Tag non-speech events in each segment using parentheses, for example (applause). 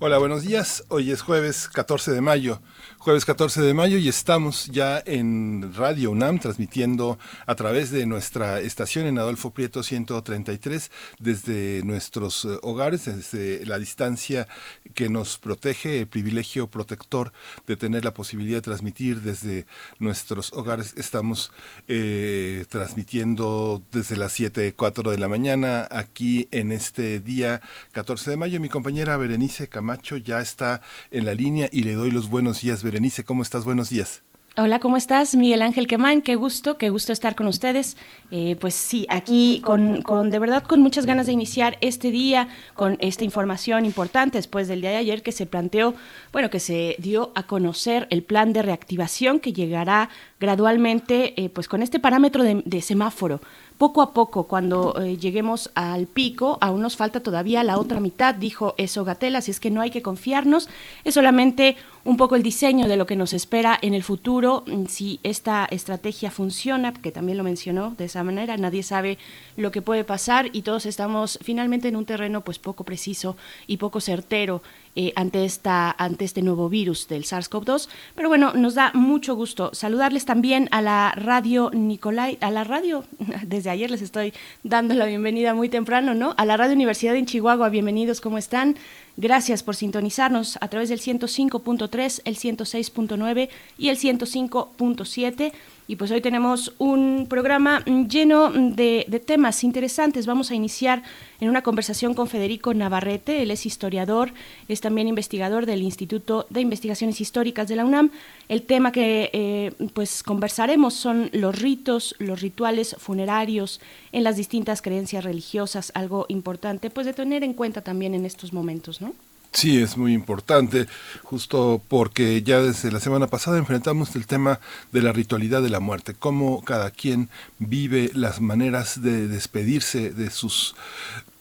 Hola, buenos días. Hoy es jueves 14 de mayo jueves 14 de mayo y estamos ya en Radio UNAM transmitiendo a través de nuestra estación en Adolfo Prieto 133 desde nuestros eh, hogares, desde la distancia que nos protege, el privilegio protector de tener la posibilidad de transmitir desde nuestros hogares. Estamos eh, transmitiendo desde las 7, 4 de la mañana aquí en este día 14 de mayo. Mi compañera Berenice Camacho ya está en la línea y le doy los buenos días, Berenice. Berenice, ¿cómo estás? Buenos días. Hola, ¿cómo estás? Miguel Ángel Quemán, qué gusto, qué gusto estar con ustedes. Eh, pues sí, aquí con, con, de verdad con muchas ganas de iniciar este día con esta información importante después del día de ayer que se planteó, bueno, que se dio a conocer el plan de reactivación que llegará gradualmente, eh, pues con este parámetro de semáforo poco a poco, cuando eh, lleguemos al pico, aún nos falta todavía la otra mitad, dijo eso Gatel, así es que no hay que confiarnos, es solamente un poco el diseño de lo que nos espera en el futuro, mm, si esta estrategia funciona, que también lo mencionó de esa manera, nadie sabe lo que puede pasar y todos estamos finalmente en un terreno pues poco preciso y poco certero eh, ante, esta, ante este nuevo virus del SARS-CoV-2. Pero bueno, nos da mucho gusto saludarles también a la radio Nicolai, a la radio, (laughs) desde ayer les estoy dando la bienvenida muy temprano, ¿no? A la radio Universidad en Chihuahua, bienvenidos, ¿cómo están? Gracias por sintonizarnos a través del 105.3, el 106.9 y el 105.7. Y pues hoy tenemos un programa lleno de, temas interesantes. Vamos a iniciar en una conversación con Federico Navarrete. Él es historiador, es también investigador del Instituto de Investigaciones Históricas de la UNAM. El tema que eh, pues conversaremos son los ritos, los rituales funerarios en las distintas creencias religiosas, algo importante pues de tener en cuenta también en estos momentos, ¿no? Sí, es muy importante, justo porque ya desde la semana pasada enfrentamos el tema de la ritualidad de la muerte, cómo cada quien vive las maneras de despedirse de sus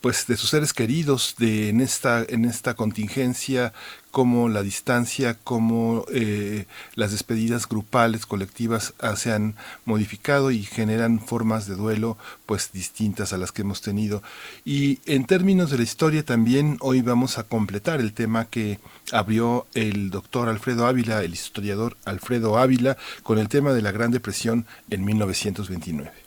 pues de sus seres queridos de en esta en esta contingencia como la distancia, como eh, las despedidas grupales, colectivas ah, se han modificado y generan formas de duelo pues distintas a las que hemos tenido. Y en términos de la historia también hoy vamos a completar el tema que abrió el doctor Alfredo Ávila, el historiador Alfredo Ávila, con el tema de la Gran Depresión en 1929.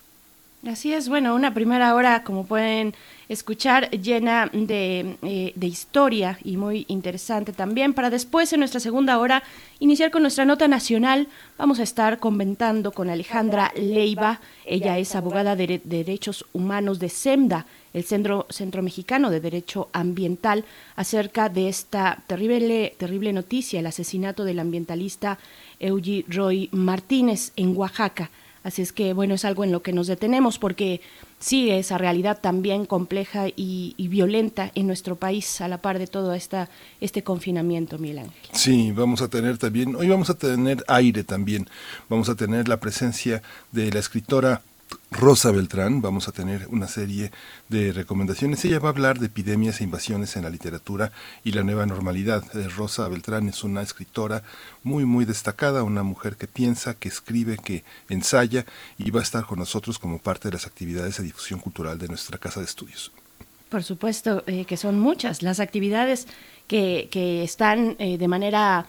Así es, bueno, una primera hora, como pueden escuchar, llena de, eh, de, historia y muy interesante también, para después, en nuestra segunda hora, iniciar con nuestra nota nacional. Vamos a estar comentando con Alejandra Leiva, ella es abogada de, derechos humanos de SEMDA, el Centro, Centro Mexicano de Derecho Ambiental, acerca de esta terrible, terrible noticia, el asesinato del ambientalista Eugi Roy Martínez en Oaxaca. Así es que, bueno, es algo en lo que nos detenemos porque sigue esa realidad también compleja y, violenta en nuestro país a la par de todo esta, este confinamiento, Ángel. Sí, vamos a tener también, hoy vamos a tener aire también, vamos a tener la presencia de la escritora Rosa Beltrán, vamos a tener una serie de recomendaciones. Ella va a hablar de epidemias e invasiones en la literatura y la nueva normalidad. Eh, Rosa Beltrán es una escritora muy, muy destacada, una mujer que piensa, que escribe, que ensaya y va a estar con nosotros como parte de las actividades de difusión cultural de nuestra casa de estudios. Por supuesto eh, que son muchas las actividades que, que están eh, de manera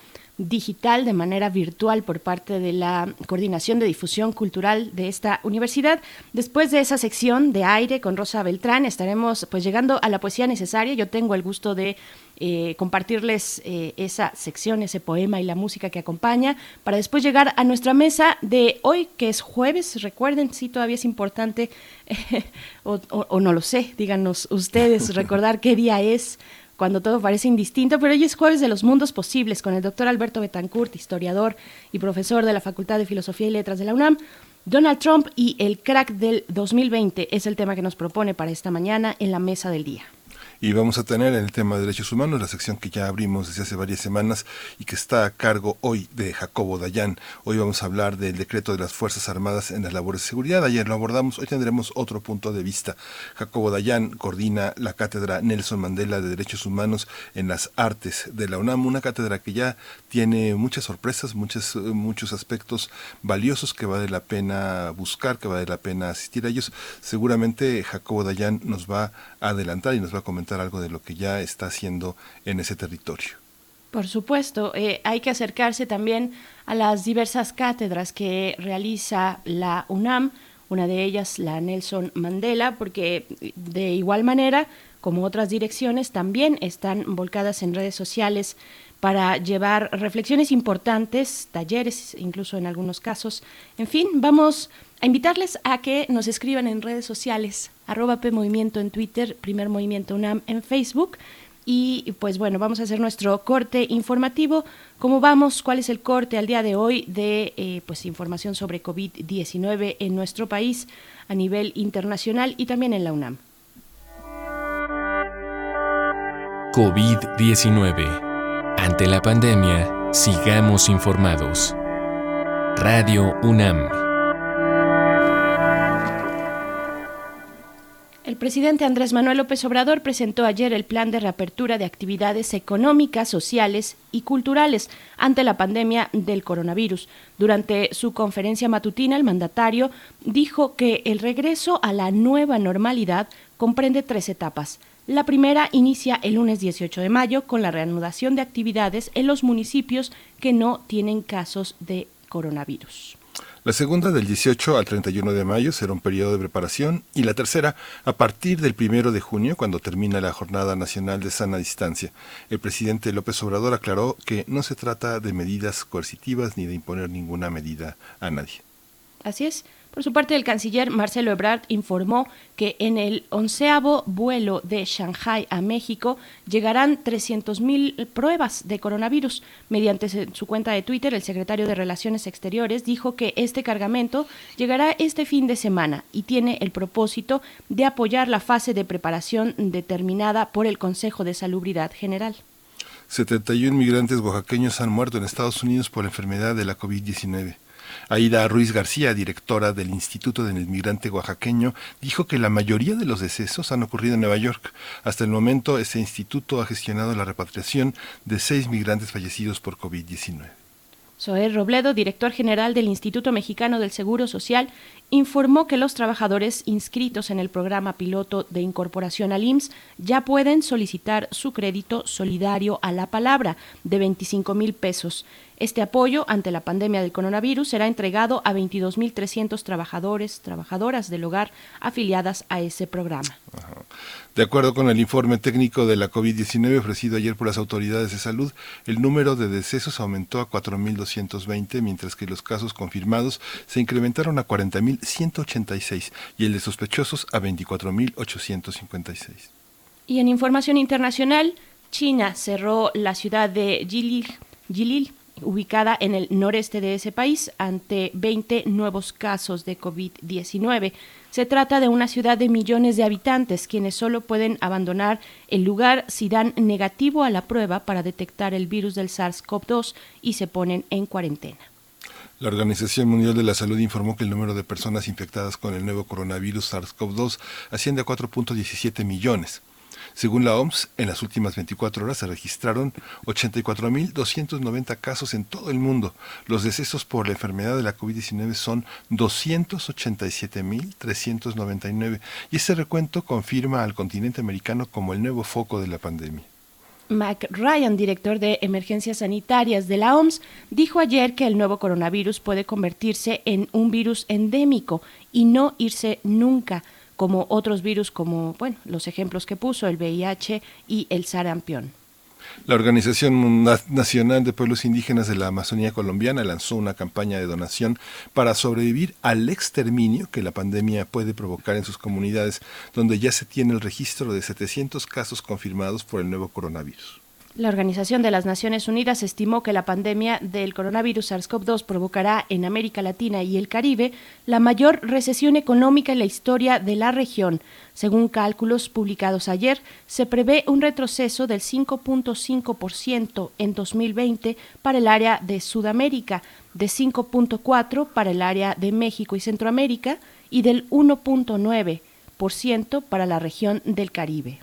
digital de manera virtual por parte de la Coordinación de Difusión Cultural de esta universidad. Después de esa sección de aire con Rosa Beltrán estaremos pues llegando a la poesía necesaria. Yo tengo el gusto de eh, compartirles eh, esa sección, ese poema y la música que acompaña, para después llegar a nuestra mesa de hoy, que es jueves. Recuerden, si todavía es importante, (laughs) o, o no lo sé, díganos ustedes, (laughs) recordar qué día es cuando todo parece indistinto, pero hoy es jueves de los mundos posibles con el doctor Alberto Betancourt, historiador y profesor de la Facultad de Filosofía y Letras de la UNAM. Donald Trump y el crack del 2020 es el tema que nos propone para esta mañana en la mesa del día. Y vamos a tener en el tema de derechos humanos la sección que ya abrimos desde hace varias semanas y que está a cargo hoy de Jacobo Dayan. Hoy vamos a hablar del decreto de las Fuerzas Armadas en las labores de seguridad. Ayer lo abordamos, hoy tendremos otro punto de vista. Jacobo Dayan coordina la cátedra Nelson Mandela de Derechos Humanos en las Artes de la UNAM, una cátedra que ya tiene muchas sorpresas, muchos, muchos aspectos valiosos que vale la pena buscar, que vale la pena asistir a ellos. Seguramente Jacobo Dayan nos va a adelantar y nos va a comentar algo de lo que ya está haciendo en ese territorio. Por supuesto, eh, hay que acercarse también a las diversas cátedras que realiza la UNAM, una de ellas la Nelson Mandela, porque de igual manera, como otras direcciones, también están volcadas en redes sociales para llevar reflexiones importantes, talleres, incluso en algunos casos. En fin, vamos a invitarles a que nos escriban en redes sociales, arroba P Movimiento en Twitter, Primer Movimiento UNAM en Facebook. Y pues bueno, vamos a hacer nuestro corte informativo. ¿Cómo vamos? ¿Cuál es el corte al día de hoy de eh, pues información sobre COVID-19 en nuestro país a nivel internacional y también en la UNAM? COVID-19. Ante la pandemia, sigamos informados. Radio UNAM. El presidente Andrés Manuel López Obrador presentó ayer el plan de reapertura de actividades económicas, sociales y culturales ante la pandemia del coronavirus. Durante su conferencia matutina, el mandatario dijo que el regreso a la nueva normalidad comprende tres etapas. La primera inicia el lunes 18 de mayo con la reanudación de actividades en los municipios que no tienen casos de coronavirus. La segunda del 18 al 31 de mayo será un periodo de preparación y la tercera a partir del primero de junio cuando termina la Jornada Nacional de Sana Distancia. El presidente López Obrador aclaró que no se trata de medidas coercitivas ni de imponer ninguna medida a nadie. Así es. Por su parte, el canciller Marcelo Ebrard informó que en el onceavo vuelo de Shanghai a México llegarán 300.000 pruebas de coronavirus. Mediante su cuenta de Twitter, el secretario de Relaciones Exteriores dijo que este cargamento llegará este fin de semana y tiene el propósito de apoyar la fase de preparación determinada por el Consejo de Salubridad General. 71 migrantes oaxaqueños han muerto en Estados Unidos por la enfermedad de la COVID-19. Aida Ruiz García, directora del Instituto del Inmigrante Oaxaqueño, dijo que la mayoría de los decesos han ocurrido en Nueva York. Hasta el momento, ese instituto ha gestionado la repatriación de seis migrantes fallecidos por COVID-19. Zoé Robledo, director general del Instituto Mexicano del Seguro Social, informó que los trabajadores inscritos en el programa piloto de incorporación al IMSS ya pueden solicitar su crédito solidario a la palabra de 25 mil pesos. Este apoyo ante la pandemia del coronavirus será entregado a 22.300 trabajadores, trabajadoras del hogar afiliadas a ese programa. De acuerdo con el informe técnico de la COVID-19 ofrecido ayer por las autoridades de salud, el número de decesos aumentó a 4.220, mientras que los casos confirmados se incrementaron a 40.186 y el de sospechosos a 24.856. Y en información internacional, China cerró la ciudad de Jilil ubicada en el noreste de ese país, ante 20 nuevos casos de COVID-19. Se trata de una ciudad de millones de habitantes, quienes solo pueden abandonar el lugar si dan negativo a la prueba para detectar el virus del SARS-CoV-2 y se ponen en cuarentena. La Organización Mundial de la Salud informó que el número de personas infectadas con el nuevo coronavirus SARS-CoV-2 asciende a 4.17 millones. Según la OMS, en las últimas 24 horas se registraron 84.290 casos en todo el mundo. Los decesos por la enfermedad de la COVID-19 son 287.399 y ese recuento confirma al continente americano como el nuevo foco de la pandemia. Mac Ryan, director de emergencias sanitarias de la OMS, dijo ayer que el nuevo coronavirus puede convertirse en un virus endémico y no irse nunca como otros virus como, bueno, los ejemplos que puso, el VIH y el sarampión. La Organización Nacional de Pueblos Indígenas de la Amazonía Colombiana lanzó una campaña de donación para sobrevivir al exterminio que la pandemia puede provocar en sus comunidades, donde ya se tiene el registro de 700 casos confirmados por el nuevo coronavirus. La Organización de las Naciones Unidas estimó que la pandemia del coronavirus SARS-CoV-2 provocará en América Latina y el Caribe la mayor recesión económica en la historia de la región. Según cálculos publicados ayer, se prevé un retroceso del 5.5% en 2020 para el área de Sudamérica, de 5.4% para el área de México y Centroamérica y del 1.9% para la región del Caribe.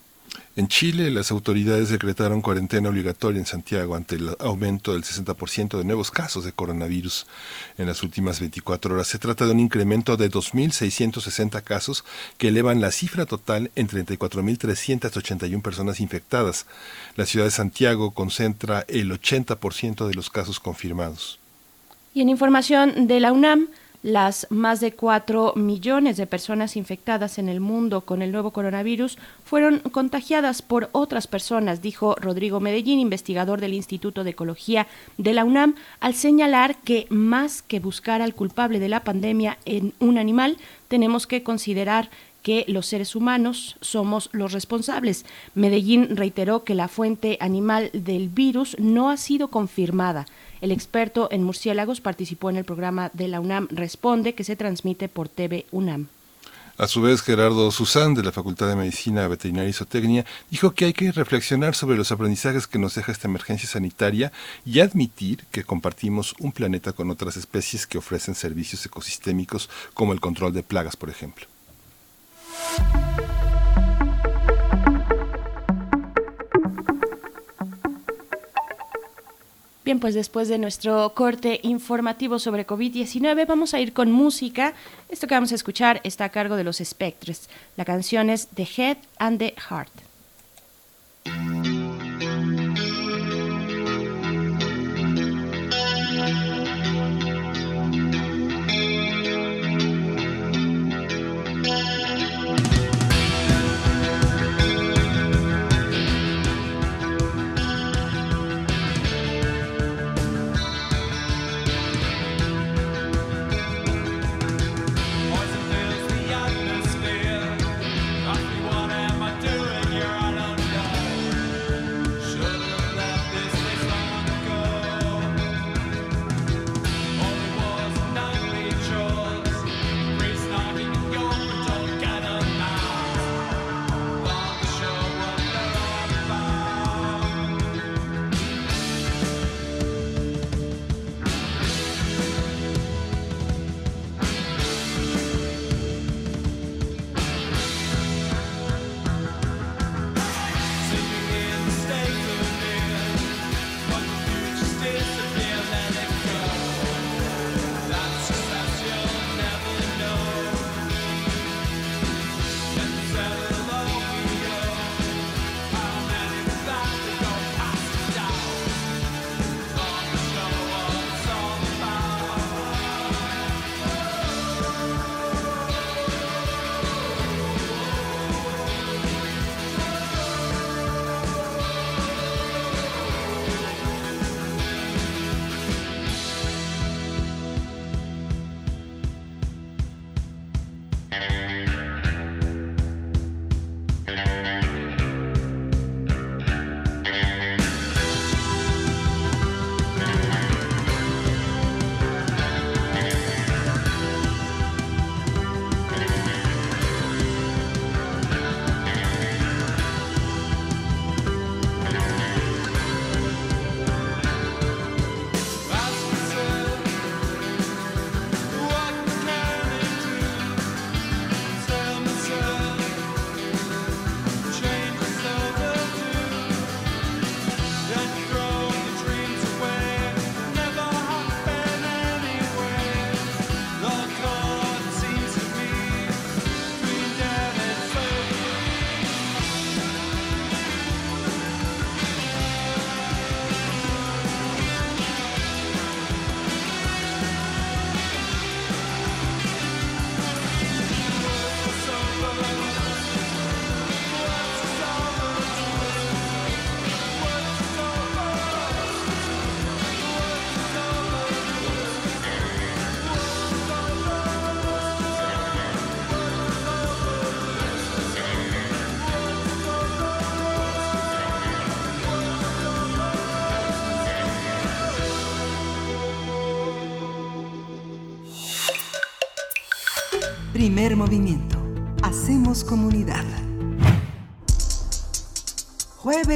En Chile, las autoridades decretaron cuarentena obligatoria en Santiago ante el aumento del 60% de nuevos casos de coronavirus en las últimas 24 horas. Se trata de un incremento de 2.660 casos que elevan la cifra total en 34.381 personas infectadas. La ciudad de Santiago concentra el 80% de los casos confirmados. Y en información de la UNAM, las más de 4 millones de personas infectadas en el mundo con el nuevo coronavirus fueron contagiadas por otras personas, dijo Rodrigo Medellín, investigador del Instituto de Ecología de la UNAM, al señalar que más que buscar al culpable de la pandemia en un animal, tenemos que considerar que los seres humanos somos los responsables. Medellín reiteró que la fuente animal del virus no ha sido confirmada. El experto en murciélagos participó en el programa de la UNAM Responde, que se transmite por TV UNAM. A su vez, Gerardo Susán, de la Facultad de Medicina Veterinaria y Zootecnia, dijo que hay que reflexionar sobre los aprendizajes que nos deja esta emergencia sanitaria y admitir que compartimos un planeta con otras especies que ofrecen servicios ecosistémicos como el control de plagas, por ejemplo. Bien, pues después de nuestro corte informativo sobre COVID-19, vamos a ir con música. Esto que vamos a escuchar está a cargo de los Spectres. La canción es The Head and the Heart.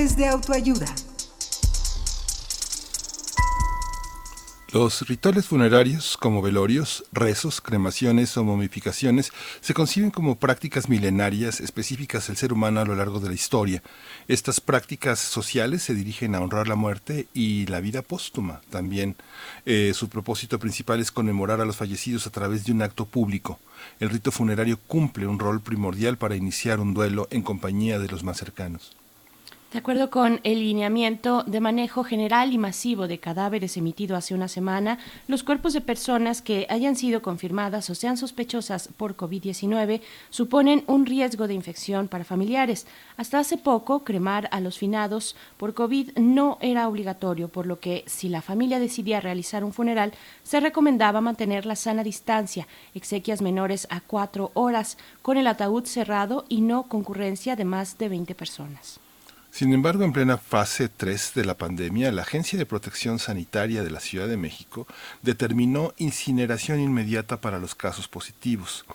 De autoayuda. Los rituales funerarios, como velorios, rezos, cremaciones o momificaciones, se conciben como prácticas milenarias específicas del ser humano a lo largo de la historia. Estas prácticas sociales se dirigen a honrar la muerte y la vida póstuma también. Eh, su propósito principal es conmemorar a los fallecidos a través de un acto público. El rito funerario cumple un rol primordial para iniciar un duelo en compañía de los más cercanos. De acuerdo con el lineamiento de manejo general y masivo de cadáveres emitido hace una semana, los cuerpos de personas que hayan sido confirmadas o sean sospechosas por COVID-19 suponen un riesgo de infección para familiares. Hasta hace poco, cremar a los finados por COVID no era obligatorio, por lo que si la familia decidía realizar un funeral, se recomendaba mantener la sana distancia, exequias menores a cuatro horas, con el ataúd cerrado y no concurrencia de más de 20 personas. Sin embargo, en plena fase 3 de la pandemia, la Agencia de Protección Sanitaria de la Ciudad de México determinó incineración inmediata para los casos positivos.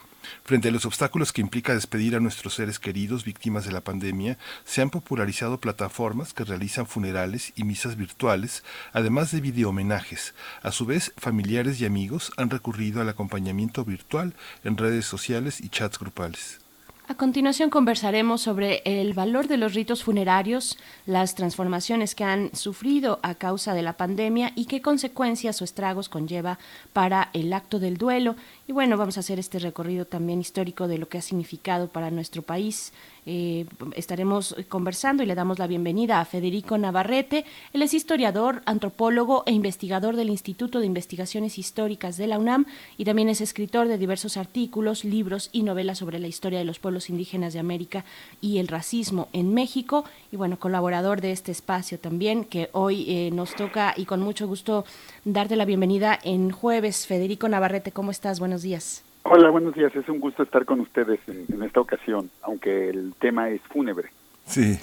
Frente a los obstáculos que implica despedir a nuestros seres queridos víctimas de la pandemia, se han popularizado plataformas que realizan funerales y misas virtuales, además de videohomenajes. A su vez, familiares y amigos han recurrido al acompañamiento virtual en redes sociales y chats grupales. A continuación conversaremos sobre el valor de los ritos funerarios, las transformaciones que han sufrido a causa de la pandemia y qué consecuencias o estragos conlleva para el acto del duelo. Y bueno, vamos a hacer este recorrido también histórico de lo que ha significado para nuestro país eh, estaremos conversando y le damos la bienvenida a Federico Navarrete. Él es historiador, antropólogo e investigador del Instituto de Investigaciones Históricas de la UNAM y también es escritor de diversos artículos, libros y novelas sobre la historia de los pueblos indígenas de América y el racismo en México. Y bueno, colaborador de este espacio también, que hoy eh, nos toca y con mucho gusto darte la bienvenida en jueves. Federico Navarrete, ¿cómo estás? Buenos días. Hola, buenos días. Es un gusto estar con ustedes en, esta ocasión, aunque el tema es fúnebre. Sí,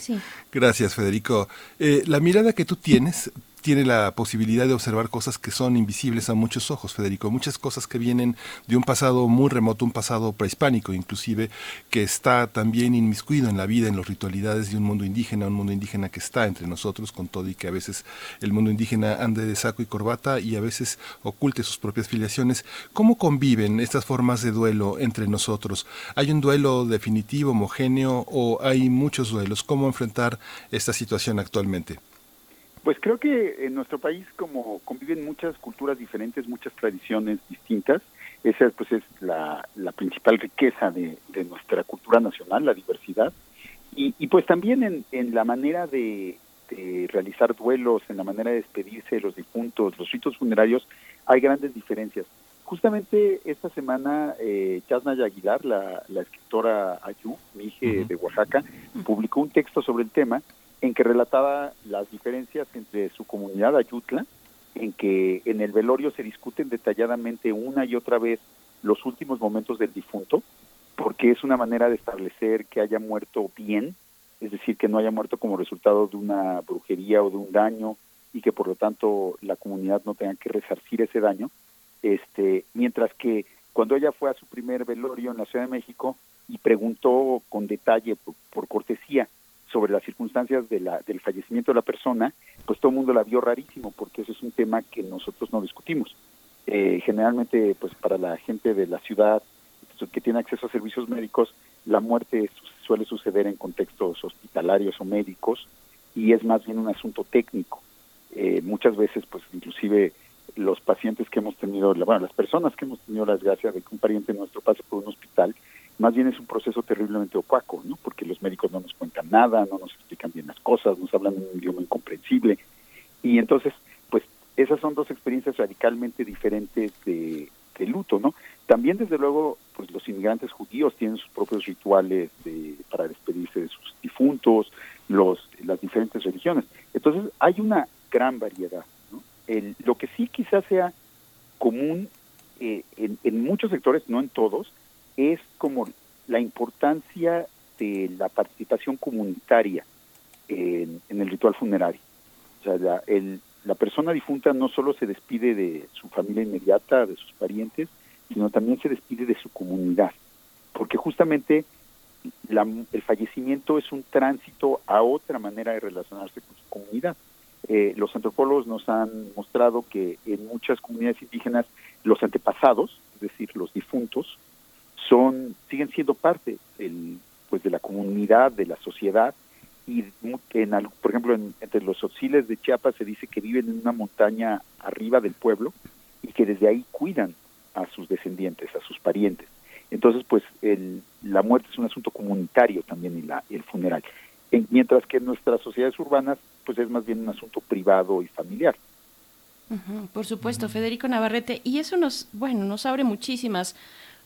gracias Federico. Eh, la mirada que tú tienes tiene la posibilidad de observar cosas que son invisibles a muchos ojos, Federico, muchas cosas que vienen de un pasado muy remoto, un pasado prehispánico inclusive, que está también inmiscuido en la vida, en las ritualidades de un mundo indígena, un mundo indígena que está entre nosotros con todo y que a veces el mundo indígena ande de saco y corbata y a veces oculte sus propias filiaciones. ¿Cómo conviven estas formas de duelo entre nosotros? ¿Hay un duelo definitivo, homogéneo o hay muchos duelos? ¿Cómo enfrentar esta situación actualmente? Pues creo que en nuestro país, como conviven muchas culturas diferentes, muchas tradiciones distintas, esa pues es la, principal riqueza de, nuestra cultura nacional, la diversidad, y, pues también en, en la manera de, realizar duelos, en la manera de despedirse de los difuntos, los ritos funerarios, hay grandes diferencias. Justamente esta semana, eh, Chasnaya Aguilar, la, escritora Ayú, mi hija de Oaxaca, publicó un texto sobre el tema en que relataba las diferencias entre su comunidad Ayutla, en que en el velorio se discuten detalladamente una y otra vez los últimos momentos del difunto, porque es una manera de establecer que haya muerto bien, es decir, que no haya muerto como resultado de una brujería o de un daño y que por lo tanto la comunidad no tenga que resarcir ese daño. Este, mientras que cuando ella fue a su primer velorio en la Ciudad de México y preguntó con detalle por cortesía sobre las circunstancias de la, del fallecimiento de la persona, pues todo el mundo la vio rarísimo, porque eso es un tema que nosotros no discutimos. Eh, generalmente, pues para la gente de la ciudad que tiene acceso a servicios médicos, la muerte suele suceder en contextos hospitalarios o médicos y es más bien un asunto técnico. Eh, muchas veces, pues inclusive los pacientes que hemos tenido, bueno, las personas que hemos tenido la desgracia de que un pariente nuestro pase por un hospital, más bien es un proceso terriblemente opaco, ¿no? Porque los médicos no nos cuentan nada, no nos explican bien las cosas, nos hablan un idioma incomprensible. Y entonces, pues esas son dos experiencias radicalmente diferentes de, luto, ¿no? También, desde luego, pues los inmigrantes judíos tienen sus propios rituales de, para despedirse de sus difuntos, los, las diferentes religiones. Entonces, hay una gran variedad, ¿no? El, lo que sí quizás sea común eh, en muchos sectores, no en todos, es como la importancia de la participación comunitaria en, el ritual funerario. O sea, la, la persona difunta no solo se despide de su familia inmediata, de sus parientes, sino también se despide de su comunidad. porque justamente el fallecimiento es un tránsito a otra manera de relacionarse con su comunidad. Eh, los antropólogos nos han mostrado que en muchas comunidades indígenas los antepasados, es decir, los difuntos, son siguen siendo parte el, pues de la comunidad, de la sociedad y en, por ejemplo entre los otziles de Chiapas se dice que viven en una montaña arriba del pueblo y que desde ahí cuidan a sus descendientes, a sus parientes. Entonces, pues el, la muerte es un asunto comunitario también y la, el funeral. mientras que en nuestras sociedades urbanas, pues es más bien un asunto privado y familiar. por supuesto, Federico Navarrete. Y eso nos, bueno, nos abre muchísimas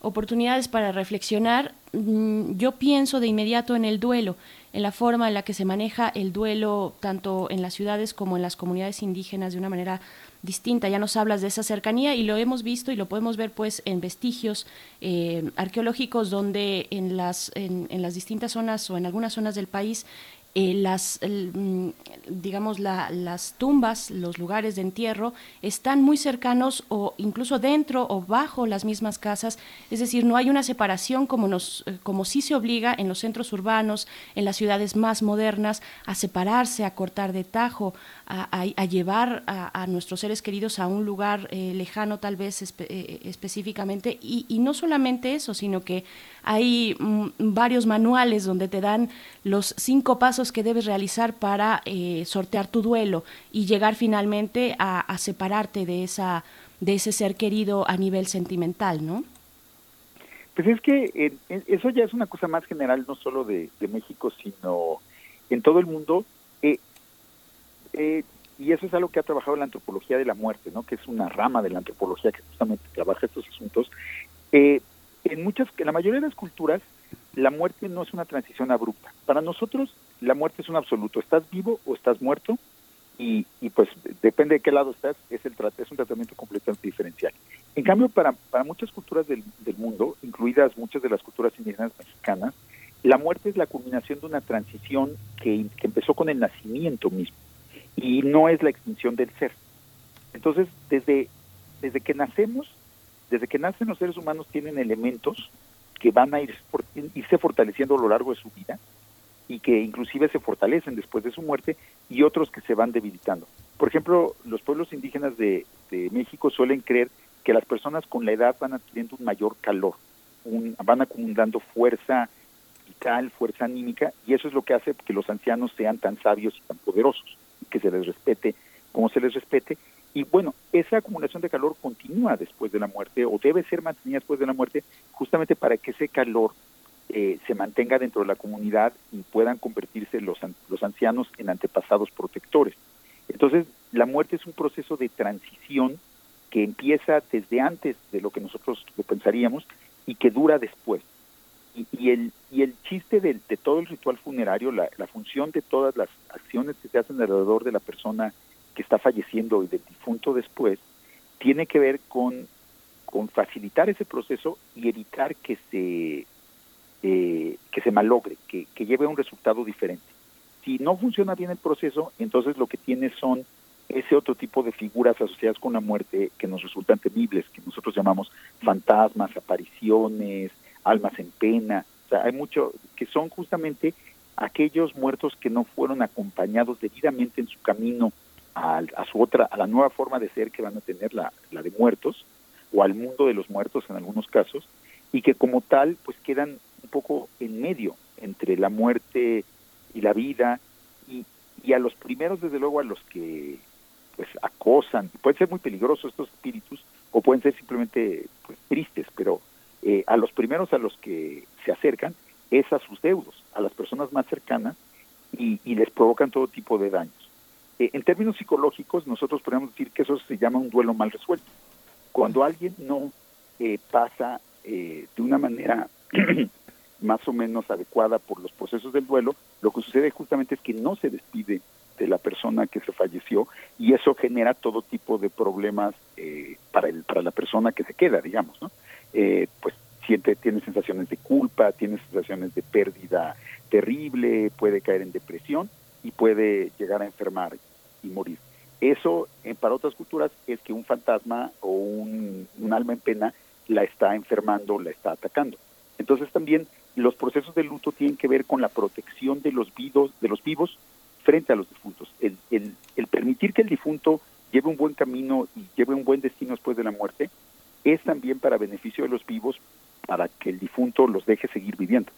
oportunidades para reflexionar. Mm, yo pienso de inmediato en el duelo, en la forma en la que se maneja el duelo tanto en las ciudades como en las comunidades indígenas de una manera distinta. Ya nos hablas de esa cercanía y lo hemos visto y lo podemos ver pues en vestigios eh, arqueológicos donde en las, en, en las distintas zonas o en algunas zonas del país eh, las, mm, digamos, las tumbas, los lugares de entierro, están muy cercanos o incluso dentro o bajo las mismas casas, es decir, no hay una separación como, nos, eh, como sí se obliga en los centros urbanos, en las ciudades más modernas, a separarse, a cortar de tajo, a, llevar a, nuestros seres queridos a un lugar eh, lejano tal vez específicamente, y, y no solamente eso, sino que hay mm, varios manuales donde te dan los cinco pasos que debes realizar para eh, sortear tu duelo y llegar finalmente a, separarte de esa de ese ser querido a nivel sentimental, ¿no? Pues es que eso ya es una cosa más general, no solo de, México, sino en todo el mundo. Eh, eh, y eso es algo que ha trabajado la antropología de la muerte, ¿no? Que es una rama de la antropología que justamente trabaja estos asuntos. Eh, en muchas, en la mayoría de las culturas, la muerte no es una transición abrupta. Para nosotros, la muerte es un absoluto. Estás vivo o estás muerto y, pues depende de qué lado estás, es, el, es un tratamiento completamente diferencial. En cambio, para, para muchas culturas del, del mundo, incluidas muchas de las culturas indígenas mexicanas, la muerte es la culminación de una transición que, que empezó con el nacimiento mismo y no es la extinción del ser. Entonces, desde, desde que nacemos, desde que nacen los seres humanos tienen elementos que van a ir, irse fortaleciendo a lo largo de su vida y que inclusive se fortalecen después de su muerte y otros que se van debilitando. Por ejemplo, los pueblos indígenas de, México suelen creer que las personas con la edad van adquiriendo un mayor calor, van acumulando fuerza vital, fuerza anímica, y eso es lo que hace que los ancianos sean tan sabios y tan poderosos, que se les respete como se les respete, y bueno, esa acumulación de calor continúa después de la muerte o debe ser mantenida después de la muerte justamente para que ese calor eh, se mantenga dentro de la comunidad y puedan convertirse los, los ancianos en antepasados protectores. Entonces, la muerte es un proceso de transición que empieza desde antes de lo que nosotros lo pensaríamos y que dura después. Y, el, y el chiste de, de, todo el ritual funerario, la, la función de todas las acciones que se hacen alrededor de la persona que está falleciendo y del difunto después, tiene que ver con, con facilitar ese proceso y evitar que se, eh, que se malogre, que, que lleve a un resultado diferente. Si no funciona bien el proceso, entonces lo que tiene son ese otro tipo de figuras asociadas con la muerte que nos resultan temibles, que nosotros llamamos fantasmas, apariciones, almas en pena. O sea, hay mucho que son justamente aquellos muertos que no fueron acompañados debidamente en su camino a, su otra, a la nueva forma de ser que van a tener la, la de muertos, o al mundo de los muertos en algunos casos, y que como tal pues quedan un poco en medio entre la muerte y la vida, y, y a los primeros desde luego a los que pues acosan, pueden ser muy peligrosos estos espíritus, o pueden ser simplemente pues, tristes, pero eh, a los primeros a los que se acercan es a sus deudos, a las personas más cercanas, y, y les provocan todo tipo de daños. Eh, en términos psicológicos, nosotros podemos decir que eso se llama un duelo mal resuelto. Cuando alguien no eh, pasa eh, de una manera (clears throat) más o menos adecuada por los procesos del duelo, lo que sucede justamente es que no se despide de la persona que se falleció y eso genera todo tipo de problemas para el para la persona que se queda, digamos, ¿no? pues siente tiene sensaciones de culpa, tiene sensaciones de pérdida terrible, puede caer en depresión y puede llegar a enfermar y morir. Eso, en, para otras culturas, es que un fantasma o un, alma en pena la está enfermando, la está atacando. Entonces también los procesos de luto tienen que ver con la protección de los vivos, de los vivos frente a los difuntos. El, el, el permitir que el difunto lleve un buen camino y lleve un buen destino después de la muerte es también para beneficio de los vivos, para que el difunto los deje seguir viviendo.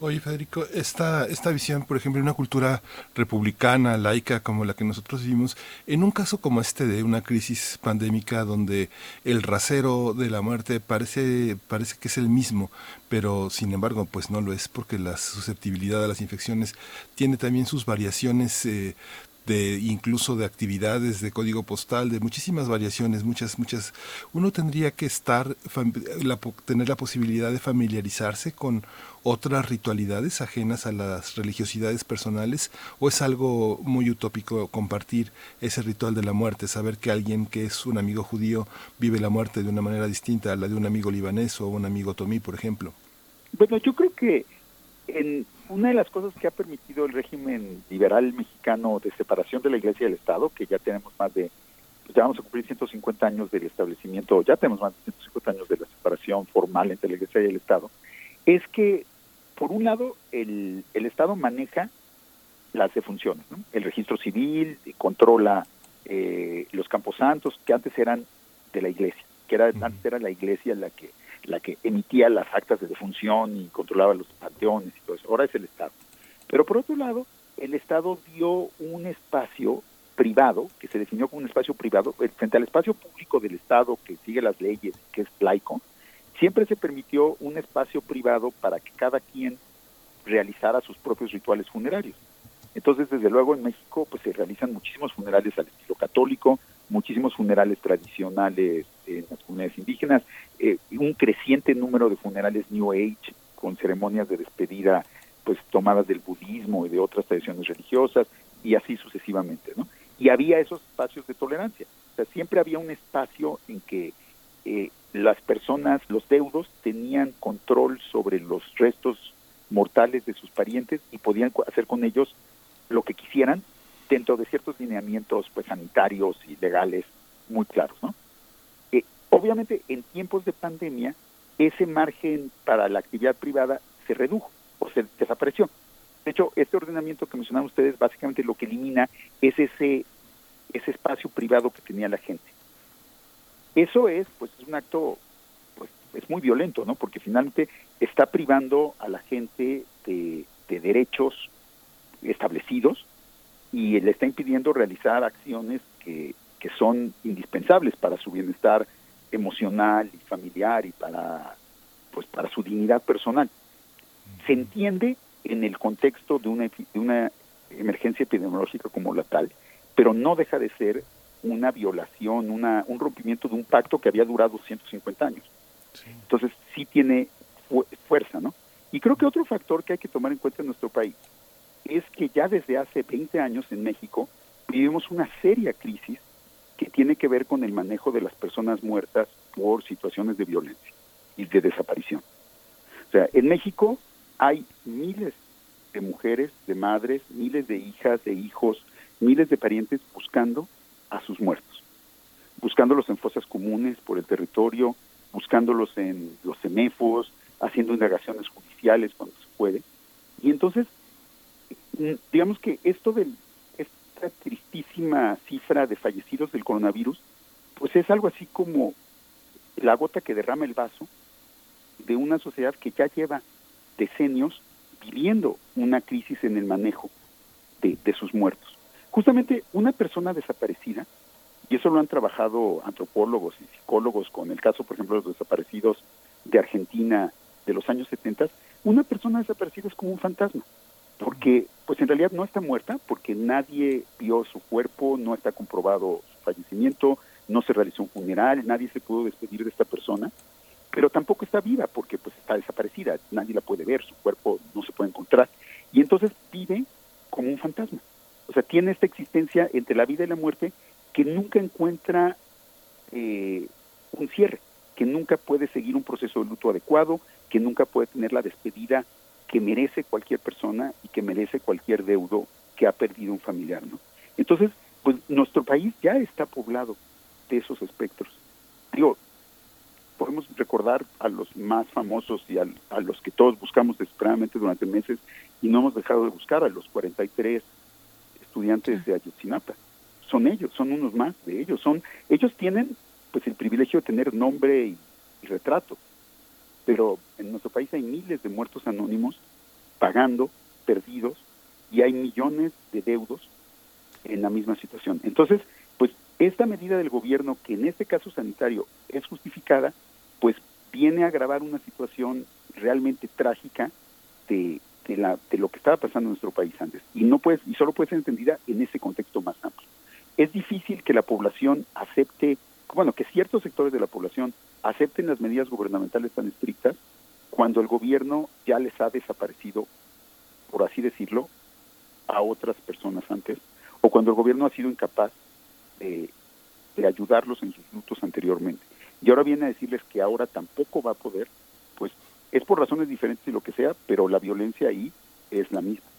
Oye, Federico, esta, esta visión, por ejemplo, de una cultura republicana, laica, como la que nosotros vivimos, en un caso como este de una crisis pandémica donde el rasero de la muerte parece, parece que es el mismo, pero sin embargo, pues no lo es, porque la susceptibilidad a las infecciones tiene también sus variaciones eh, de incluso de actividades de código postal, de muchísimas variaciones, muchas, muchas. Uno tendría que estar, la, tener la posibilidad de familiarizarse con otras ritualidades ajenas a las religiosidades personales, o es algo muy utópico compartir ese ritual de la muerte, saber que alguien que es un amigo judío vive la muerte de una manera distinta a la de un amigo libanés o un amigo tomí, por ejemplo. Bueno, yo creo que en una de las cosas que ha permitido el régimen liberal mexicano de separación de la Iglesia y del Estado, que ya tenemos más de, pues ya vamos a cumplir 150 años del establecimiento, ya tenemos más de 150 años de la separación formal entre la Iglesia y el Estado, es que, por un lado, el, el Estado maneja las defunciones, ¿no? el registro civil, controla eh, los camposantos, que antes eran de la Iglesia, que era, antes era la Iglesia la que la que emitía las actas de defunción y controlaba los panteones y todo eso. Ahora es el Estado. Pero por otro lado, el Estado dio un espacio privado, que se definió como un espacio privado, eh, frente al espacio público del Estado que sigue las leyes, que es laico, siempre se permitió un espacio privado para que cada quien realizara sus propios rituales funerarios. Entonces, desde luego, en México pues se realizan muchísimos funerales al estilo católico, muchísimos funerales tradicionales en las comunidades indígenas, eh, un creciente número de funerales New Age con ceremonias de despedida pues tomadas del budismo y de otras tradiciones religiosas y así sucesivamente, ¿no? Y había esos espacios de tolerancia, o sea, siempre había un espacio en que eh, las personas, los deudos, tenían control sobre los restos mortales de sus parientes y podían hacer con ellos lo que quisieran dentro de ciertos lineamientos pues sanitarios y legales muy claros, ¿no? Eh, obviamente en tiempos de pandemia ese margen para la actividad privada se redujo o se desapareció. De hecho, este ordenamiento que mencionaban ustedes básicamente lo que elimina es ese ese espacio privado que tenía la gente. Eso es pues es un acto pues es muy violento, ¿no? Porque finalmente está privando a la gente de, de derechos establecidos y le está impidiendo realizar acciones que, que son indispensables para su bienestar emocional y familiar y para pues para su dignidad personal. Se entiende en el contexto de una, de una emergencia epidemiológica como la tal, pero no deja de ser una violación, una, un rompimiento de un pacto que había durado 150 años. Entonces sí tiene fuerza, ¿no? Y creo que otro factor que hay que tomar en cuenta en nuestro país es que ya desde hace 20 años en México vivimos una seria crisis que tiene que ver con el manejo de las personas muertas por situaciones de violencia y de desaparición. O sea, en México hay miles de mujeres, de madres, miles de hijas, de hijos, miles de parientes buscando a sus muertos, buscándolos en fosas comunes por el territorio, buscándolos en los semefos, haciendo indagaciones judiciales cuando se puede. Y entonces digamos que esto de esta tristísima cifra de fallecidos del coronavirus, pues es algo así como la gota que derrama el vaso de una sociedad que ya lleva decenios viviendo una crisis en el manejo de, de sus muertos. Justamente una persona desaparecida, y eso lo han trabajado antropólogos y psicólogos con el caso, por ejemplo, de los desaparecidos de Argentina de los años 70, una persona desaparecida es como un fantasma porque pues en realidad no está muerta porque nadie vio su cuerpo, no está comprobado su fallecimiento, no se realizó un funeral, nadie se pudo despedir de esta persona, pero tampoco está viva porque pues está desaparecida, nadie la puede ver, su cuerpo no se puede encontrar y entonces vive como un fantasma. O sea, tiene esta existencia entre la vida y la muerte que nunca encuentra eh, un cierre, que nunca puede seguir un proceso de luto adecuado, que nunca puede tener la despedida que merece cualquier persona y que merece cualquier deudo que ha perdido un familiar, ¿no? Entonces, pues nuestro país ya está poblado de esos espectros. Digo, podemos recordar a los más famosos y a, los que todos buscamos desesperadamente durante meses y no hemos dejado de buscar, a los 43 estudiantes de Ayotzinapa. Son ellos, son unos más de ellos. Son, ellos tienen pues el privilegio de tener nombre y, y retrato, pero en nuestro país hay miles de muertos anónimos pagando, perdidos, y hay millones de deudos en la misma situación. Entonces, pues esta medida del gobierno, que en este caso sanitario es justificada, pues viene a agravar una situación realmente trágica de, de, la, de lo que estaba pasando en nuestro país antes. Y, no puede, y solo puede ser entendida en ese contexto más amplio. Es difícil que la población acepte, bueno, que ciertos sectores de la población acepten las medidas gubernamentales tan estrictas cuando el gobierno ya les ha desaparecido, por así decirlo, a otras personas antes, o cuando el gobierno ha sido incapaz de, ayudarlos en sus lutos anteriormente. Y ahora viene a decirles que ahora tampoco va a poder, pues es por razones diferentes y lo que sea, pero la violencia ahí es la misma.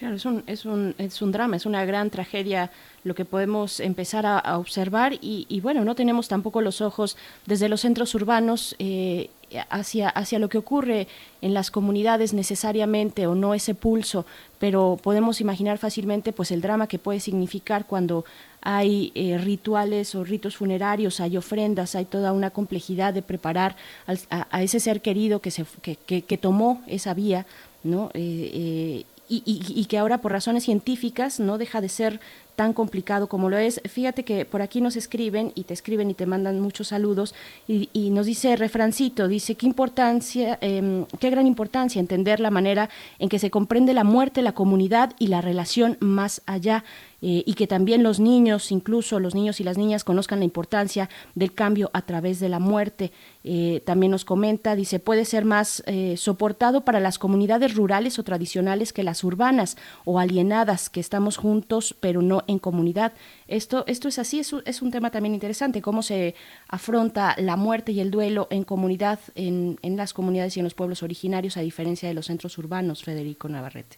Claro, es un, drama, es una gran tragedia lo que podemos empezar a, observar y, bueno, no tenemos tampoco los ojos desde los centros urbanos eh, hacia, hacia lo que ocurre en las comunidades necesariamente o no ese pulso, pero podemos imaginar fácilmente pues el drama que puede significar cuando hay eh, rituales o ritos funerarios, hay ofrendas, hay toda una complejidad de preparar a, ese ser querido que, se, que, tomó esa vía, ¿no? Eh, y, que ahora por razones científicas no deja de ser tan complicado como lo es. Fíjate que por aquí nos escriben y te escriben y te mandan muchos saludos y, nos dice refrancito, dice qué importancia, em, qué gran importancia entender la manera en que se comprende la muerte, la comunidad y la relación más allá. Eh, y que también los niños, incluso los niños y las niñas, conozcan la importancia del cambio a través de la muerte. Eh, también nos comenta, dice, puede ser más eh, soportado para las comunidades rurales o tradicionales que las urbanas o alienadas, que estamos juntos pero no en comunidad. Esto, esto es así, es un, es un tema también interesante, cómo se afronta la muerte y el duelo en comunidad, en, en las comunidades y en los pueblos originarios, a diferencia de los centros urbanos, Federico Navarrete.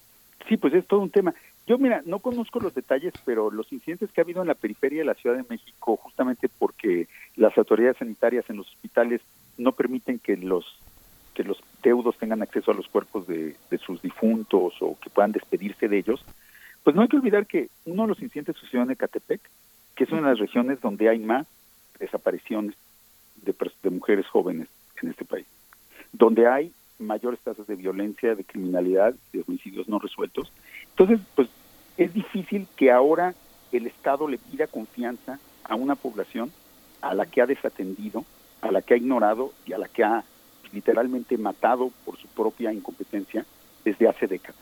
Sí, pues es todo un tema. Yo, mira, no conozco los detalles, pero los incidentes que ha habido en la periferia de la Ciudad de México, justamente porque las autoridades sanitarias en los hospitales no permiten que los que los deudos tengan acceso a los cuerpos de, sus difuntos o que puedan despedirse de ellos, pues no hay que olvidar que uno de los incidentes sucedió en Ecatepec, que es una de las regiones donde hay más desapariciones de, de mujeres jóvenes en este país, donde hay mayores tasas de violencia, de criminalidad, de homicidios no resueltos. Entonces, pues es difícil que ahora el Estado le pida confianza a una población a la que ha desatendido, a la que ha ignorado y a la que ha literalmente matado por su propia incompetencia desde hace décadas.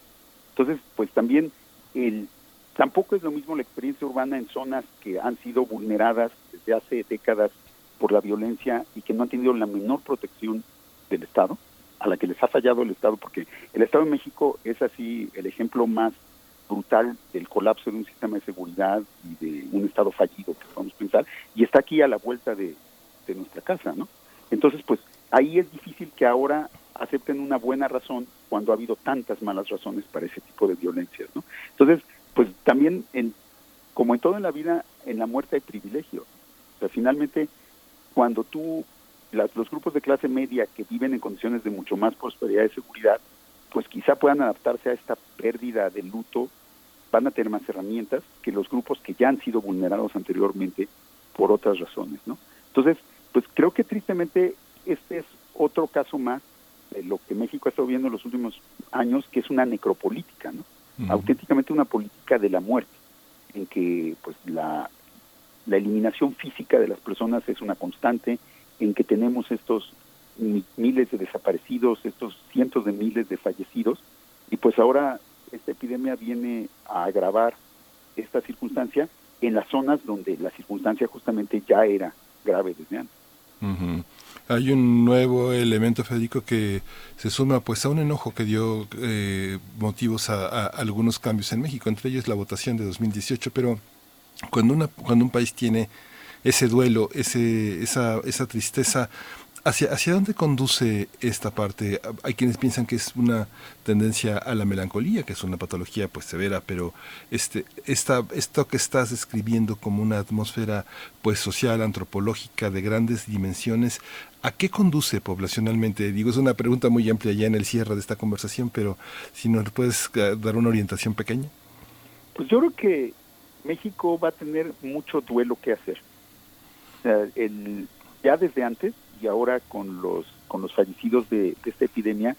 Entonces, pues también el, tampoco es lo mismo la experiencia urbana en zonas que han sido vulneradas desde hace décadas por la violencia y que no han tenido la menor protección del Estado, a la que les ha fallado el Estado, porque el Estado de México es así el ejemplo más brutal del colapso de un sistema de seguridad y de un Estado fallido que podemos pensar, y está aquí a la vuelta de, nuestra casa, ¿no? Entonces, pues ahí es difícil que ahora acepten una buena razón cuando ha habido tantas malas razones para ese tipo de violencias, ¿no? Entonces, pues también, en, como en todo en la vida, en la muerte hay privilegio. O sea, finalmente, cuando tú, las, los grupos de clase media que viven en condiciones de mucho más prosperidad y seguridad, pues quizá puedan adaptarse a esta pérdida de luto van a tener más herramientas que los grupos que ya han sido vulnerados anteriormente por otras razones, ¿no? Entonces, pues creo que tristemente este es otro caso más de lo que México ha estado viendo en los últimos años, que es una necropolítica, ¿no? Auténticamente una política de la muerte, en que pues la, la eliminación física de las personas es una constante, en que tenemos estos miles de desaparecidos, estos cientos de miles de fallecidos, y pues ahora esta epidemia viene a agravar esta circunstancia en las zonas donde la circunstancia justamente ya era grave desde antes. Hay un nuevo elemento, Federico, que se suma pues a un enojo que dio eh, motivos a, algunos cambios en México, entre ellos la votación de 2018, pero cuando, una, cuando un país tiene ese duelo, ese, esa, esa tristeza, ¿Hacia, ¿Hacia dónde conduce esta parte? Hay quienes piensan que es una tendencia a la melancolía, que es una patología pues severa, pero este, esta, esto que estás describiendo como una atmósfera pues social, antropológica, de grandes dimensiones, ¿a qué conduce poblacionalmente? Digo, es una pregunta muy amplia ya en el cierre de esta conversación, pero si nos puedes eh, dar una orientación pequeña. Pues yo creo que México va a tener mucho duelo que hacer. el, ya desde antes y ahora con los con los fallecidos de, esta epidemia,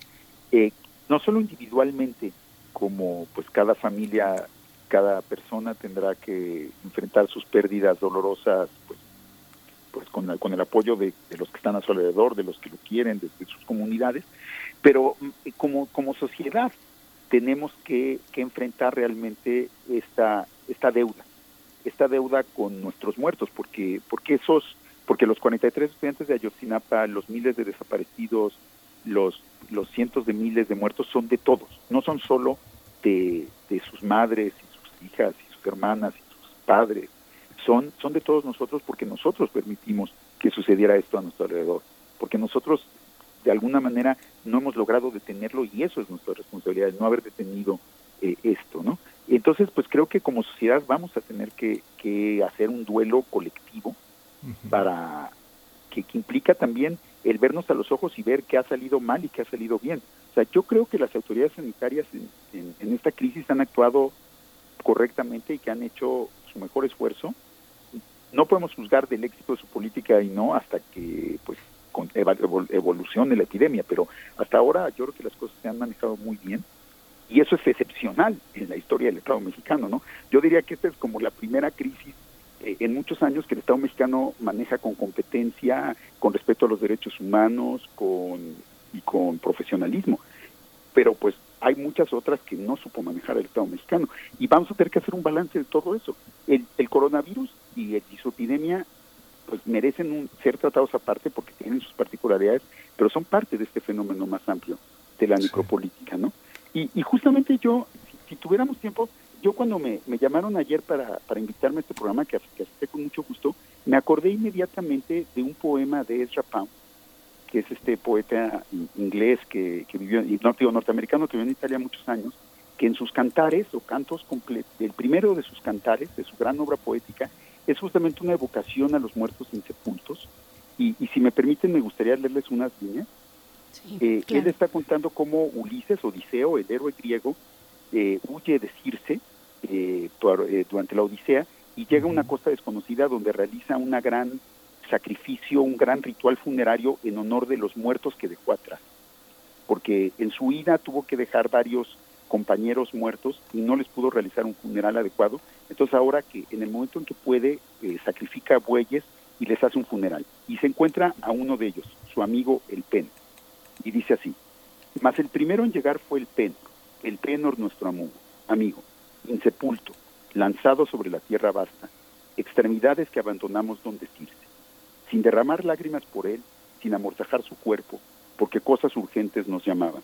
eh, no solo individualmente, como pues cada familia, cada persona tendrá que enfrentar sus pérdidas dolorosas, pues, pues con, con el apoyo de, los que están a su alrededor, de los que lo quieren, de, sus comunidades, pero mm, como, como sociedad tenemos que, que enfrentar realmente esta, esta deuda, esta deuda con nuestros muertos, porque, porque esos porque los 43 estudiantes de Ayotzinapa, los miles de desaparecidos, los, los cientos de miles de muertos son de todos, no son solo de, sus madres y sus hijas y sus hermanas y sus padres, son, son de todos nosotros porque nosotros permitimos que sucediera esto a nuestro alrededor, porque nosotros de alguna manera no hemos logrado detenerlo y eso es nuestra responsabilidad, no haber detenido eh, esto, ¿no? Entonces, pues creo que como sociedad vamos a tener que, que hacer un duelo colectivo, para que, implica también el vernos a los ojos y ver qué ha salido mal y qué ha salido bien. O sea, yo creo que las autoridades sanitarias en, en, esta crisis han actuado correctamente y que han hecho su mejor esfuerzo. No podemos juzgar del éxito de su política y no hasta que pues evolucione la epidemia, pero hasta ahora yo creo que las cosas se han manejado muy bien y eso es excepcional en la historia del Estado mexicano, ¿no? Yo diría que esta es como la primera crisis eh, en muchos años que el Estado mexicano maneja con competencia, con respeto a los derechos humanos con, y con profesionalismo. Pero pues hay muchas otras que no supo manejar el Estado mexicano. Y vamos a tener que hacer un balance de todo eso. El, coronavirus y, el, su epidemia pues merecen un, ser tratados aparte porque tienen sus particularidades, pero son parte de este fenómeno más amplio de la micropolítica, ¿no? Y, y justamente yo, si, tuviéramos tiempo, yo cuando me, llamaron ayer para, para, invitarme a este programa, que, que con mucho gusto, me acordé inmediatamente de un poema de Ezra Pound, que es este poeta inglés que, que vivió, y no digo norteamericano, que vivió en Italia muchos años, que en sus cantares o cantos completos, el primero de sus cantares, de su gran obra poética, es justamente una evocación a los muertos insepultos. Y, y si me permiten, me gustaría leerles unas líneas. Eh, él está contando cómo Ulises, Odiseo, el héroe griego, eh, huye de Circe eh, eh, durante la Odisea y llega a una costa desconocida donde realiza un gran sacrificio, un gran ritual funerario en honor de los muertos que dejó atrás. Porque en su huida tuvo que dejar varios compañeros muertos y no les pudo realizar un funeral adecuado. Entonces ahora que en el momento en que puede, eh, sacrifica bueyes y les hace un funeral. Y se encuentra a uno de ellos, su amigo el Pen. Y dice así, mas el primero en llegar fue el Pen, el Penor nuestro amigo, amigo insepulto, lanzado sobre la tierra vasta, extremidades que abandonamos donde estirse, sin derramar lágrimas por él, sin amortajar su cuerpo, porque cosas urgentes nos llamaban.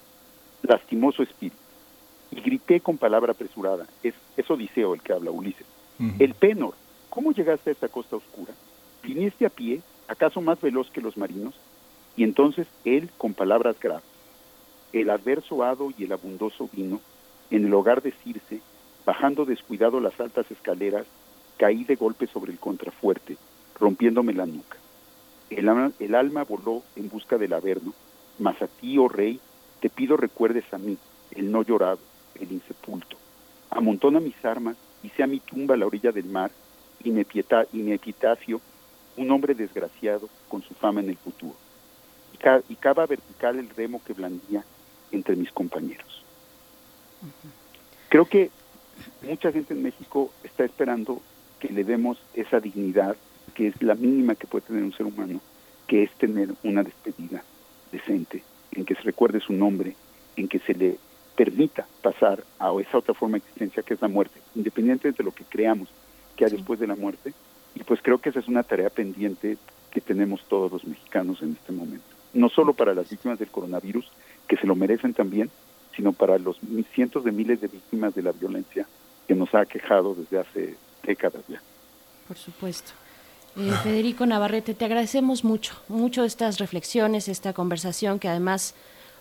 Lastimoso espíritu. Y grité con palabra apresurada, es, es Odiseo el que habla, Ulises. El Penor, ¿cómo llegaste a esta costa oscura? ¿Viniste a pie, acaso más veloz que los marinos? Y entonces él, con palabras graves, el adverso hado y el abundoso vino, en el hogar de Circe, Bajando descuidado las altas escaleras, caí de golpe sobre el contrafuerte, rompiéndome la nuca. El alma, el alma voló en busca del averno, mas a ti, oh rey, te pido recuerdes a mí, el no llorado, el insepulto. Amontona mis armas y sea mi tumba a la orilla del mar y mi, pieta, y mi epitafio, un hombre desgraciado con su fama en el futuro. Y, cava vertical el remo que blandía entre mis compañeros. Creo que mucha gente en México está esperando que le demos esa dignidad que es la mínima que puede tener un ser humano, que es tener una despedida decente, en que se recuerde su nombre, en que se le permita pasar a esa otra forma de existencia que es la muerte, independiente de lo que creamos que hay después de la muerte. Y pues creo que esa es una tarea pendiente que tenemos todos los mexicanos en este momento. No solo para las víctimas del coronavirus, que se lo merecen también, sino para los cientos de miles de víctimas de la violencia que nos ha quejado desde hace décadas ya. Por supuesto. Eh, Federico Navarrete, te agradecemos mucho, mucho estas reflexiones, esta conversación que además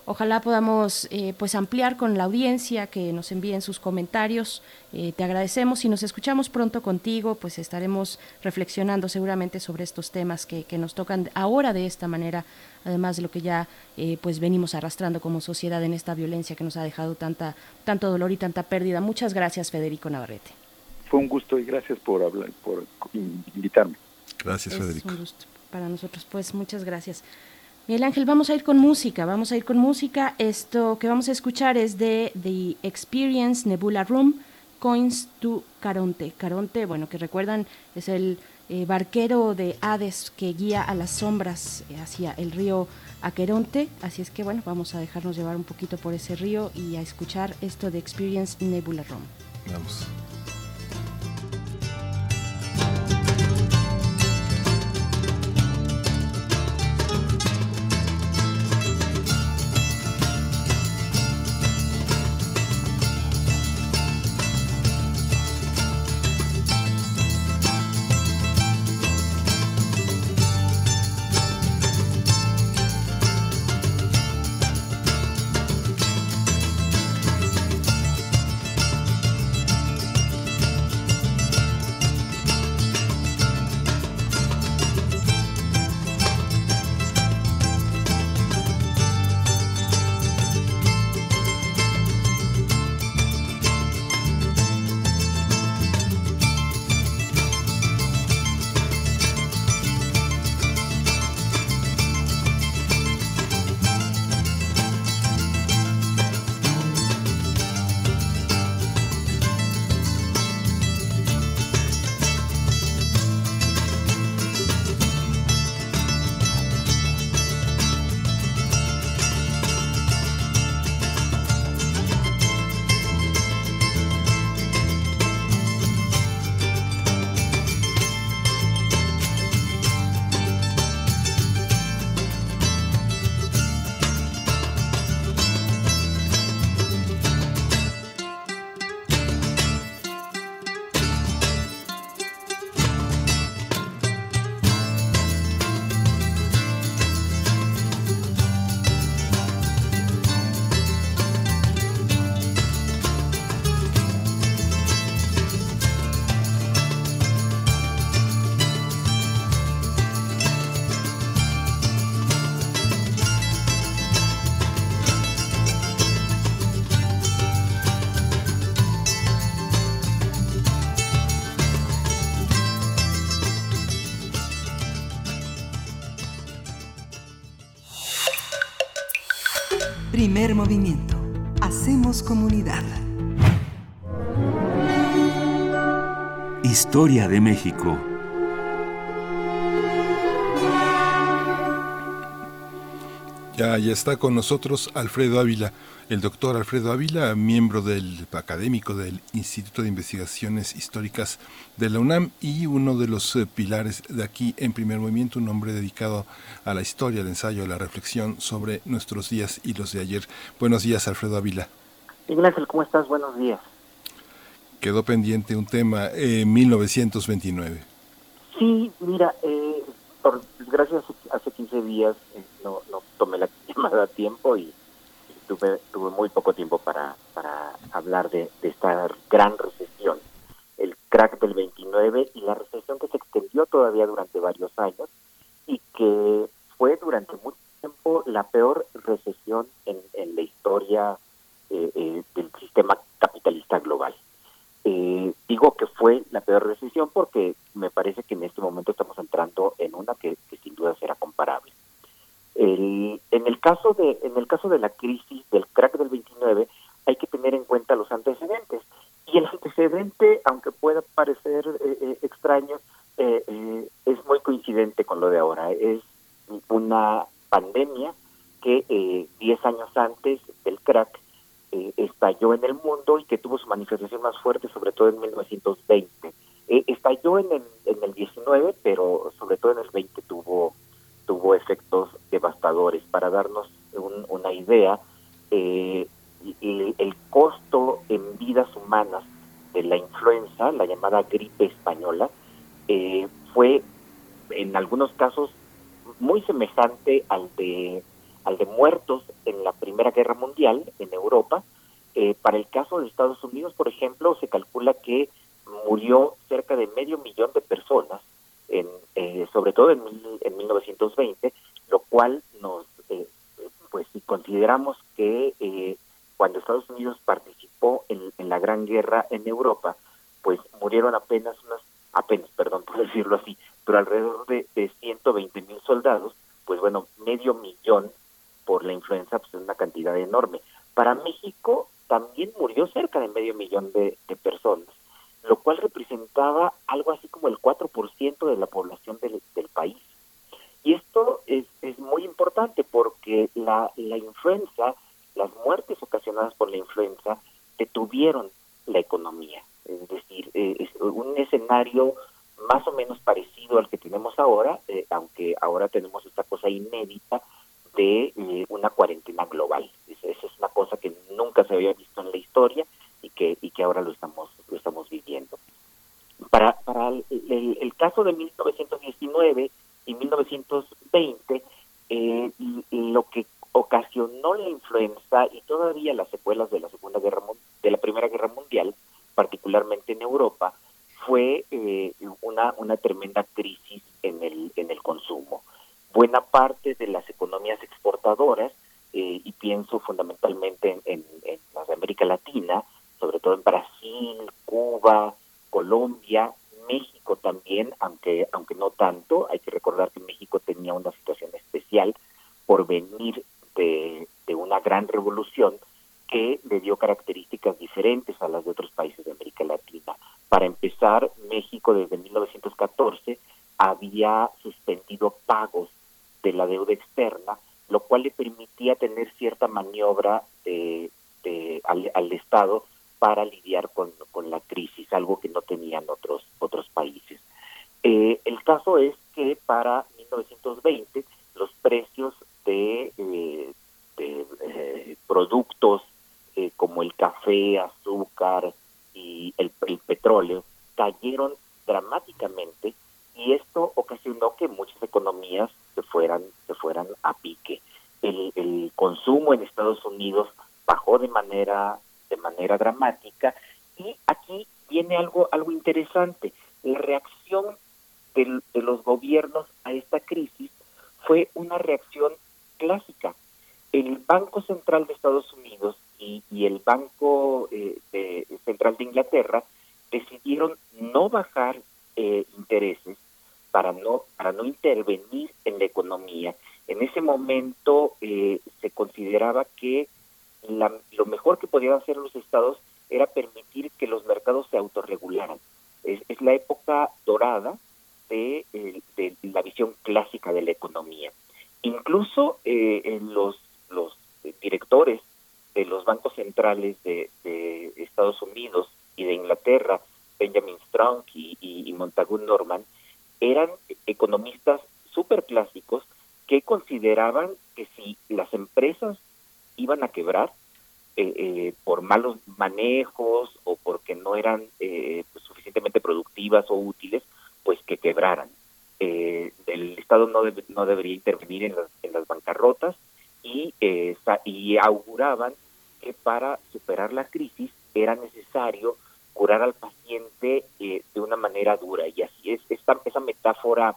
Ojalá podamos eh, pues ampliar con la audiencia, que nos envíen sus comentarios. Eh, te agradecemos y nos escuchamos pronto contigo, pues estaremos reflexionando seguramente sobre estos temas que, nos tocan ahora de esta manera, además de lo que ya eh, pues venimos arrastrando como sociedad en esta violencia que nos ha dejado tanta, tanto dolor y tanta pérdida. Muchas gracias, Federico Navarrete. Fue un gusto y gracias por hablar, por invitarme. Gracias, Federico. un gusto para nosotros, pues muchas gracias. Miguel Ángel, vamos a ir con música, vamos a ir con música. Esto que vamos a escuchar es de The Experience Nebula Room, Coins to Caronte. Caronte, bueno, que recuerdan, es el eh, barquero de Hades que guía a las sombras eh, hacia el río Aqueronte. Así es que, bueno, vamos a dejarnos llevar un poquito por ese río y a escuchar esto de Experience Nebula Room. Vamos. Historia de México. Ya, ya está con nosotros Alfredo Ávila, el doctor Alfredo Ávila, miembro del académico del Instituto de Investigaciones Históricas de la UNAM y uno de los eh, pilares de aquí en primer movimiento, un hombre dedicado a la historia, al ensayo, a la reflexión sobre nuestros días y los de ayer. Buenos días, Alfredo Ávila. Ignacio, ¿cómo estás? Buenos días. Quedó pendiente un tema eh, 1929. Sí, mira, eh, por desgracia hace 15 días no, no tomé la (laughs) llamada a tiempo y, tuve, tuve muy poco tiempo para, para hablar de, esta gran recesión, el crack del 29 y la recesión que se extendió todavía durante varios años y que fue durante mucho tiempo la peor recesión en, en la historia eh, eh, del sistema capitalista global. Eh, digo que fue la peor recesión porque me parece que en este momento estamos entrando en una que sin duda será comparable. El, en el caso de en el caso de la crisis del crack del 29 hay que tener en cuenta los antecedentes y el antecedente aunque pueda parecer eh, eh, extraño eh, es muy coincidente con lo de ahora es una pandemia que 10 años antes del crack estalló en el mundo y que tuvo su manifestación más fuerte sobre todo en 1920 estalló en el, en el 19 pero sobre todo en el 20 tuvo tuvo efectos devastadores. Para darnos una idea, eh, el, costo en vidas humanas de la influenza, la llamada gripe española, eh, fue en algunos casos muy semejante al de al de muertos en la Primera Guerra Mundial en Europa. Eh, para el caso de Estados Unidos, por ejemplo, se calcula que murió cerca de medio millón de personas, en, eh, sobre todo en, en 1920, lo cual nos, eh, pues si consideramos que cuando Estados Unidos participó en, en, la Gran Guerra en Europa, pues murieron apenas, perdón por decirlo así, pero alrededor de, de 120 mil soldados, pues bueno, medio millón por la influenza, pues es una cantidad enorme. Para México también murió millón de, personas, lo cual representaba algo así como el 4% de la población del, país. Y esto es, es muy importante porque la, la influenza, las muertes ocasionadas por la influenza, detuvieron la economía. Es decir, eh, un escenario o porque no eran eh, pues, suficientemente productivas o útiles, pues que quebraran. el Estado no, no debería intervenir en las, bancarrotas y, y auguraban que para superar la crisis era necesario curar al paciente eh, de una manera dura. Y así es, esta, esa metáfora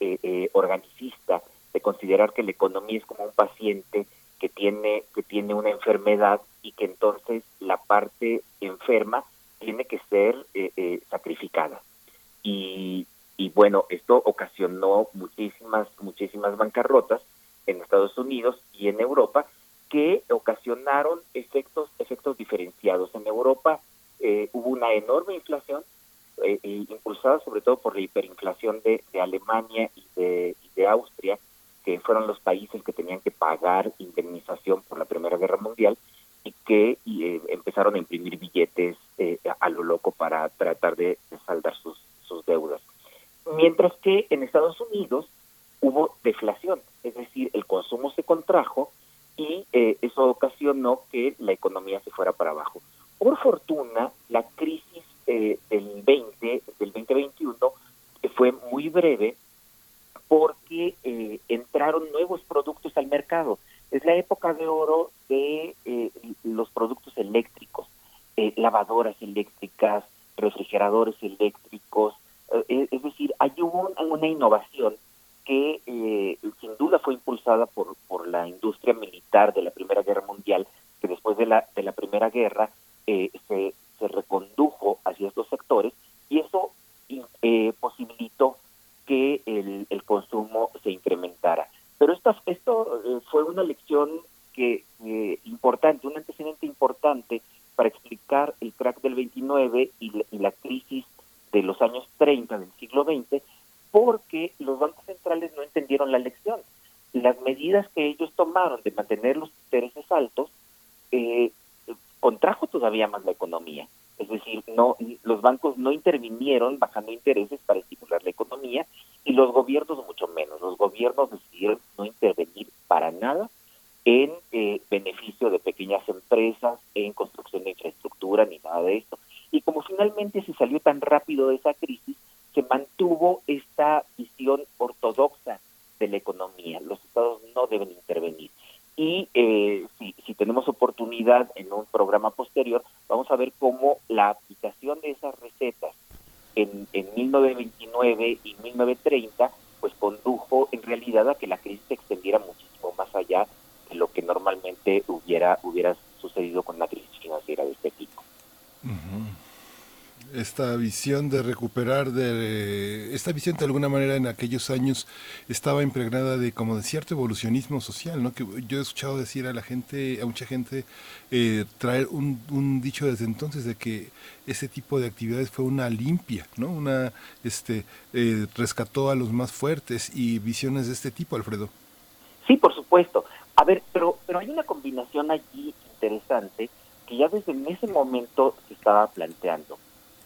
eh, eh, organicista de considerar que la economía es como un paciente que tiene, que tiene una enfermedad y que entonces enferma tiene que ser sacrificada. Y, y bueno, esto ocasionó muchísimas, muchísimas bancarrotas en Estados Unidos y en Europa que ocasionaron efectos, efectos diferenciados. En Europa eh, hubo una enorme inflación, eh, impulsada sobre todo por la hiperinflación de, Alemania y de, Austria, que fueron los países que tenían que pagar indemnización por la Primera Guerra Mundial y que eh, empezaron a imprimir billetes a lo loco para tratar de, saldar sus, sus deudas. Mientras que en Estados Unidos hubo deflación, es decir, el consumo se contrajo y eso ocasionó que la economía se fuera para abajo. Por fortuna, la crisis eh, del 20, del 2021, fue muy breve porque entraron nuevos productos al mercado. Es la época de oro de los productos eléctricos, lavadoras eléctricas, refrigeradores eléctricos, es decir, hay una innovación que eh, sin duda fue impulsada por, por la industria militar de la Primera Guerra Mundial, que después de la, de la Primera Guerra eh, se, se recondujo hacia estos sectores y eso eh, posibilitó que el, el, consumo se incrementara. Pero esto, esto fue una lección que importante, un antecedente importante para explicar el crack del 29 y y la crisis de los años 30 del siglo XX, porque los bancos centrales no entendieron la lección. Las medidas que ellos tomaron de mantener los intereses altos eh, contrajo todavía más la economía. Es decir, no los bancos no intervinieron bajando intereses para estimular la economía y los gobiernos mucho menos. Los gobiernos decidieron no intervenir para nada en eh, beneficio de pequeñas empresas, en construcción de infraestructura, ni nada de esto. Y como finalmente se salió tan rápido de esa crisis, se mantuvo esta visión ortodoxa de la economía. Los estados no deben intervenir. Y eh, si, si tenemos oportunidad en un programa posterior, vamos a ver cómo la aplicación de esas recetas en, en 1929 y 1930 pues condujo en realidad a que la crisis se extendiera muchísimo más allá de lo que normalmente hubiera hubiera sucedido con una crisis financiera de este tipo esta de recuperar de esta visión de alguna manera en aquellos años estaba impregnada de como de cierto evolucionismo social no que yo he escuchado decir a la gente a mucha gente eh, traer un, un, dicho desde entonces de que ese tipo de actividades fue una limpia no una este eh, rescató a los más fuertes y visiones de este tipo Alfredo. Sí por supuesto. A ver pero pero hay una combinación allí interesante que ya desde ese momento se estaba planteando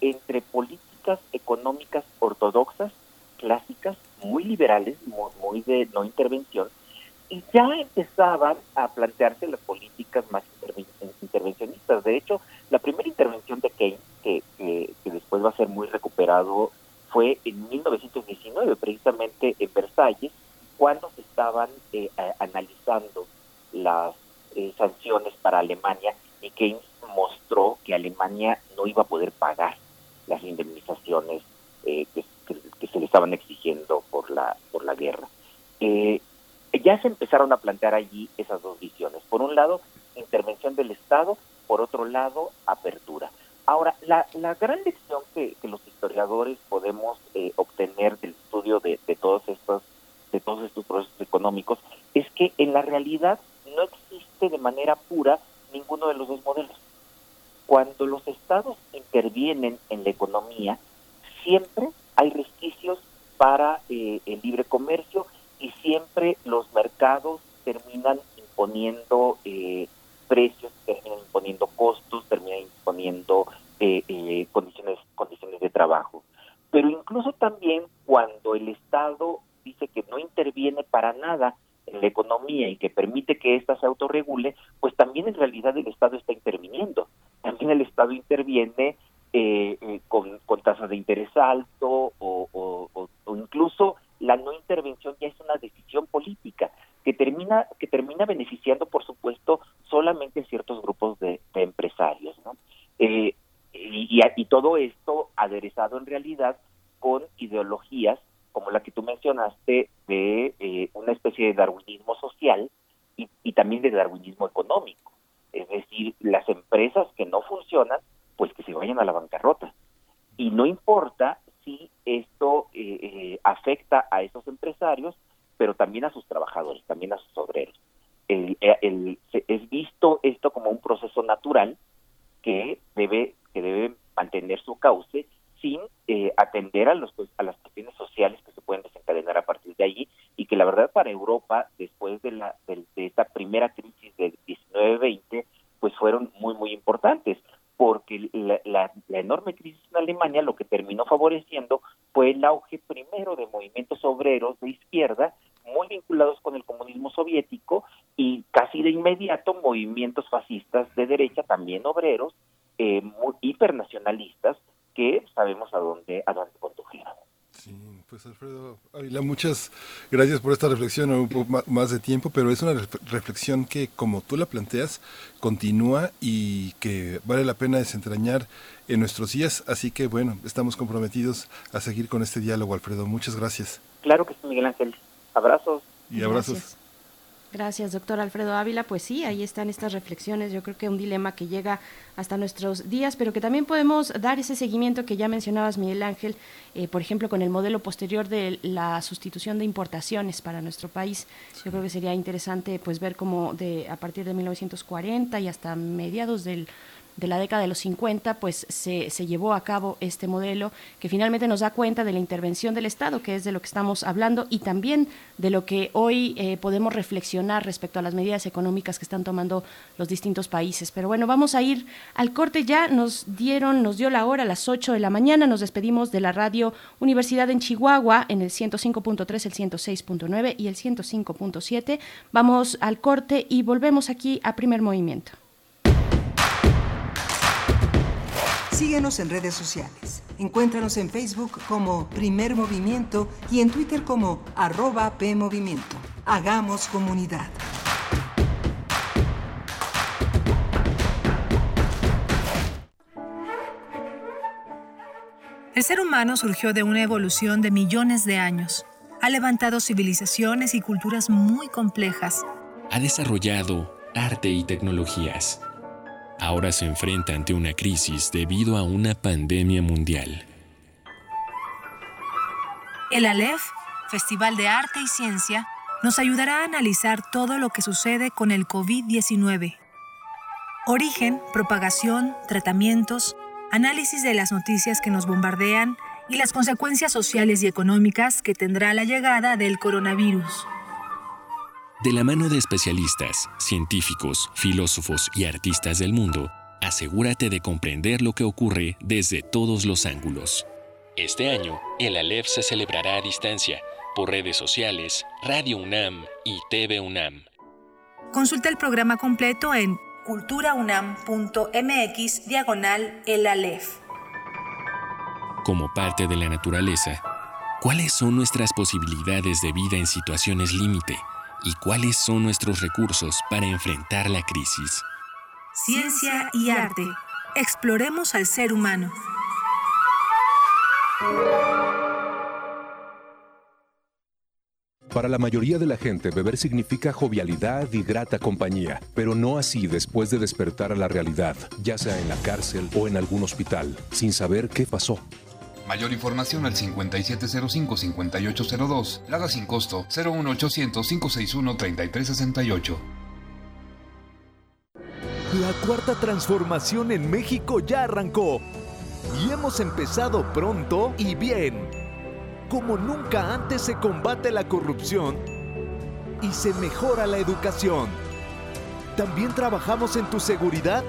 entre políticas económicas ortodoxas, clásicas, muy liberales, muy, de no intervención, y ya empezaban a plantearse las políticas más intervencionistas. De hecho, la primera intervención de Keynes, que, que, después va a ser muy recuperado, fue en 1919, precisamente en Versalles, cuando se estaban eh, analizando las eh, sanciones para Alemania y Keynes mostró que Alemania no iba a poder pagar las indemnizaciones eh, que, se le estaban exigiendo por la por la guerra. Eh, ya se empezaron a plantear allí esas dos visiones. Por un lado, intervención del Estado, por otro lado, apertura. Ahora, la, la gran lección que, los historiadores podemos eh, obtener del estudio de, de, todos estos, de todos estos procesos económicos es que en la realidad no existe de manera pura ninguno de los dos modelos. Cuando los estados intervienen en la economía, siempre hay resquicios para eh, el libre comercio y siempre los mercados terminan imponiendo eh, precios, terminan imponiendo costos, terminan imponiendo eh, condiciones, condiciones de trabajo. Pero incluso también cuando el Estado dice que no interviene para nada en la economía y que permite que ésta se autorregule, pues también en realidad el Estado está interviniendo también el Estado interviene eh, eh, con, tasas de interés alto o, incluso la no intervención ya es una decisión política que termina que termina beneficiando por supuesto solamente ciertos grupos de, empresarios ¿no? Eh, y, y, todo esto aderezado en realidad con ideologías como la que tú mencionaste de una especie de darwinismo social y, y también de darwinismo económico es decir, las empresas que no funcionan, pues que se vayan a la bancarrota. Y no importa si esto eh, eh, afecta a esos empresarios, pero también a sus trabajadores, también a sus obreros. El, eh, es visto esto como un proceso natural que debe, que debe mantener su cauce sin atender a, los, pues, a las cuestiones sociales que se pueden desencadenar a partir de allí y que la verdad para Europa, después de, la, de, de esta primera crisis del 19-20, pues fueron muy, muy importantes, porque la, la, enorme crisis en Alemania lo que terminó favoreciendo fue el auge primero de movimientos obreros de izquierda, muy vinculados con el comunismo soviético, y casi de inmediato movimientos fascistas de derecha, también obreros, eh, muy hipernacionalistas, que sabemos a dónde, a dónde condujeron. Sí, Pues Alfredo Ávila, muchas gracias por esta reflexión, un poco más de tiempo, pero es una reflexión que, como tú la planteas, continúa y que vale la pena desentrañar en nuestros días. Así que, bueno, estamos comprometidos a seguir con este diálogo, Alfredo. Muchas gracias. Claro que sí, Miguel Ángel. Abrazos. Y abrazos. Gracias, doctor Alfredo Ávila. Pues sí, ahí están estas reflexiones. Yo creo que un dilema que llega hasta nuestros días, pero que también podemos dar ese seguimiento que ya mencionabas, Miguel Ángel, eh, por ejemplo, con el modelo posterior de la sustitución de importaciones para nuestro país. Yo creo que sería interesante pues ver cómo de a partir de 1940 y hasta mediados del de la década de los 50, pues se, se, llevó a cabo este modelo que finalmente nos da cuenta de la intervención del Estado, que es de lo que estamos hablando, y también de lo que hoy eh, podemos reflexionar respecto a las medidas económicas que están tomando los distintos países. Pero bueno, vamos a ir al corte ya. Nos dieron, nos dio la hora a las 8 de la mañana. Nos despedimos de la radio Universidad en Chihuahua en el 105.3, el 106.9 y el 105.7. Vamos al corte y volvemos aquí a primer movimiento. Síguenos en redes sociales. Encuéntranos en Facebook como Primer Movimiento y en Twitter como arroba PMovimiento. Hagamos comunidad. El ser humano surgió de una evolución de millones de años. Ha levantado civilizaciones y culturas muy complejas. Ha desarrollado arte y tecnologías ahora se enfrenta ante una crisis debido a una pandemia mundial. El Aleph, Festival de Arte y Ciencia, nos ayudará a analizar todo lo que sucede con el COVID-19. Origen, propagación, tratamientos, análisis de las noticias que nos bombardean y las consecuencias sociales y económicas que tendrá la llegada del coronavirus. De la mano de especialistas, científicos, filósofos y artistas del mundo, asegúrate de comprender lo que ocurre desde todos los ángulos. Este año, el Aleph se celebrará a distancia por redes sociales, Radio UNAM y TV UNAM. Consulta el programa completo en culturaunam.mx diagonal el Aleph. Como parte de la naturaleza, ¿cuáles son nuestras posibilidades de vida en situaciones límite? Y cuáles son nuestros recursos para enfrentar la crisis. Ciencia y arte. Exploremos al ser humano. Para la mayoría de la gente, beber significa jovialidad y grata compañía, pero no así después de despertar a la realidad, ya sea en la cárcel o en algún hospital, sin saber qué pasó. Mayor información al 5705-5802. Lada sin costo 01800-561-3368. La cuarta transformación en México ya arrancó. Y hemos empezado pronto y bien. Como nunca antes se combate la corrupción y se mejora la educación. También trabajamos en tu seguridad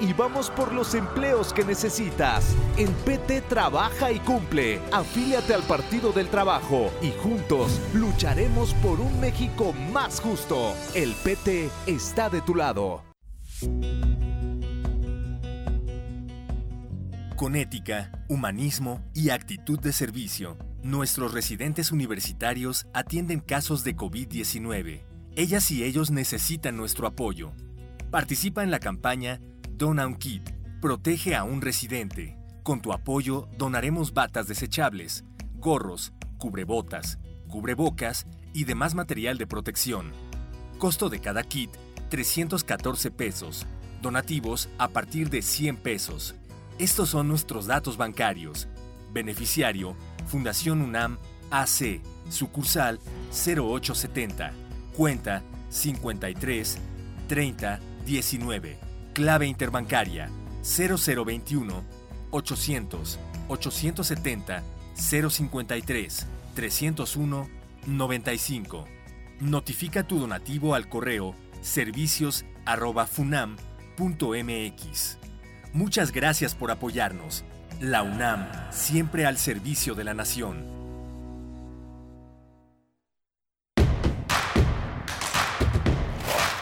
y vamos por los empleos que necesitas. En PT trabaja y cumple. Afíliate al Partido del Trabajo y juntos lucharemos por un México más justo. El PT está de tu lado. Con ética, humanismo y actitud de servicio, nuestros residentes universitarios atienden casos de COVID-19. Ellas y ellos necesitan nuestro apoyo. Participa en la campaña Dona un kit. Protege a un residente. Con tu apoyo donaremos batas desechables, gorros, cubrebotas, cubrebocas y demás material de protección. Costo de cada kit 314 pesos. Donativos a partir de 100 pesos. Estos son nuestros datos bancarios. Beneficiario Fundación UNAM AC, sucursal 0870, cuenta 53 30 19. Clave interbancaria 0021 800 870 053 301 95. Notifica tu donativo al correo servicios@funam.mx. Muchas gracias por apoyarnos. La UNAM, siempre al servicio de la nación.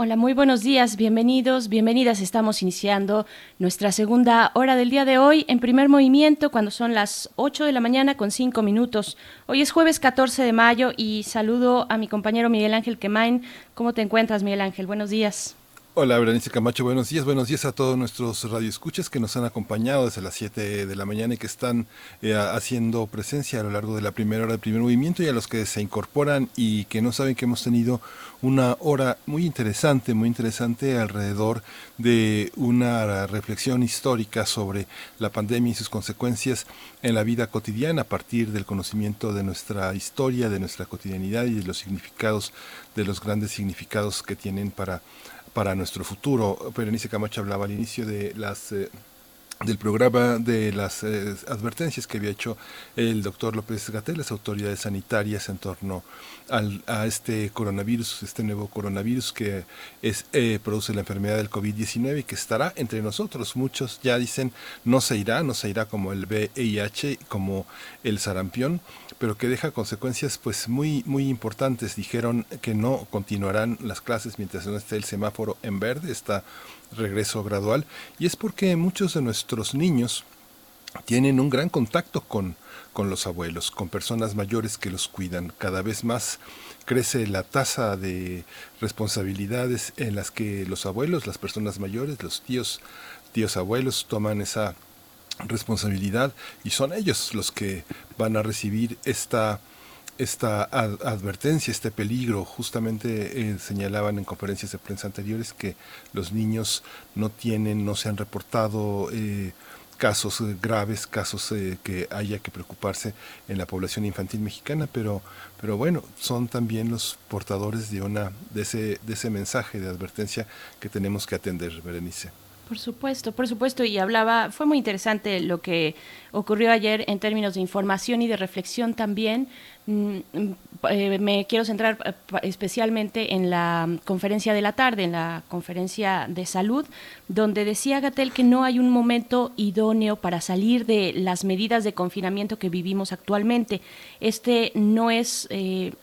Hola, muy buenos días, bienvenidos, bienvenidas. Estamos iniciando nuestra segunda hora del día de hoy en primer movimiento cuando son las 8 de la mañana con 5 minutos. Hoy es jueves 14 de mayo y saludo a mi compañero Miguel Ángel Quemain. ¿Cómo te encuentras, Miguel Ángel? Buenos días. Hola, Berenice Camacho, buenos días. Buenos días a todos nuestros radioescuchas que nos han acompañado desde las 7 de la mañana y que están eh, haciendo presencia a lo largo de la primera hora del primer movimiento y a los que se incorporan y que no saben que hemos tenido una hora muy interesante, muy interesante alrededor de una reflexión histórica sobre la pandemia y sus consecuencias en la vida cotidiana a partir del conocimiento de nuestra historia, de nuestra cotidianidad y de los significados, de los grandes significados que tienen para para nuestro futuro. Berenice Camacho hablaba al inicio de las eh, del programa de las eh, advertencias que había hecho el doctor López Gatel, las autoridades sanitarias en torno al, a este coronavirus, este nuevo coronavirus que es, eh, produce la enfermedad del COVID-19 y que estará entre nosotros. Muchos ya dicen no se irá, no se irá como el VIH, como el sarampión, pero que deja consecuencias pues muy muy importantes. Dijeron que no continuarán las clases mientras no esté el semáforo en verde, está regreso gradual y es porque muchos de nuestros niños tienen un gran contacto con, con los abuelos, con personas mayores que los cuidan. Cada vez más crece la tasa de responsabilidades en las que los abuelos, las personas mayores, los tíos, tíos abuelos toman esa responsabilidad y son ellos los que van a recibir esta esta advertencia, este peligro. Justamente eh, señalaban en conferencias de prensa anteriores que los niños no tienen, no se han reportado eh, casos eh, graves, casos que haya que preocuparse en la población infantil mexicana, pero, pero bueno, son también los portadores de, una, de, ese, de ese mensaje de advertencia que tenemos que atender, Berenice. Por supuesto, por supuesto, y hablaba, fue muy interesante lo que ocurrió ayer en términos de información y de reflexión también. Mm, eh, me quiero centrar eh, especialmente en la conferencia de la tarde, en la conferencia de salud, donde decía Gatel que no hay un momento idóneo para salir de las medidas de confinamiento que vivimos actualmente. Este no es eh,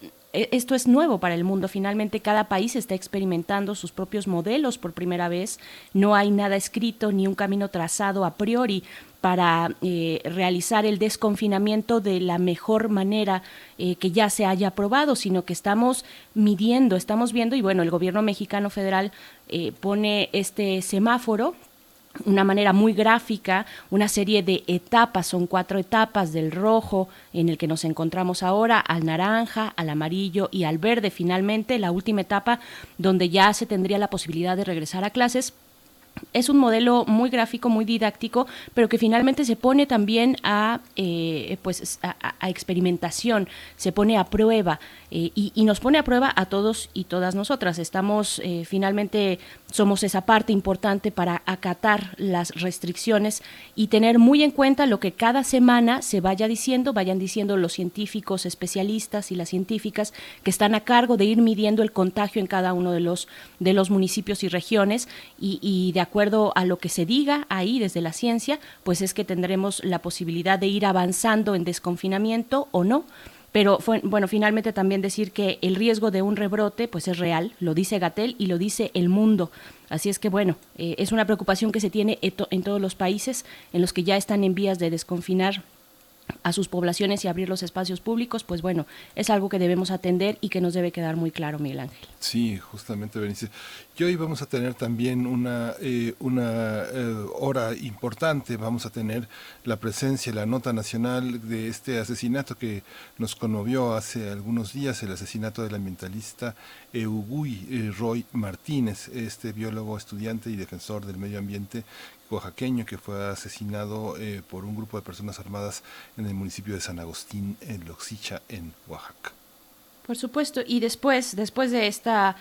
esto es nuevo para el mundo. Finalmente, cada país está experimentando sus propios modelos por primera vez. No hay nada escrito ni un camino trazado a priori para eh, realizar el desconfinamiento de la mejor manera eh, que ya se haya aprobado, sino que estamos midiendo, estamos viendo, y bueno, el gobierno mexicano federal eh, pone este semáforo una manera muy gráfica, una serie de etapas, son cuatro etapas del rojo en el que nos encontramos ahora, al naranja, al amarillo y al verde finalmente, la última etapa donde ya se tendría la posibilidad de regresar a clases es un modelo muy gráfico, muy didáctico, pero que finalmente se pone también a, eh, pues, a, experimentación, se pone a prueba eh, y, nos pone a prueba a todos y todas nosotras. Estamos, eh, finalmente, somos esa parte importante para acatar las restricciones y tener muy en cuenta lo que cada semana se vaya diciendo, vayan diciendo los científicos, especialistas y las científicas que están a cargo de ir midiendo el contagio en cada uno de los, de los municipios y regiones y, y de acuerdo a lo que se diga ahí desde la ciencia, pues es que tendremos la posibilidad de ir avanzando en desconfinamiento o no. Pero bueno, finalmente también decir que el riesgo de un rebrote pues es real, lo dice Gatel y lo dice el mundo. Así es que bueno, eh, es una preocupación que se tiene en todos los países en los que ya están en vías de desconfinar a sus poblaciones y abrir los espacios públicos, pues bueno, es algo que debemos atender y que nos debe quedar muy claro, Miguel Ángel. Sí, justamente, Benice. Y hoy vamos a tener también una, eh, una eh, hora importante, vamos a tener la presencia, la nota nacional de este asesinato que nos conmovió hace algunos días, el asesinato del ambientalista Eugui eh, Roy Martínez, este biólogo, estudiante y defensor del medio ambiente oaxaqueño que fue asesinado por un grupo de personas armadas en el municipio de San Agustín, en Loxicha, en Oaxaca. Por supuesto, y después, después de esta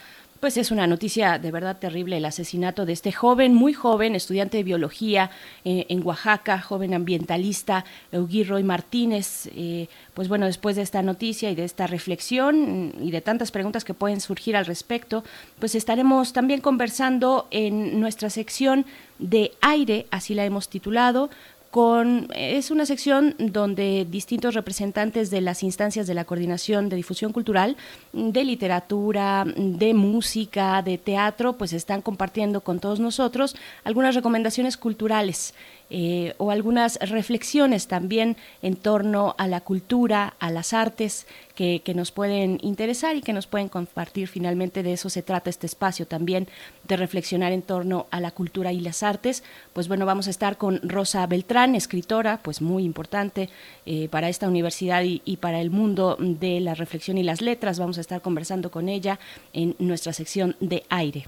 pues es una noticia de verdad terrible el asesinato de este joven, muy joven, estudiante de biología eh, en Oaxaca, joven ambientalista, Roy Martínez. Eh, pues bueno, después de esta noticia y de esta reflexión y de tantas preguntas que pueden surgir al respecto, pues estaremos también conversando en nuestra sección de aire, así la hemos titulado, con es una sección donde distintos representantes de las instancias de la coordinación de difusión cultural, de literatura, de música, de teatro, pues están compartiendo con todos nosotros algunas recomendaciones culturales eh, o algunas reflexiones también en torno a la cultura, a las artes que, nos pueden interesar y que nos pueden compartir. Finalmente de eso se trata este espacio también, de reflexionar en torno a la cultura y las artes. Pues bueno, vamos a estar con Rosa Beltrán, escritora, pues muy importante eh, para esta universidad y, y para el mundo de la reflexión y las letras. Vamos a estar conversando con ella en nuestra sección de aire.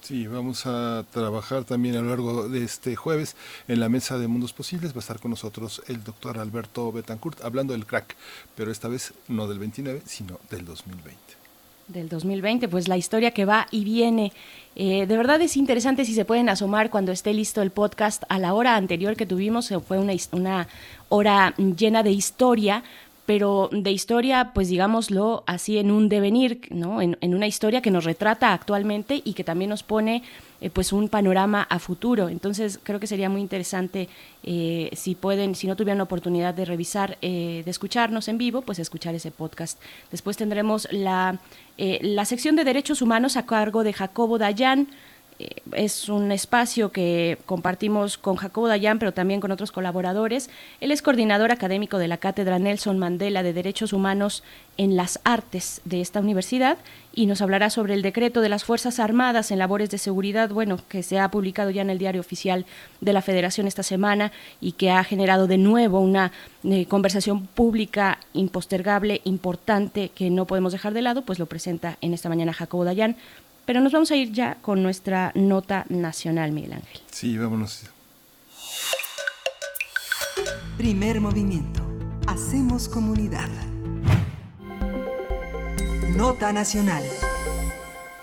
Sí, vamos a trabajar también a lo largo de este jueves en la mesa de Mundos Posibles. Va a estar con nosotros el doctor Alberto Betancourt hablando del crack, pero esta vez no del 29, sino del 2020 del 2020, pues la historia que va y viene. Eh, de verdad es interesante si se pueden asomar cuando esté listo el podcast a la hora anterior que tuvimos, fue una, una hora llena de historia, pero de historia, pues digámoslo así, en un devenir, ¿no? En, una historia que nos retrata actualmente y que también nos pone eh, pues un panorama a futuro. Entonces creo que sería muy interesante eh, si pueden, si no tuvieran oportunidad de revisar, eh, de escucharnos en vivo, pues escuchar ese podcast. Después tendremos la, la sección de derechos humanos a cargo de Jacobo Dayan es un espacio que compartimos con Jacobo Dayan, pero también con otros colaboradores. Él es coordinador académico de la Cátedra Nelson Mandela de Derechos Humanos en las Artes de esta universidad y nos hablará sobre el decreto de las Fuerzas Armadas en labores de seguridad, bueno, que se ha publicado ya en el diario oficial de la Federación esta semana y que ha generado de nuevo una eh, conversación pública impostergable, importante, que no podemos dejar de lado, pues lo presenta en esta mañana Jacobo Dayan. Pero nos vamos a ir ya con nuestra nota nacional, Miguel Ángel. Sí, vámonos. Primer movimiento. Hacemos comunidad. Nota nacional.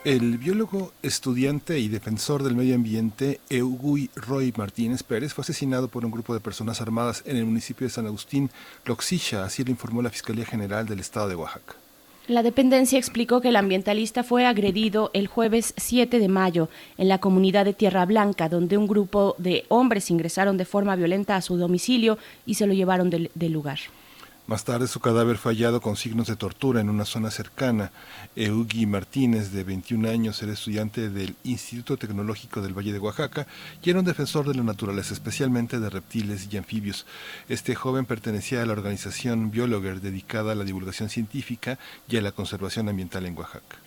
El biólogo, estudiante y defensor del medio ambiente Eugui Roy Martínez Pérez fue asesinado por un grupo de personas armadas en el municipio de San Agustín, Loxilla, así lo informó la Fiscalía General del Estado de Oaxaca. La dependencia explicó que el ambientalista fue agredido el jueves 7 de mayo en la comunidad de Tierra Blanca, donde un grupo de hombres ingresaron de forma violenta a su domicilio y se lo llevaron del, lugar. Más tarde su cadáver fue hallado con signos de tortura en una zona cercana. Eugi Martínez, de 21 años, era estudiante del Instituto Tecnológico del Valle de Oaxaca y era un defensor de la naturaleza, especialmente de reptiles y anfibios. Este joven pertenecía a la organización Biologer, dedicada a la divulgación científica y a la conservación ambiental en Oaxaca.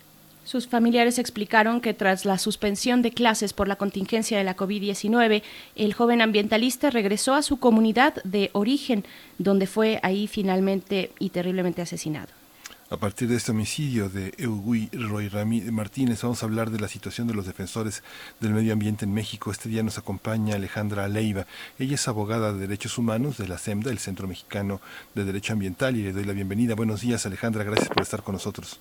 Sus familiares explicaron que tras la suspensión de clases por la contingencia de la COVID-19, el joven ambientalista regresó a su comunidad de origen, donde fue ahí finalmente y terriblemente asesinado. A partir de este homicidio de Eugui Roy Martínez, vamos a hablar de la situación de los defensores del medio ambiente en México. Este día nos acompaña Alejandra Leiva. Ella es abogada de derechos humanos de la CEMDA, el Centro Mexicano de Derecho Ambiental, y le doy la bienvenida. Buenos días, Alejandra. Gracias por estar con nosotros.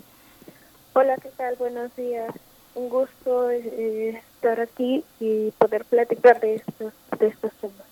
Hola, ¿qué tal? Buenos días. Un gusto eh, estar aquí y poder platicar de estos, de estos temas.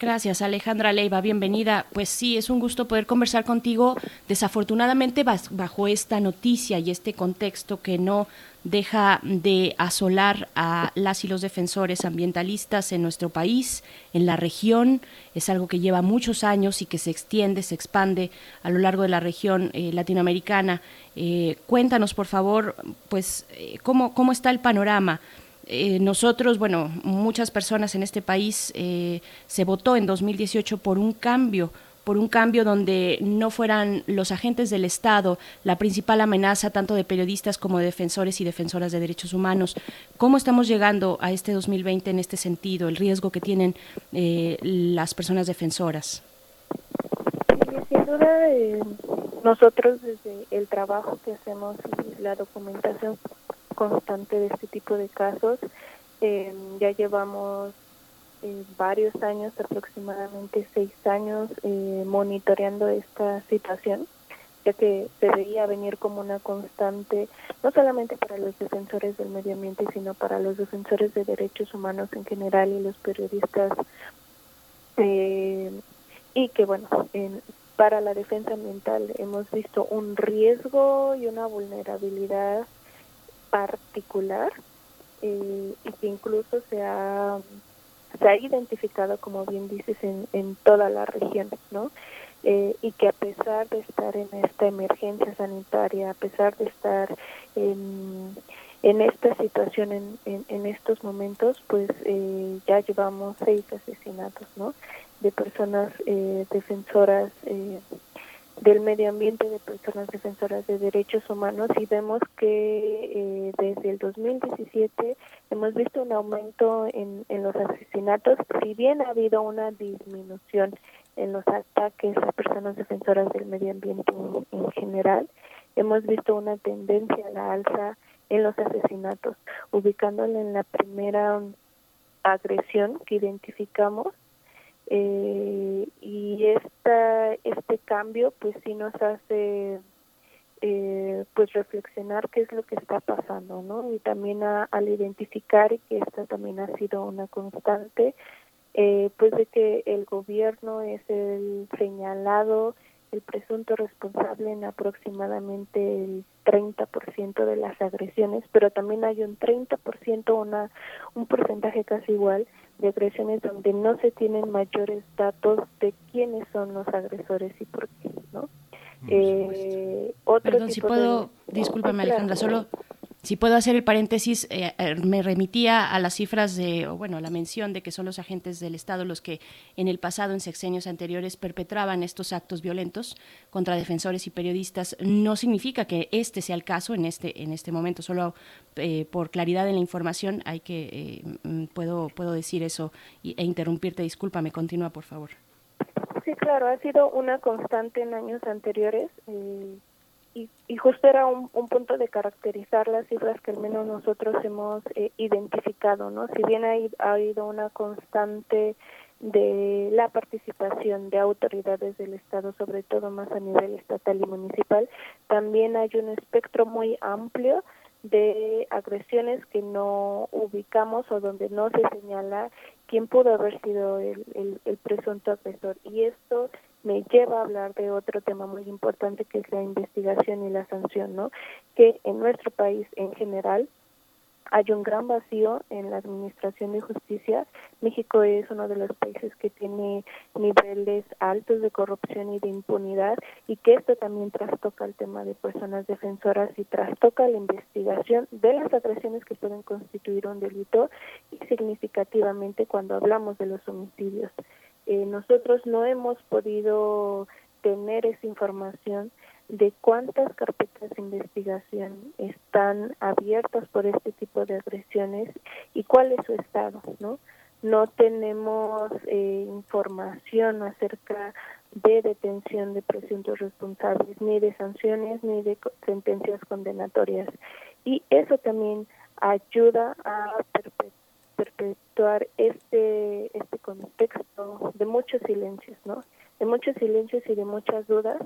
Gracias, Alejandra Leiva, bienvenida. Pues sí, es un gusto poder conversar contigo. Desafortunadamente, bajo esta noticia y este contexto que no deja de asolar a las y los defensores ambientalistas en nuestro país, en la región, es algo que lleva muchos años y que se extiende, se expande a lo largo de la región eh, latinoamericana. Eh, cuéntanos, por favor, pues, eh, cómo, cómo está el panorama eh, nosotros, bueno, muchas personas en este país eh, se votó en 2018 por un cambio, por un cambio donde no fueran los agentes del Estado la principal amenaza tanto de periodistas como de defensores y defensoras de derechos humanos. ¿Cómo estamos llegando a este 2020 en este sentido, el riesgo que tienen eh, las personas defensoras? Sin duda, nosotros desde el trabajo que hacemos y la documentación constante de este tipo de casos. Eh, ya llevamos eh, varios años, aproximadamente seis años, eh, monitoreando esta situación, ya que se veía venir como una constante, no solamente para los defensores del medio ambiente, sino para los defensores de derechos humanos en general y los periodistas. y que, bueno, para la defensa ambiental hemos visto un riesgo y una vulnerabilidad particular eh, y que incluso se ha se ha identificado, como bien dices, en, en toda la región, ¿no? Eh, y que a pesar de estar en esta emergencia sanitaria, a pesar de estar en, en esta situación en, en, estos momentos, pues eh, ya llevamos seis asesinatos, ¿no? De personas eh, defensoras del medio ambiente, de personas defensoras de derechos humanos y vemos que desde el 2017 hemos visto un aumento en, en los asesinatos, si bien ha habido una disminución en los ataques a personas defensoras del medio ambiente en, general, hemos visto una tendencia a la alza en los asesinatos, ubicándole en la primera agresión que identificamos eh, y esta este cambio pues sí nos hace eh, pues reflexionar qué es lo que está pasando no y también al identificar que esta también ha sido una constante eh, pues de que el gobierno es el señalado, el presunto responsable en aproximadamente el 30% de las agresiones, pero también hay un 30%, una, un porcentaje casi igual de agresiones donde no se tienen mayores datos de quiénes son los agresores y por qué, ¿no? Eh, otro Perdón, si puedo, discúlpame Alejandra, solo si puedo hacer el paréntesis, eh, eh, me remitía a las cifras de, o bueno, la mención de que son los agentes del Estado los que en el pasado, en sexenios anteriores, perpetraban estos actos violentos contra defensores y periodistas. No significa que este sea el caso en este, en este momento, solo eh, por claridad en la información hay que, mm, puedo, puedo decir eso e interrumpirte. Discúlpame, continúa, por favor. Sí, claro, ha sido una constante en años anteriores justo era un, punto de caracterizar las cifras que al menos nosotros hemos eh, identificado, ¿no? Si bien ha, habido una constante de la participación de autoridades del Estado, sobre todo más a nivel estatal y municipal, también hay un espectro muy amplio de agresiones que no ubicamos o donde no se señala quién pudo haber sido el, el, el presunto agresor. Y esto me lleva a hablar de otro tema muy importante que es la investigación y la sanción, ¿no? Que en nuestro país en general hay un gran vacío en la administración de justicia. México es uno de los países que tiene niveles altos de corrupción y de impunidad y que esto también trastoca el tema de personas defensoras y trastoca la investigación de las agresiones que pueden constituir un delito y significativamente cuando hablamos de los homicidios. Eh, nosotros no hemos podido tener esa información de cuántas carpetas de investigación están abiertas por este tipo de agresiones y cuál es su estado, ¿no? No tenemos eh, información acerca de detención de presuntos responsables, ni de sanciones, ni de sentencias condenatorias. Y eso también ayuda a perpetuar perpetuar este este contexto de muchos silencios, ¿no? De muchos silencios y de muchas dudas.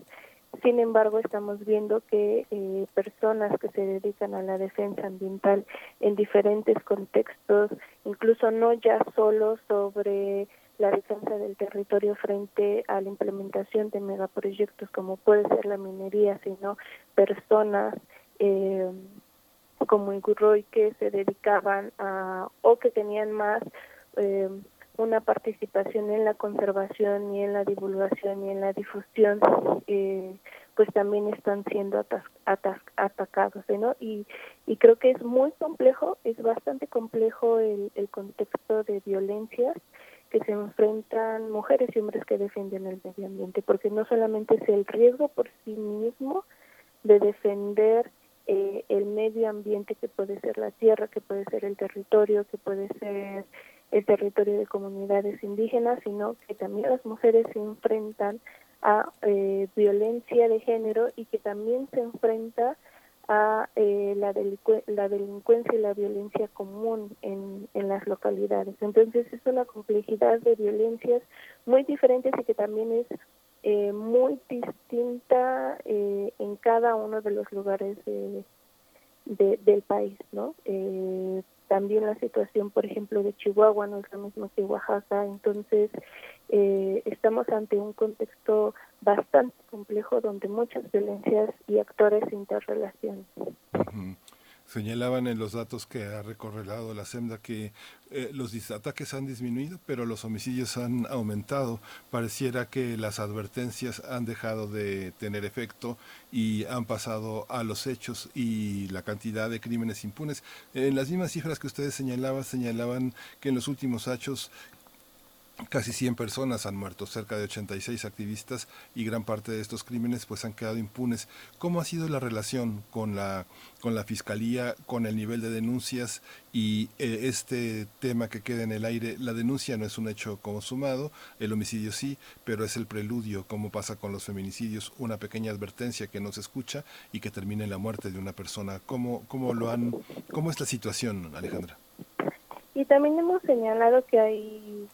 Sin embargo, estamos viendo que eh, personas que se dedican a la defensa ambiental en diferentes contextos, incluso no ya solo sobre la defensa del territorio frente a la implementación de megaproyectos como puede ser la minería, sino personas eh, como en Gurroy que se dedicaban a o que tenían más eh, una participación en la conservación y en la divulgación y en la difusión eh, pues también están siendo atacados ¿no? y, y creo que es muy complejo es bastante complejo el, el contexto de violencias que se enfrentan mujeres y hombres que defienden el medio ambiente porque no solamente es el riesgo por sí mismo de defender eh, el medio ambiente que puede ser la tierra, que puede ser el territorio, que puede ser el territorio de comunidades indígenas, sino que también las mujeres se enfrentan a eh, violencia de género y que también se enfrenta a eh, la, la delincuencia y la violencia común en, en las localidades. Entonces es una complejidad de violencias muy diferentes y que también es eh, muy distinta eh, en cada uno de los lugares de, del país, ¿no? Eh, también la situación, por ejemplo, de Chihuahua no es lo mismo que Oaxaca, entonces eh, estamos ante un contexto bastante complejo donde muchas violencias y actores se interrelacionan. Señalaban en los datos que ha recorrelado la SEMDA que eh, los ataques han disminuido, pero los homicidios han aumentado. Pareciera que las advertencias han dejado de tener efecto y han pasado a los hechos y la cantidad de crímenes impunes. En las mismas cifras que ustedes señalaban, señalaban que en los últimos hechos Casi 100 personas han muerto, cerca de 86 activistas y gran parte de estos crímenes pues han quedado impunes. ¿Cómo ha sido la relación con la con la fiscalía, con el nivel de denuncias y eh, este tema que queda en el aire? La denuncia no es un hecho consumado, el homicidio sí, pero es el preludio, como pasa con los feminicidios, una pequeña advertencia que no se escucha y que termina en la muerte de una persona. ¿Cómo cómo lo han cómo es la situación, Alejandra? Y también hemos señalado que hay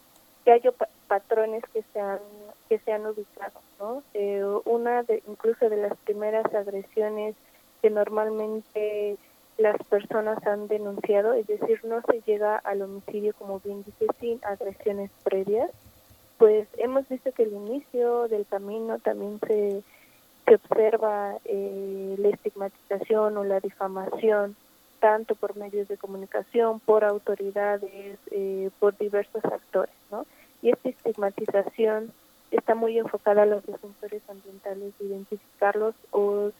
que hay patrones que se han que se han ubicado no eh, una de incluso de las primeras agresiones que normalmente las personas han denunciado es decir no se llega al homicidio como bien dice sin agresiones previas pues hemos visto que el inicio del camino también se se observa eh, la estigmatización o la difamación tanto por medios de comunicación, por autoridades, eh, por diversos actores, ¿no? y esta estigmatización está muy enfocada a los defensores ambientales, de identificarlos o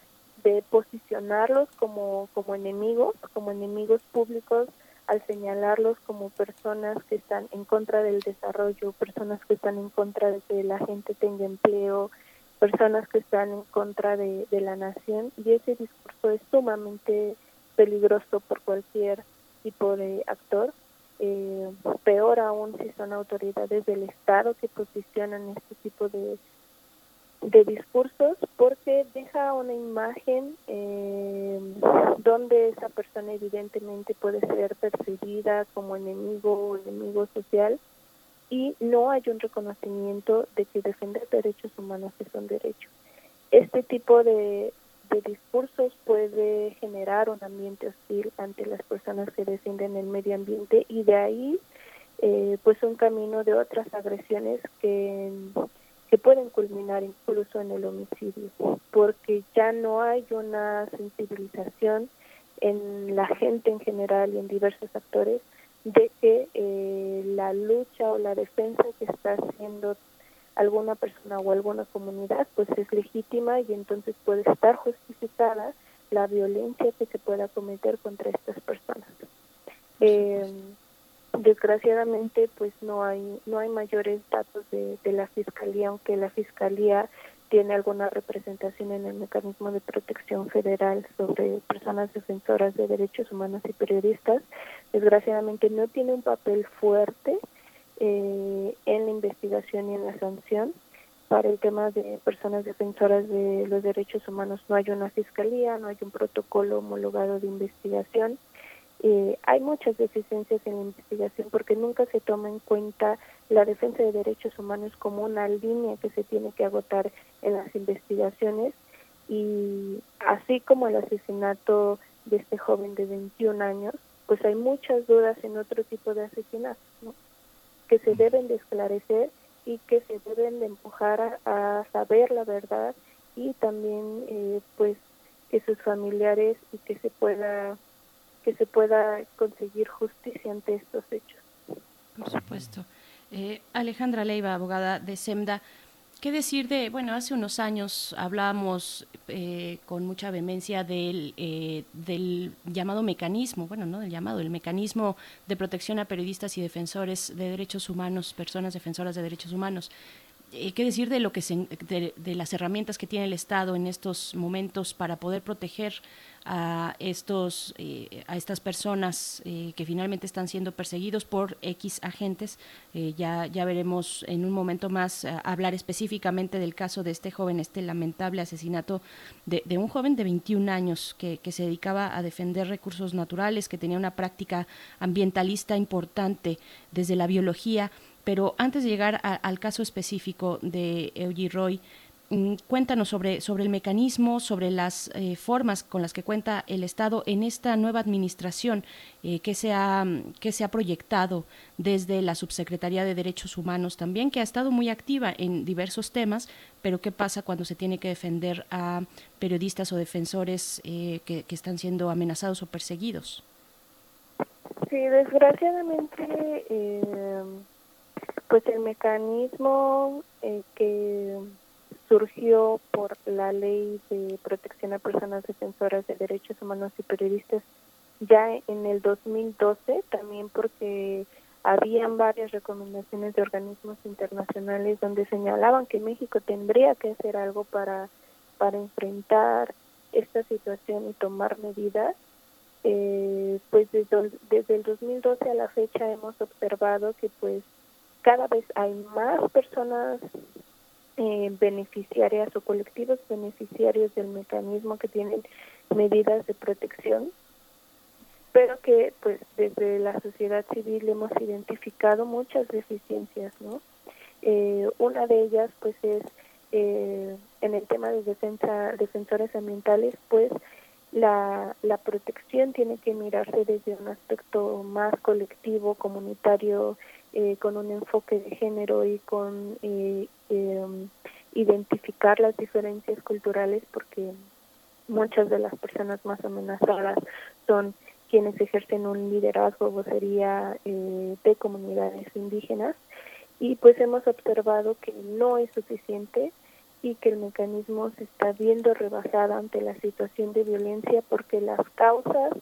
de posicionarlos como, como enemigos, como enemigos públicos, al señalarlos como personas que están en contra del desarrollo, personas que están en contra de que la gente tenga empleo, personas que están en contra de, de la nación y ese discurso es sumamente peligroso por cualquier tipo de actor eh, peor aún si son autoridades del Estado que posicionan este tipo de, de discursos porque deja una imagen eh, donde esa persona evidentemente puede ser percibida como enemigo o enemigo social y no hay un reconocimiento de que defender derechos humanos es un derecho. Este tipo de, de discursos puede generar un ambiente hostil ante las personas que defienden el medio ambiente y de ahí eh, pues un camino de otras agresiones que, que pueden culminar incluso en el homicidio porque ya no hay una sensibilización en la gente en general y en diversos actores de que eh, la lucha o la defensa que está haciendo alguna persona o alguna comunidad, pues es legítima y entonces puede estar justificada la violencia que se pueda cometer contra estas personas. Eh, desgraciadamente, pues no hay no hay mayores datos de, de la fiscalía, aunque la fiscalía tiene alguna representación en el mecanismo de protección federal sobre personas defensoras de derechos humanos y periodistas. Desgraciadamente no tiene un papel fuerte eh, en la investigación y en la sanción. Para el tema de personas defensoras de los derechos humanos no hay una fiscalía, no hay un protocolo homologado de investigación. Eh, hay muchas deficiencias en la investigación porque nunca se toma en cuenta la defensa de derechos humanos como una línea que se tiene que agotar en las investigaciones y así como el asesinato de este joven de 21 años, pues hay muchas dudas en otro tipo de asesinatos. ¿no? Que se deben de esclarecer y que se deben de empujar a, saber la verdad y también eh, pues que sus familiares y que se pueda que se pueda conseguir justicia ante estos hechos. Por supuesto. Eh, Alejandra Leiva, abogada de SEMDA, ¿Qué decir de, bueno, hace unos años hablábamos eh, con mucha vehemencia del, eh, del llamado mecanismo, bueno, no del llamado, el mecanismo de protección a periodistas y defensores de derechos humanos, personas defensoras de derechos humanos. Eh, ¿Qué decir de, lo que se, de, las herramientas que tiene el Estado en estos momentos para poder proteger a estos eh, a estas personas eh, que finalmente están siendo perseguidos por X agentes. Ya ya veremos en un momento más hablar específicamente del caso de este joven, este lamentable asesinato de, de un joven de 21 años que, que, se dedicaba a defender recursos naturales, que tenía una práctica ambientalista importante desde la biología. Pero antes de llegar al caso específico de Eugie Roy, mm, cuéntanos sobre, sobre el mecanismo, sobre las eh, formas con las que cuenta el Estado en esta nueva administración eh, que, se ha, que se ha proyectado desde la Subsecretaría de Derechos Humanos también, que ha estado muy activa en diversos temas, pero ¿qué pasa cuando se tiene que defender a periodistas o defensores que, que están siendo amenazados o perseguidos? Sí, desgraciadamente, eh, pues el mecanismo eh, que surgió por la ley de protección a personas defensoras de derechos humanos y periodistas ya en el 2012, también porque habían varias recomendaciones de organismos internacionales donde señalaban que México tendría que hacer algo para, para enfrentar esta situación y tomar medidas. Eh, pues desde, desde el 2012 a la fecha hemos observado que pues cada vez hay más personas eh, beneficiarias o colectivos beneficiarios del mecanismo que tienen medidas de protección pero que pues desde la sociedad civil hemos identificado muchas deficiencias no eh, una de ellas pues es eh, en el tema de defensa defensores ambientales pues la, la protección tiene que mirarse desde un aspecto más colectivo, comunitario, eh, con un enfoque de género y con eh, em, identificar las diferencias culturales porque muchas de las personas más amenazadas son quienes ejercen un liderazgo vocería eh, de comunidades indígenas. Y pues hemos observado que no es suficiente y que el mecanismo se está viendo rebasada ante la situación de violencia porque las causas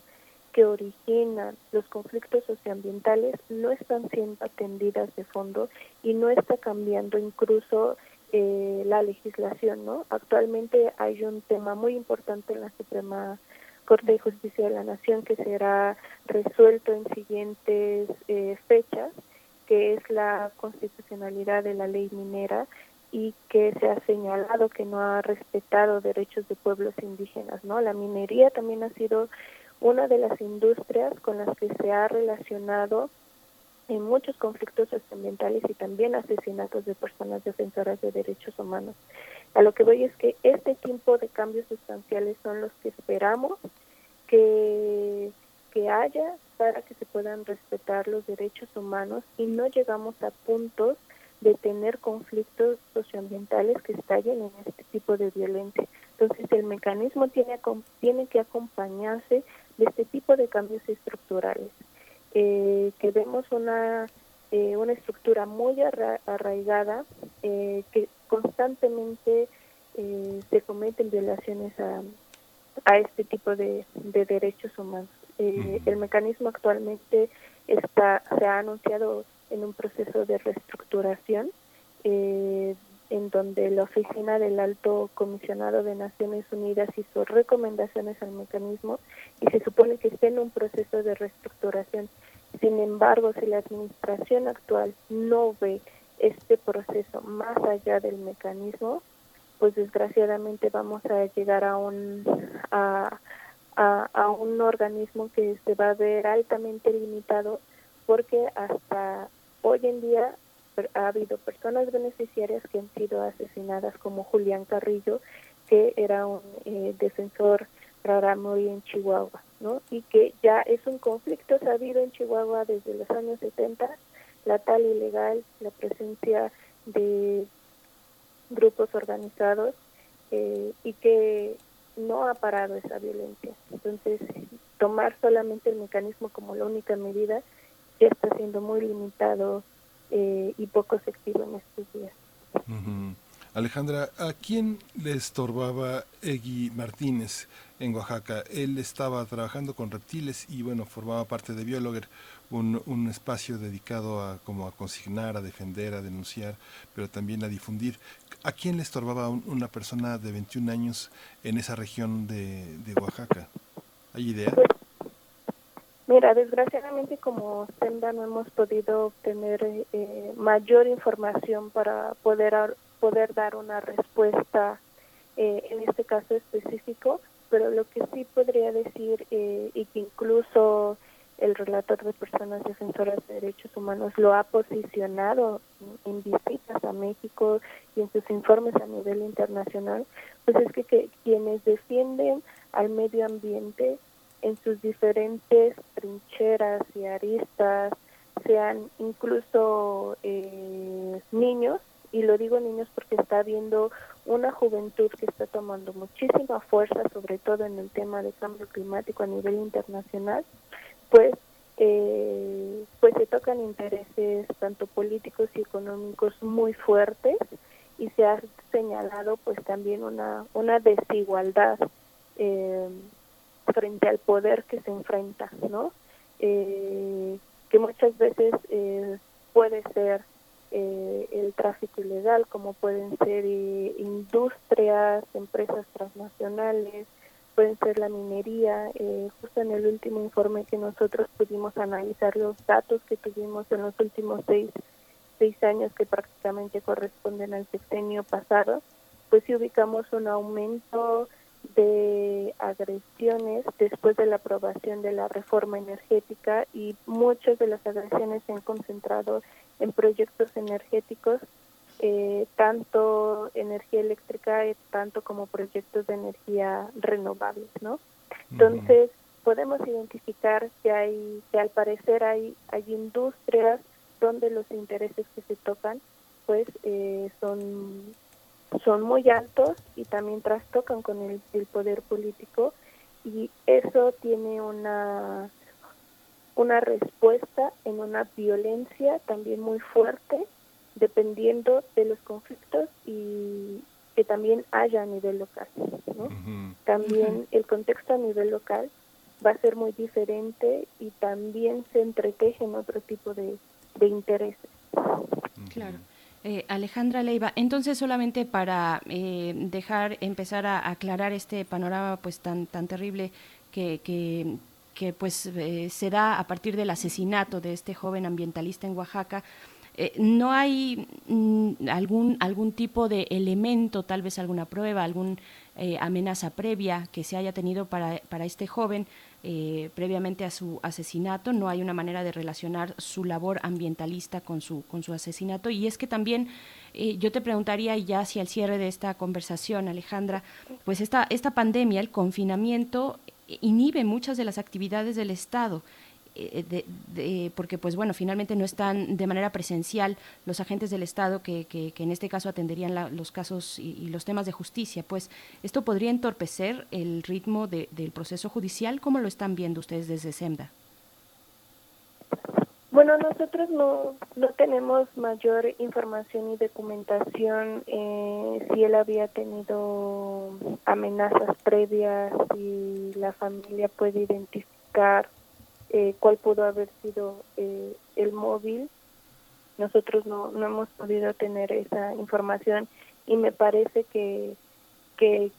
que originan los conflictos socioambientales no están siendo atendidas de fondo y no está cambiando incluso eh, la legislación, ¿no? Actualmente hay un tema muy importante en la Suprema Corte de Justicia de la Nación que será resuelto en siguientes eh, fechas, que es la constitucionalidad de la ley minera y que se ha señalado que no ha respetado derechos de pueblos indígenas, ¿no? La minería también ha sido una de las industrias con las que se ha relacionado en muchos conflictos ambientales y también asesinatos de personas defensoras de derechos humanos. A lo que voy es que este tipo de cambios sustanciales son los que esperamos que, que haya para que se puedan respetar los derechos humanos y no llegamos a puntos de tener conflictos socioambientales que estallen en este tipo de violencia. Entonces el mecanismo tiene, tiene que acompañarse de este tipo de cambios estructurales, eh, que vemos una, eh, una estructura muy arraigada, eh, que constantemente se cometen violaciones a, a este tipo de, de derechos humanos. el mecanismo actualmente está se ha anunciado en un proceso de reestructuración eh, en donde la oficina del alto comisionado de Naciones Unidas hizo recomendaciones al mecanismo y se supone que está en un proceso de reestructuración. Sin embargo, si la administración actual no ve este proceso más allá del mecanismo, pues desgraciadamente vamos a llegar a un a, a, un organismo que se va a ver altamente limitado porque hasta hoy en día ha habido personas beneficiarias que han sido asesinadas como Julián Carrillo, que era un eh, defensor rarámuri en Chihuahua, ¿no? Y que ya es un conflicto sabido en Chihuahua desde los años 70, la tal ilegal, la presencia de grupos organizados eh, y que no ha parado esa violencia. Entonces, tomar solamente el mecanismo como la única medida está siendo muy limitado eh, y poco efectivo en estos días. Alejandra, ¿a quién le estorbaba Egui Martínez en Oaxaca? Él estaba trabajando con reptiles y bueno, formaba parte de Biologer, un, un espacio dedicado a como a consignar, a defender, a denunciar, pero también a difundir. ¿A quién le estorbaba una persona de 21 años en esa región de, de Oaxaca? ¿Hay idea? Mira, desgraciadamente como Senda no hemos podido obtener eh, mayor información para poder, poder dar una respuesta eh, en este caso específico, pero lo que sí podría decir eh, y que incluso el relator de personas defensoras de derechos humanos lo ha posicionado en visitas a México y en sus informes a nivel internacional, pues es que quienes defienden al medio ambiente en sus diferentes trincheras y aristas, sean incluso eh, niños, y lo digo niños porque está habiendo una juventud que está tomando muchísima fuerza, sobre todo en el tema de cambio climático a nivel internacional, pues eh, pues se tocan intereses tanto políticos y económicos muy fuertes y se ha señalado pues también una una desigualdad eh, frente al poder que se enfrenta, ¿no? Eh, que muchas veces eh, puede ser eh, el tráfico ilegal, como pueden ser eh, industrias, empresas transnacionales, pueden ser la minería. Eh, justo en el último informe que nosotros pudimos analizar los datos que tuvimos en los últimos seis, seis años que prácticamente corresponden al sexenio pasado, pues sí ubicamos un aumento de agresiones después de la aprobación de la reforma energética y muchas de las agresiones se han concentrado en proyectos energéticos, eh, tanto energía eléctrica, eh, tanto como proyectos de energía renovables, ¿no? Entonces, podemos identificar que hay, que al parecer hay, hay industrias donde los intereses que se tocan, pues, eh, son son muy altos y también trastocan con el, el poder político y eso tiene una una respuesta en una violencia también muy fuerte dependiendo de los conflictos y que también haya a nivel local ¿no? también el contexto a nivel local va a ser muy diferente y también se entretejen otro tipo de, de intereses. Claro eh, Alejandra Leiva, entonces solamente para eh, dejar empezar a aclarar este panorama pues tan tan terrible que, que, pues eh, se da a partir del asesinato de este joven ambientalista en Oaxaca, eh, ¿No hay mm, algún, algún tipo de elemento, tal vez alguna prueba, alguna eh, amenaza previa que se haya tenido para, para este joven eh, previamente a su asesinato? No hay una manera de relacionar su labor ambientalista con su, con su asesinato. Y es que también yo te preguntaría, y ya hacia el cierre de esta conversación, Alejandra, pues esta, esta pandemia, el confinamiento, inhibe muchas de las actividades del Estado. Eh, de, porque pues bueno, finalmente no están de manera presencial los agentes del Estado que, que, en este caso atenderían los casos y, los temas de justicia, pues esto podría entorpecer el ritmo del proceso judicial. ¿Cómo lo están viendo ustedes desde SEMDA? Bueno, nosotros no, no tenemos mayor información y documentación eh, si él había tenido amenazas previas, si la familia puede identificar eh, cuál pudo haber sido eh, el móvil. Nosotros no, no hemos podido tener esa información y me parece que, que,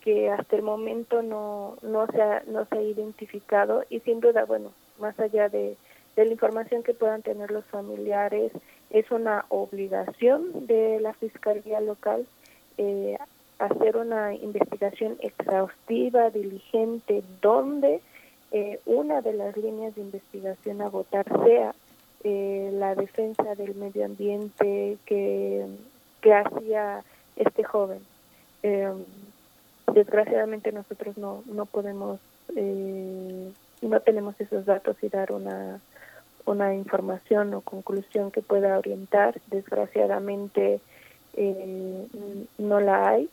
que hasta el momento no, no, se ha, no se ha identificado y sin duda, bueno, más allá de, de la información que puedan tener los familiares, es una obligación de la Fiscalía Local eh, hacer una investigación exhaustiva, diligente, donde eh, una de las líneas de investigación a votar sea eh, la defensa del medio ambiente que, que hacía este joven. Eh, desgraciadamente nosotros no, no podemos, no tenemos esos datos y dar una, una información o conclusión que pueda orientar. Desgraciadamente no la hay.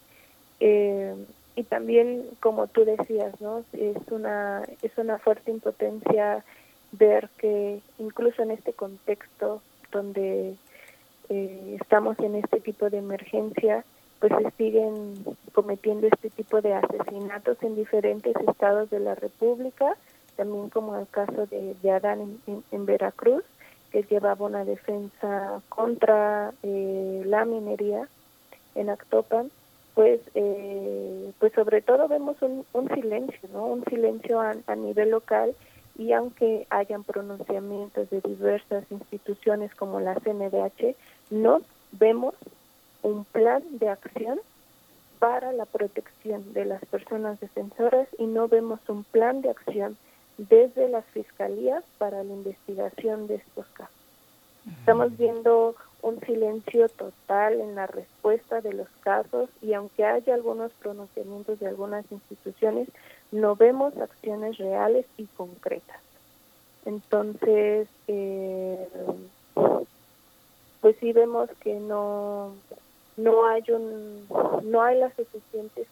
Y también como tú decías no es una es una fuerte impotencia ver que incluso en este contexto donde eh, estamos en este tipo de emergencia pues se siguen cometiendo este tipo de asesinatos en diferentes estados de la República también como el caso de, de Adán en, Veracruz que llevaba una defensa contra eh, la minería en Actopan pues eh, pues sobre todo vemos un, silencio no un silencio a, nivel local y aunque hayan pronunciamientos de diversas instituciones como la CNDH no vemos un plan de acción para la protección de las personas defensoras y no vemos un plan de acción desde las fiscalías para la investigación de estos casos. Estamos viendo un silencio total en la respuesta de los casos y aunque haya algunos pronunciamientos de algunas instituciones, no vemos acciones reales y concretas. Entonces, eh, pues sí vemos que no no hay un no hay las suficientes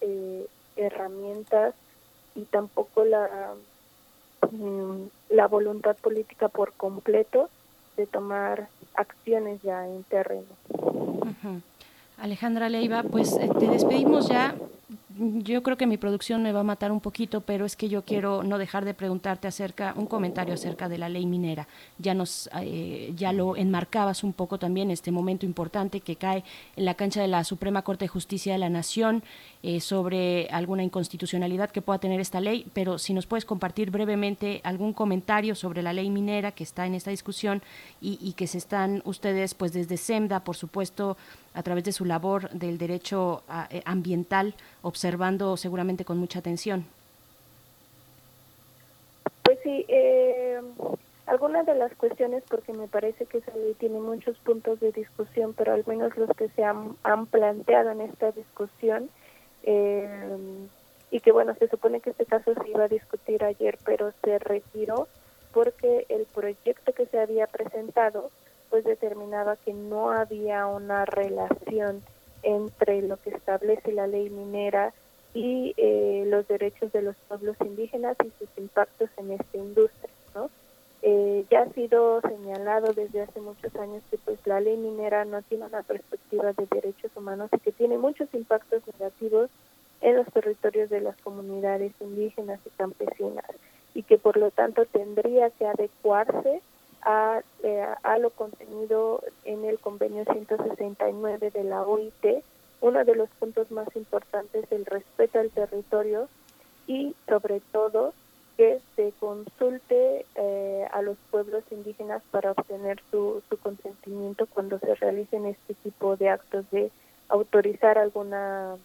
eh, herramientas y tampoco la mm, la voluntad política por completo de tomar acciones ya en terreno. Alejandra Leiva, pues eh, te despedimos ya yo creo que mi producción me va a matar un poquito, pero es que yo quiero no dejar de preguntarte acerca, un comentario acerca de la ley minera. Ya nos, eh, ya lo enmarcabas un poco también, este momento importante que cae en la cancha de la Suprema Corte de Justicia de la Nación eh, sobre alguna inconstitucionalidad que pueda tener esta ley, pero si nos puedes compartir brevemente algún comentario sobre la ley minera que está en esta discusión y, y que se están ustedes, pues desde SEMDA, por supuesto, a través de su labor del derecho eh, ambiental, observando seguramente con mucha atención. Pues sí, eh, algunas de las cuestiones, porque me parece que esa ley tiene muchos puntos de discusión, pero al menos los que se han, planteado en esta discusión, eh, y que bueno, se supone que este caso se iba a discutir ayer, pero se retiró porque el proyecto que se había presentado pues determinaba que no había una relación entre lo que establece la ley minera y eh, los derechos de los pueblos indígenas y sus impactos en esta industria, ¿no? Eh, ya ha sido señalado desde hace muchos años que pues la ley minera no tiene una perspectiva de derechos humanos y que tiene muchos impactos negativos en los territorios de las comunidades indígenas y campesinas y que por lo tanto tendría que adecuarse a, eh, a lo contenido en el convenio 169 de la OIT. Uno de los puntos más importantes es el respeto al territorio y sobre todo que se consulte eh, a los pueblos indígenas para obtener su, su consentimiento cuando se realicen este tipo de actos de autorizar alguna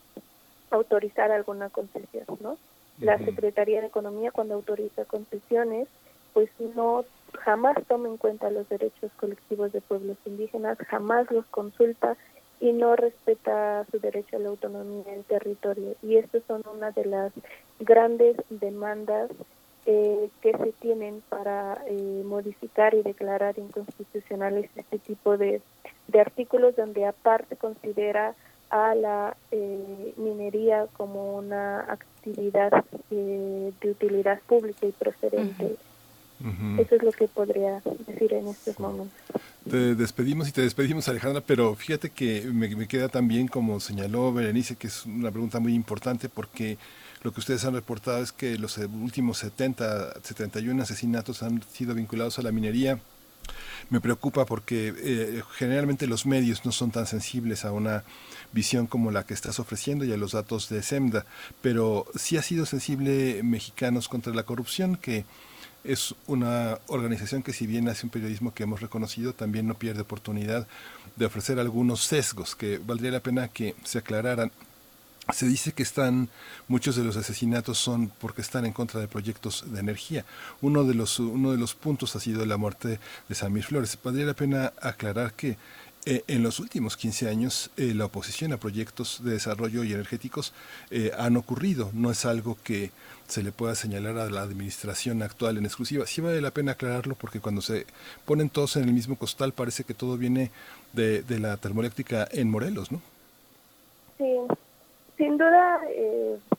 autorizar alguna concesión, ¿no? La Secretaría de Economía cuando autoriza concesiones, pues no jamás toma en cuenta los derechos colectivos de pueblos indígenas, jamás los consulta y no respeta su derecho a la autonomía del territorio. Y estas son una de las grandes demandas eh, que se tienen para eh, modificar y declarar inconstitucionales este tipo de, de artículos donde aparte considera a la eh, minería como una actividad de utilidad pública y preferente. Eso es lo que podría decir en estos momentos. Te despedimos y te despedimos, Alejandra, pero fíjate que me, me queda también, como señaló Berenice, que es una pregunta muy importante porque lo que ustedes han reportado es que los últimos 70, 71 asesinatos han sido vinculados a la minería. Me preocupa porque eh, generalmente los medios no son tan sensibles a una visión como la que estás ofreciendo y a los datos de SEMDA, pero sí ha sido sensible Mexicanos contra la corrupción, que es una organización que si bien hace un periodismo que hemos reconocido, también no pierde oportunidad de ofrecer algunos sesgos que valdría la pena que se aclararan. Se dice que están muchos de los asesinatos son porque están en contra de proyectos de energía. Uno de los uno de los puntos ha sido la muerte de Samir Flores. Valdría la pena aclarar que eh, en los últimos 15 años, eh, la oposición a proyectos de desarrollo y energéticos eh, han ocurrido. No es algo que se le pueda señalar a la administración actual en exclusiva. Sí vale la pena aclararlo porque cuando se ponen todos en el mismo costal parece que todo viene de, la termoeléctrica en Morelos, ¿no? Sí, sin duda,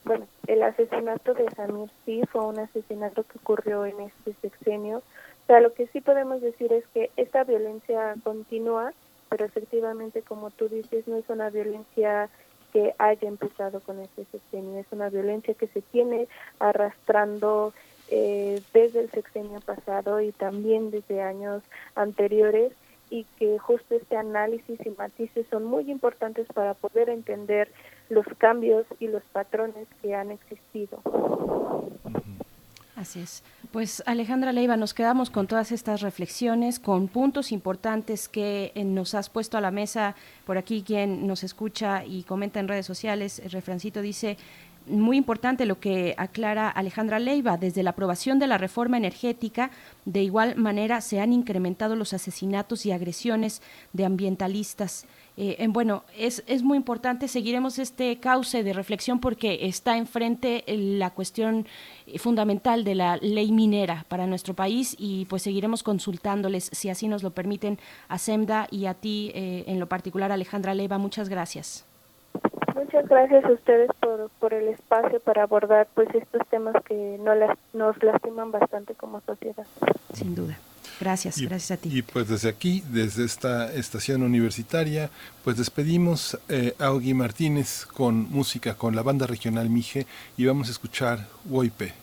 bueno, el asesinato de Samir sí fue un asesinato que ocurrió en este sexenio. O sea, lo que sí podemos decir es que esta violencia continúa pero efectivamente, como tú dices, no es una violencia que haya empezado con este sexenio, es una violencia que se tiene arrastrando eh, desde el sexenio pasado y también desde años anteriores y que justo este análisis y matices son muy importantes para poder entender los cambios y los patrones que han existido. Así es. Pues Alejandra Leiva, nos quedamos con todas estas reflexiones, con puntos importantes que eh, nos has puesto a la mesa. Por aquí quien nos escucha y comenta en redes sociales, el refrancito dice, muy importante lo que aclara Alejandra Leiva. Desde la aprobación de la reforma energética, de igual manera se han incrementado los asesinatos y agresiones de ambientalistas. Eh, bueno, es, es muy importante, seguiremos este cauce de reflexión porque está enfrente la cuestión fundamental de la ley minera para nuestro país y pues seguiremos consultándoles si así nos lo permiten a SEMDA y a ti eh, en lo particular Alejandra Leiva. Muchas gracias. Muchas gracias a ustedes por, por el espacio para abordar pues estos temas que no las, nos lastiman bastante como sociedad. Sin duda. Gracias, gracias a ti. Y pues desde aquí, desde esta estación universitaria, pues despedimos eh, a Augie Martínez con música, con la banda regional Mije y vamos a escuchar Woipe.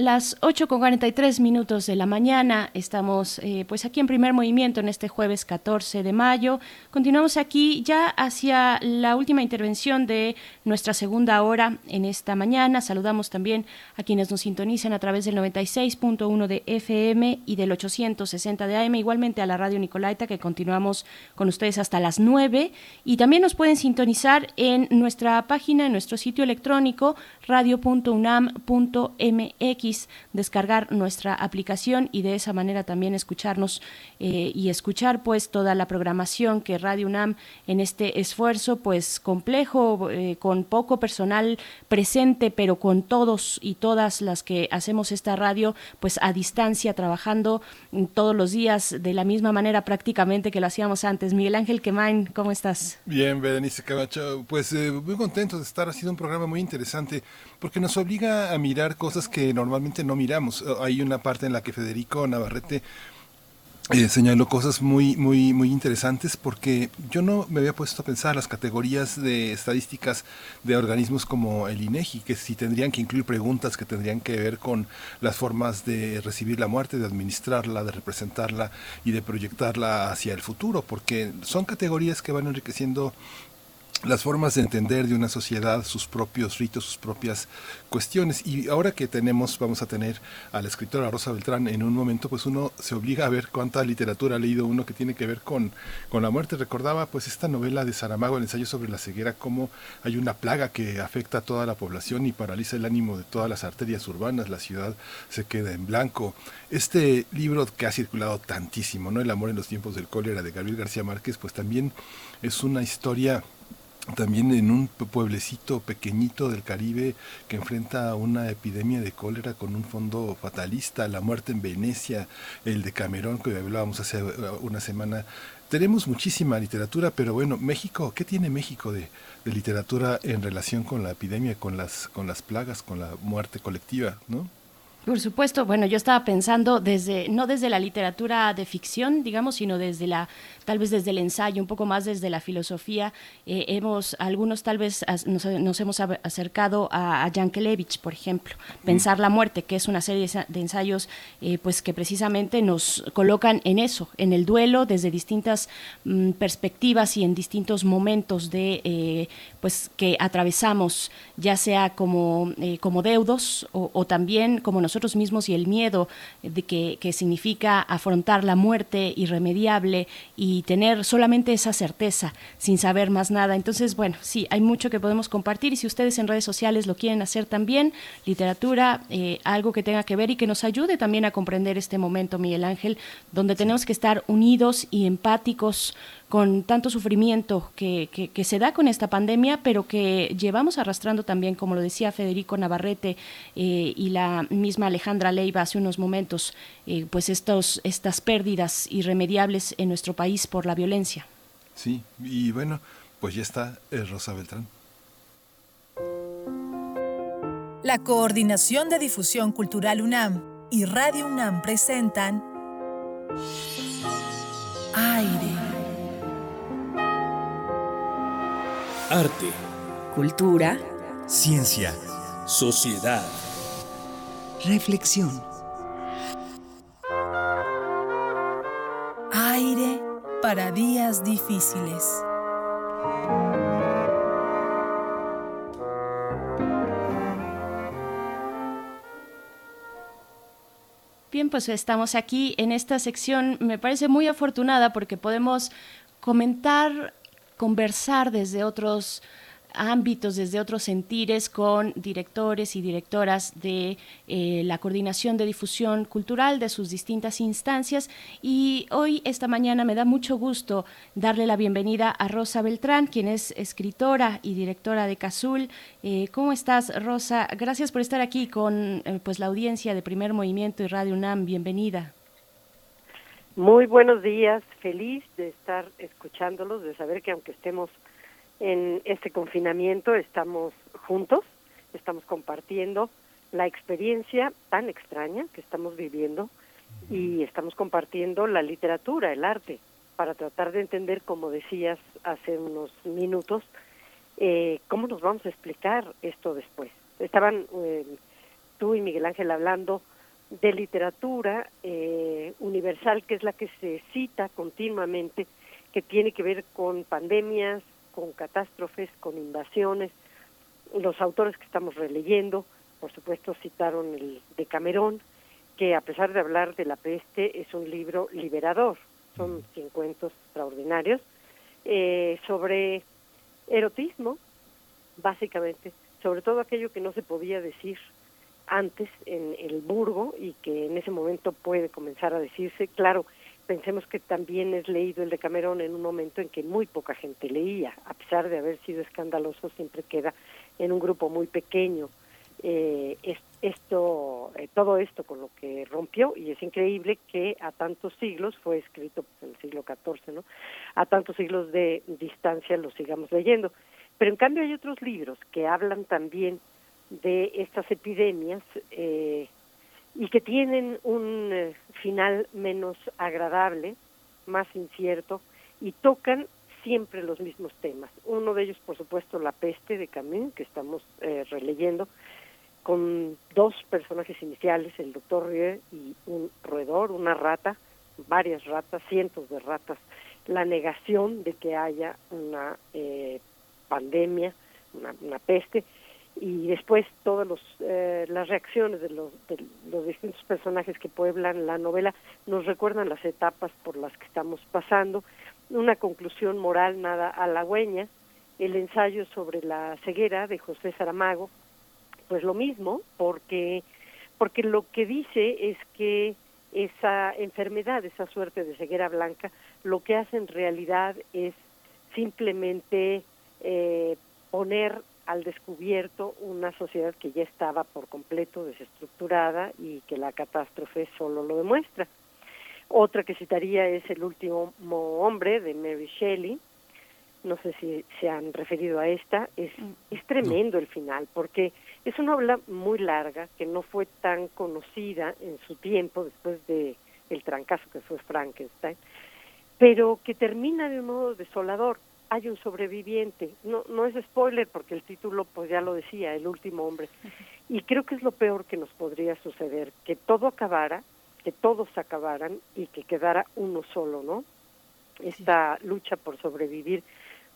Las 8 con 43 minutos de la mañana. Estamos eh, pues aquí en primer movimiento en este jueves 14 de mayo. Continuamos aquí ya hacia la última intervención de nuestra segunda hora en esta mañana. Saludamos también a quienes nos sintonizan a través del 96.1 de FM y del 860 de AM, igualmente a la radio Nicolaita que continuamos con ustedes hasta las 9 y también nos pueden sintonizar en nuestra página, en nuestro sitio electrónico radio.unam.mx Descargar nuestra aplicación y de esa manera también escucharnos eh, y escuchar pues toda la programación que Radio UNAM en este esfuerzo pues complejo, eh, con poco personal presente, pero con todos y todas las que hacemos esta radio pues a distancia, trabajando todos los días de la misma manera prácticamente que lo hacíamos antes. Miguel Ángel Quemain, ¿cómo estás? Bien, Berenice Camacho, pues eh, muy contento de estar, ha sido un programa muy interesante porque nos obliga a mirar cosas que normalmente no miramos. Hay una parte en la que Federico Navarrete eh, señaló cosas muy, muy, muy interesantes porque yo no me había puesto a pensar las categorías de estadísticas de organismos como el INEGI, que si tendrían que incluir preguntas que tendrían que ver con las formas de recibir la muerte, de administrarla, de representarla y de proyectarla hacia el futuro, porque son categorías que van enriqueciendo las formas de entender de una sociedad, sus propios ritos, sus propias cuestiones. Y ahora que tenemos, vamos a tener a la escritora Rosa Beltrán en un momento, pues uno se obliga a ver cuánta literatura ha leído uno que tiene que ver con, con la muerte. Recordaba pues esta novela de Saramago, el ensayo sobre la ceguera, cómo hay una plaga que afecta a toda la población y paraliza el ánimo de todas las arterias urbanas, la ciudad se queda en blanco. Este libro que ha circulado tantísimo, ¿no? El amor en los tiempos del cólera de Gabriel García Márquez, pues también es una historia también en un pueblecito pequeñito del Caribe que enfrenta una epidemia de cólera con un fondo fatalista, la muerte en Venecia, el de Camerón que hablábamos hace uh, una semana. Tenemos muchísima literatura, pero bueno, México, ¿qué tiene México de, de literatura en relación con la epidemia, con las, con las plagas, con la muerte colectiva, ¿no? Por supuesto, bueno, yo estaba pensando desde, no desde la literatura de ficción, digamos, sino desde la, tal vez desde el ensayo, un poco más desde la filosofía. Eh, hemos, algunos tal vez nos, hemos acercado a, a Yankelevich, por ejemplo, Pensar la muerte, que es una serie de ensayos, eh, pues que precisamente nos colocan en eso, en el duelo, desde distintas mm, perspectivas y en distintos momentos de, eh, pues que atravesamos, ya sea como, como deudos o, o también como nos nosotros mismos y el miedo de que, que significa afrontar la muerte irremediable y tener solamente esa certeza sin saber más nada. Entonces, bueno, sí, hay mucho que podemos compartir y si ustedes en redes sociales lo quieren hacer también, literatura, eh, algo que tenga que ver y que nos ayude también a comprender este momento, Miguel Ángel, donde tenemos que estar unidos y empáticos con tanto sufrimiento que, que, se da con esta pandemia, pero que llevamos arrastrando también, como lo decía Federico Navarrete eh, y la misma Alejandra Leiva hace unos momentos, eh, pues estos, estas pérdidas irremediables en nuestro país por la violencia. Sí, y bueno, pues ya está eh, Rosa Beltrán. La Coordinación de Difusión Cultural UNAM y Radio UNAM presentan Aire. Arte. Cultura. Ciencia. Sociedad. Reflexión. Aire para días difíciles. Bien, pues estamos aquí en esta sección. Me parece muy afortunada porque podemos comentar conversar desde otros ámbitos, desde otros sentires con directores y directoras de eh, la coordinación de difusión cultural de sus distintas instancias. Y hoy, esta mañana, me da mucho gusto darle la bienvenida a Rosa Beltrán, quien es escritora y directora de Cazul. Eh, ¿Cómo estás, Rosa? Gracias por estar aquí con eh, pues, la audiencia de Primer Movimiento y Radio UNAM. Bienvenida. Muy buenos días, feliz de estar escuchándolos, de saber que aunque estemos en este confinamiento, estamos juntos, estamos compartiendo la experiencia tan extraña que estamos viviendo y estamos compartiendo la literatura, el arte, para tratar de entender, como decías hace unos minutos, eh, cómo nos vamos a explicar esto después. Estaban eh, tú y Miguel Ángel hablando de literatura eh, universal, que es la que se cita continuamente, que tiene que ver con pandemias, con catástrofes, con invasiones. Los autores que estamos releyendo, por supuesto, citaron el de Camerón, que a pesar de hablar de la peste, es un libro liberador. Son 100 cuentos extraordinarios eh, sobre erotismo, básicamente, sobre todo aquello que no se podía decir antes en el Burgo y que en ese momento puede comenzar a decirse, claro, pensemos que también es leído el de Camerón en un momento en que muy poca gente leía, a pesar de haber sido escandaloso, siempre queda en un grupo muy pequeño. Eh, esto, eh, todo esto con lo que rompió y es increíble que a tantos siglos fue escrito en el siglo XIV, ¿no? A tantos siglos de distancia lo sigamos leyendo. Pero en cambio hay otros libros que hablan también de estas epidemias eh, y que tienen un eh, final menos agradable, más incierto, y tocan siempre los mismos temas. Uno de ellos, por supuesto, La peste de Camus, que estamos eh, releyendo, con dos personajes iniciales, el doctor Rieu y un roedor, una rata, varias ratas, cientos de ratas, la negación de que haya una eh, pandemia, una peste, y después todas eh, las reacciones de los, de los distintos personajes que pueblan la novela nos recuerdan las etapas por las que estamos pasando, una conclusión moral nada halagüeña, el ensayo sobre la ceguera de José Saramago, pues lo mismo, porque, porque lo que dice es que esa enfermedad, esa suerte de ceguera blanca, lo que hace en realidad es simplemente eh, poner al descubierto una sociedad que ya estaba por completo desestructurada y que la catástrofe solo lo demuestra. Otra que citaría es El último hombre de Mary Shelley. No sé si se han referido a esta. Es, mm. es tremendo el final porque es una obra muy larga que no fue tan conocida en su tiempo después de el trancazo que fue Frankenstein, pero que termina de un modo desolador hay un sobreviviente. No, no es spoiler porque el título pues ya lo decía, el último hombre. Y creo que es lo peor que nos podría suceder, que todo acabara, que todos acabaran y que quedara uno solo, ¿no? Esta lucha por sobrevivir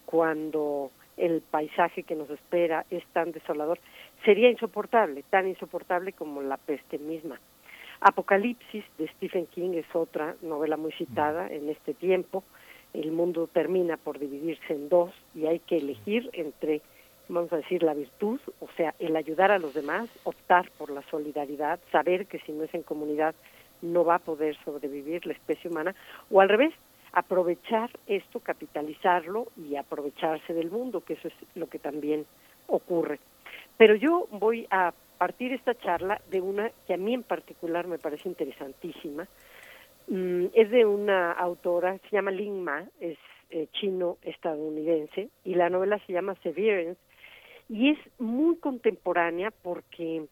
cuando el paisaje que nos espera es tan desolador, sería insoportable, tan insoportable como la peste misma. Apocalipsis de Stephen King es otra novela muy citada en este tiempo el mundo termina por dividirse en dos y hay que elegir entre, vamos a decir, la virtud, o sea, el ayudar a los demás, optar por la solidaridad, saber que si no es en comunidad no va a poder sobrevivir la especie humana, o al revés, aprovechar esto, capitalizarlo y aprovecharse del mundo, que eso es lo que también ocurre. Pero yo voy a partir esta charla de una que a mí en particular me parece interesantísima, Mm, es de una autora, se llama Lin Ma, es eh, chino-estadounidense, y la novela se llama Severance, y es muy contemporánea porque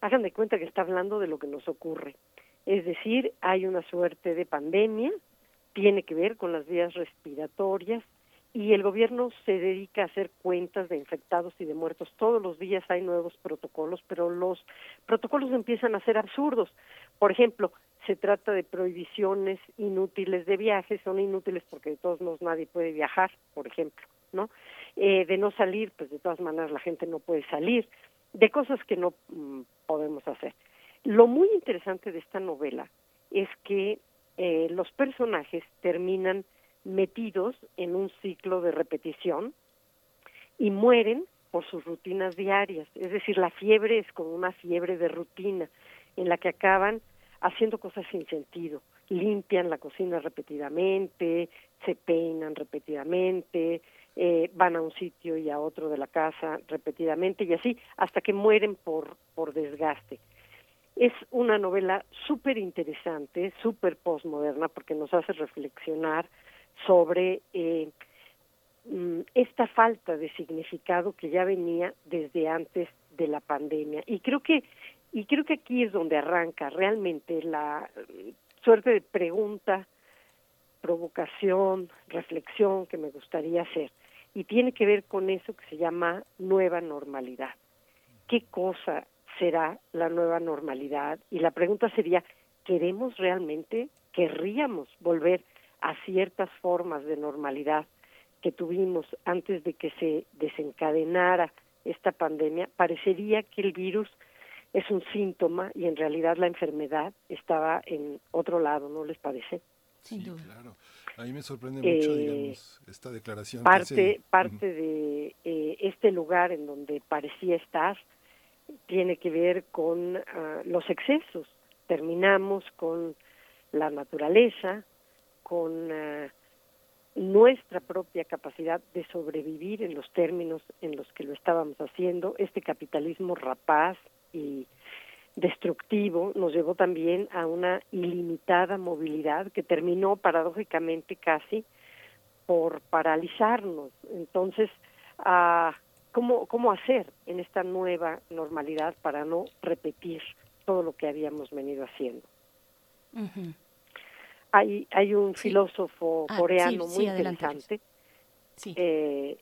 hagan de cuenta que está hablando de lo que nos ocurre. Es decir, hay una suerte de pandemia, tiene que ver con las vías respiratorias, y el gobierno se dedica a hacer cuentas de infectados y de muertos. Todos los días hay nuevos protocolos, pero los protocolos empiezan a ser absurdos. Por ejemplo, se trata de prohibiciones inútiles de viajes, son inútiles porque de todos modos nadie puede viajar, por ejemplo, ¿no? Eh, de no salir, pues de todas maneras la gente no puede salir, de cosas que no mm, podemos hacer. Lo muy interesante de esta novela es que eh, los personajes terminan metidos en un ciclo de repetición y mueren por sus rutinas diarias, es decir, la fiebre es como una fiebre de rutina en la que acaban haciendo cosas sin sentido. Limpian la cocina repetidamente, se peinan repetidamente, eh, van a un sitio y a otro de la casa repetidamente y así hasta que mueren por, por desgaste. Es una novela súper interesante, súper postmoderna porque nos hace reflexionar sobre eh, mm, esta falta de significado que ya venía desde antes de la pandemia. Y creo que y creo que aquí es donde arranca realmente la suerte de pregunta, provocación, reflexión que me gustaría hacer. Y tiene que ver con eso que se llama nueva normalidad. ¿Qué cosa será la nueva normalidad? Y la pregunta sería, ¿queremos realmente, querríamos volver a ciertas formas de normalidad que tuvimos antes de que se desencadenara esta pandemia? Parecería que el virus es un síntoma y en realidad la enfermedad estaba en otro lado, ¿no les parece? Sí, claro. A mí me sorprende mucho, eh, digamos, esta declaración. Parte, parte de eh, este lugar en donde parecía estar tiene que ver con ah, los excesos. Terminamos con la naturaleza, con ah, nuestra propia capacidad de sobrevivir en los términos en los que lo estábamos haciendo. Este capitalismo rapaz y destructivo nos llevó también a una ilimitada movilidad que terminó paradójicamente casi por paralizarnos. Entonces, ah, ¿cómo, ¿cómo hacer en esta nueva normalidad para no repetir todo lo que habíamos venido haciendo? hay, hay un filósofo ah, coreano muy interesante, eh,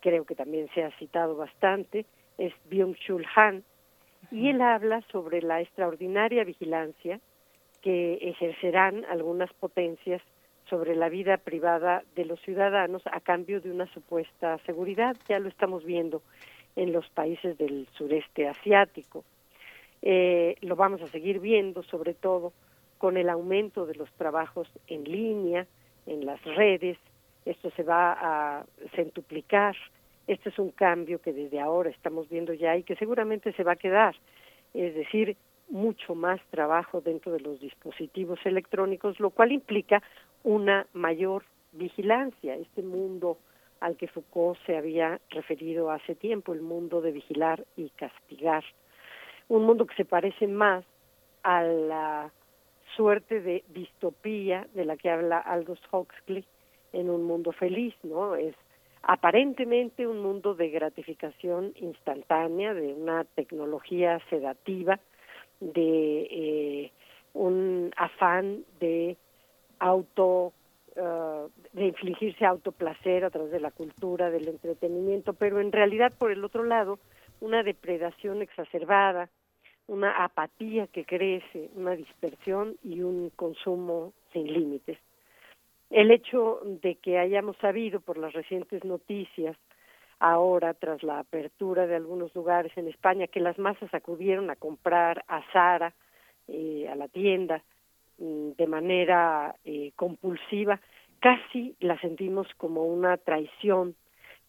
creo que también se ha citado bastante, es Byung-Chul Han, y él habla sobre la extraordinaria vigilancia que ejercerán algunas potencias sobre la vida privada de los ciudadanos a cambio de una supuesta seguridad. Ya lo estamos viendo en los países del sureste asiático. Eh, lo vamos a seguir viendo sobre todo con el aumento de los trabajos en línea, en las redes. Esto se va a centuplicar. Este es un cambio que desde ahora estamos viendo ya y que seguramente se va a quedar. Es decir, mucho más trabajo dentro de los dispositivos electrónicos, lo cual implica una mayor vigilancia, este mundo al que Foucault se había referido hace tiempo, el mundo de vigilar y castigar. Un mundo que se parece más a la suerte de distopía de la que habla Aldous Huxley en un mundo feliz, ¿no? Es aparentemente un mundo de gratificación instantánea, de una tecnología sedativa, de eh, un afán de auto uh, de infligirse autoplacer a través de la cultura, del entretenimiento, pero en realidad por el otro lado una depredación exacerbada, una apatía que crece, una dispersión y un consumo sin límites. El hecho de que hayamos sabido por las recientes noticias ahora tras la apertura de algunos lugares en España que las masas acudieron a comprar a Zara, eh, a la tienda, Mm, de manera eh, compulsiva, casi la sentimos como una traición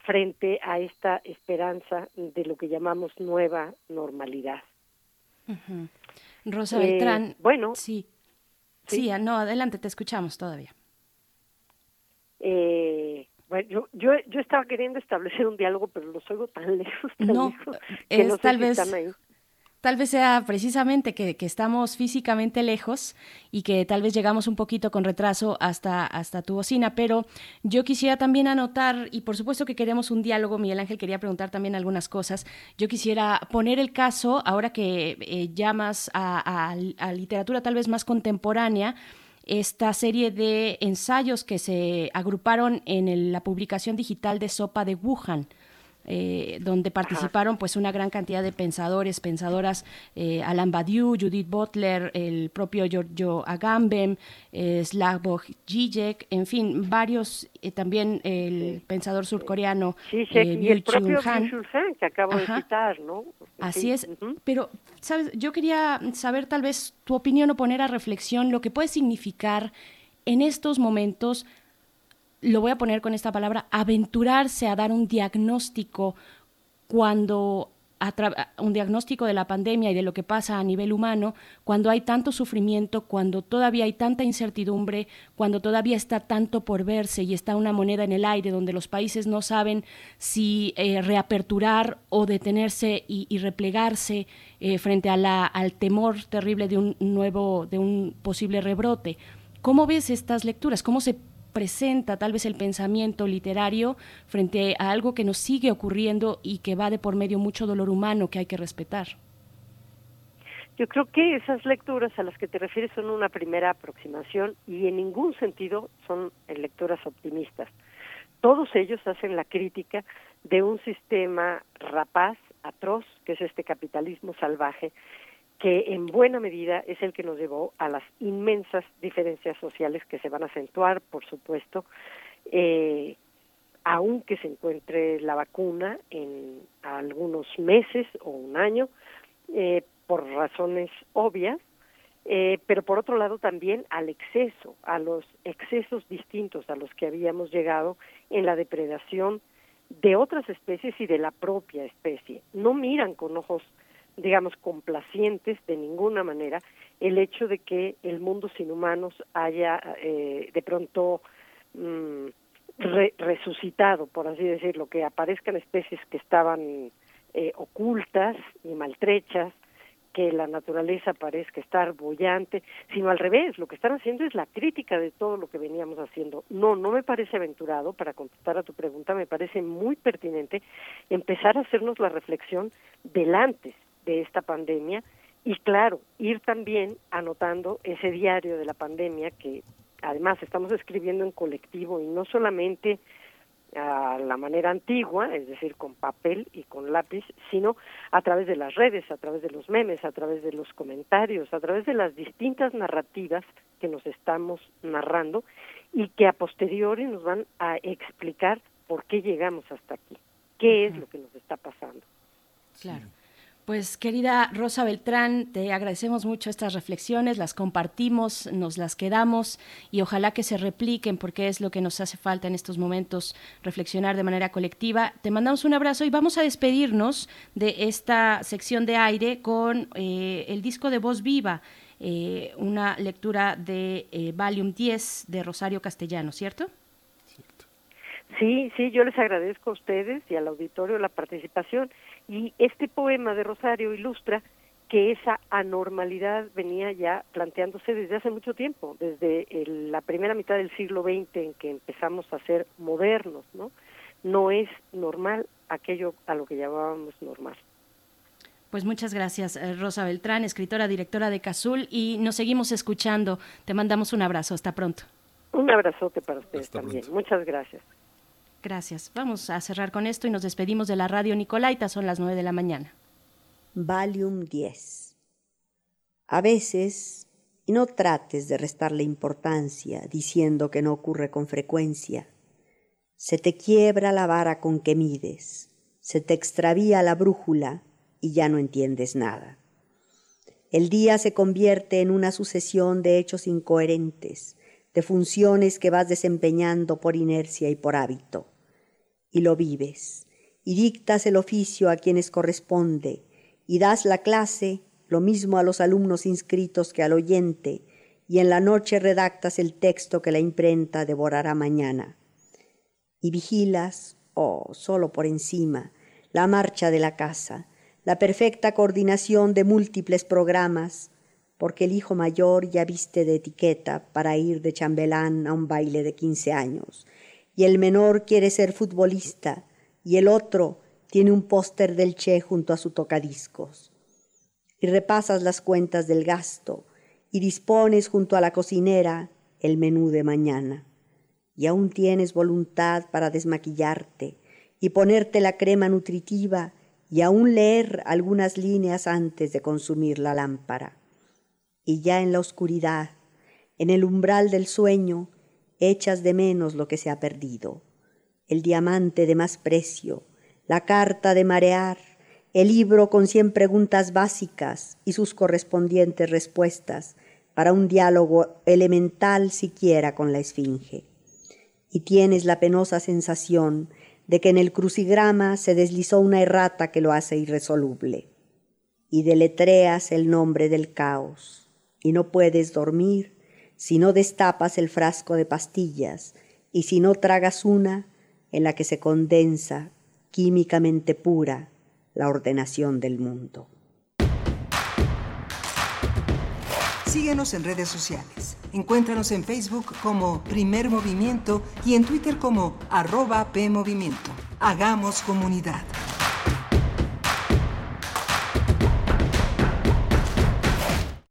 frente a esta esperanza de lo que llamamos nueva normalidad. Rosa Beltrán. Eh, bueno. Sí. sí. no, adelante, te escuchamos todavía. Eh, bueno, yo, yo, yo estaba queriendo establecer un diálogo, pero los oigo tan (laughs) lejos, tan no, lejos, es no tal vez tal vez sea precisamente que, estamos físicamente lejos y que tal vez llegamos un poquito con retraso hasta, hasta tu bocina, pero yo quisiera también anotar, y por supuesto que queremos un diálogo, Miguel Ángel quería preguntar también algunas cosas, yo quisiera poner el caso, ahora que eh, llamas a, a literatura tal vez más contemporánea, esta serie de ensayos que se agruparon en la publicación digital de Sopa de Wuhan. Eh, donde participaron pues una gran cantidad de pensadores, pensadoras, eh, Alan Badiou, Judith Butler, el propio Giorgio Agamben, eh, Slavoj Žižek, en fin, varios, eh, también el pensador surcoreano sí, y el propio Han, que acabo de citar, ¿no? Así es, pero, ¿sabes? Yo quería saber tal vez tu opinión o poner a reflexión lo que puede significar en estos momentos lo voy a poner con esta palabra, aventurarse a dar un diagnóstico cuando un diagnóstico de la pandemia y de lo que pasa a nivel humano, cuando hay tanto sufrimiento, cuando todavía hay tanta incertidumbre, cuando todavía está tanto por verse y está una moneda en el aire donde los países no saben si eh, reaperturar o detenerse y, replegarse eh, frente a la, al temor terrible de un nuevo, de un posible rebrote. ¿Cómo ves estas lecturas? ¿Cómo se presenta tal vez el pensamiento literario frente a algo que nos sigue ocurriendo y que va de por medio mucho dolor humano que hay que respetar. Yo creo que esas lecturas a las que te refieres son una primera aproximación y en ningún sentido son lecturas optimistas. Todos ellos hacen la crítica de un sistema rapaz, atroz, que es este capitalismo salvaje, que en buena medida es el que nos llevó a las inmensas diferencias sociales que se van a acentuar, por supuesto, eh, aunque se encuentre la vacuna en algunos meses o un año, eh, por razones obvias, eh, pero por otro lado también al exceso, a los excesos distintos a los que habíamos llegado en la depredación de otras especies y de la propia especie. No miran con ojos digamos, complacientes de ninguna manera el hecho de que el mundo sin humanos haya eh, de pronto mm, resucitado, por así decirlo, que aparezcan especies que estaban eh, ocultas y maltrechas, que la naturaleza parezca estar bollante, sino al revés, lo que están haciendo es la crítica de todo lo que veníamos haciendo. No, no me parece aventurado, para contestar a tu pregunta, me parece muy pertinente empezar a hacernos la reflexión del antes de esta pandemia y claro, ir también anotando ese diario de la pandemia que además estamos escribiendo en colectivo y no solamente a la manera antigua, es decir, con papel y con lápiz, sino a través de las redes, a través de los memes, a través de los comentarios, a través de las distintas narrativas que nos estamos narrando y que a posteriori nos van a explicar por qué llegamos hasta aquí, qué es lo que nos está pasando. Claro. Pues querida Rosa Beltrán, te agradecemos mucho estas reflexiones, las compartimos, nos las quedamos y ojalá que se repliquen porque es lo que nos hace falta en estos momentos, reflexionar de manera colectiva. Te mandamos un abrazo y vamos a despedirnos de esta sección de aire con eh, el disco de Voz Viva, eh, una lectura de eh, Valium 10 de Rosario Castellano, ¿cierto? Sí, sí, yo les agradezco a ustedes y al auditorio la participación y este poema de Rosario ilustra que esa anormalidad venía ya planteándose desde hace mucho tiempo, desde la primera mitad del siglo XX en que empezamos a ser modernos, ¿no? No es normal aquello a lo que llamábamos normal. Pues muchas gracias, eh, Rosa Beltrán, escritora, directora de Cazul, y nos seguimos escuchando. Te mandamos un abrazo. Hasta pronto. Un abrazote para ustedes también. Muchas gracias. Gracias. Vamos a cerrar con esto y nos despedimos de la radio Nicolaita. Son las nueve de la mañana. Valium 10. A veces, y no trates de restarle importancia diciendo que no ocurre con frecuencia, se te quiebra la vara con que mides, se te extravía la brújula y ya no entiendes nada. El día se convierte en una sucesión de hechos incoherentes, de funciones que vas desempeñando por inercia y por hábito y lo vives, y dictas el oficio a quienes corresponde, y das la clase, lo mismo a los alumnos inscritos que al oyente, y en la noche redactas el texto que la imprenta devorará mañana. Y vigilas, oh, solo por encima, la marcha de la casa, la perfecta coordinación de múltiples programas, porque el hijo mayor ya viste de etiqueta para ir de chambelán a un baile de quince años, y el menor quiere ser futbolista y el otro tiene un póster del Che junto a su tocadiscos. Y repasas las cuentas del gasto y dispones junto a la cocinera el menú de mañana. Y aún tienes voluntad para desmaquillarte y ponerte la crema nutritiva y aún leer algunas líneas antes de consumir la lámpara. Y ya en la oscuridad, en el umbral del sueño, echas de menos lo que se ha perdido, el diamante de más precio, la carta de marear, el libro con cien preguntas básicas y sus correspondientes respuestas para un diálogo elemental siquiera con la esfinge. Y tienes la penosa sensación de que en el crucigrama se deslizó una errata que lo hace irresoluble. Y deletreas el nombre del caos, y no puedes dormir si no destapas el frasco de pastillas y si no tragas una en la que se condensa químicamente pura la ordenación del mundo. Síguenos en redes sociales. Encuéntranos en Facebook como Primer Movimiento y en Twitter como arroba PMovimiento. Hagamos comunidad.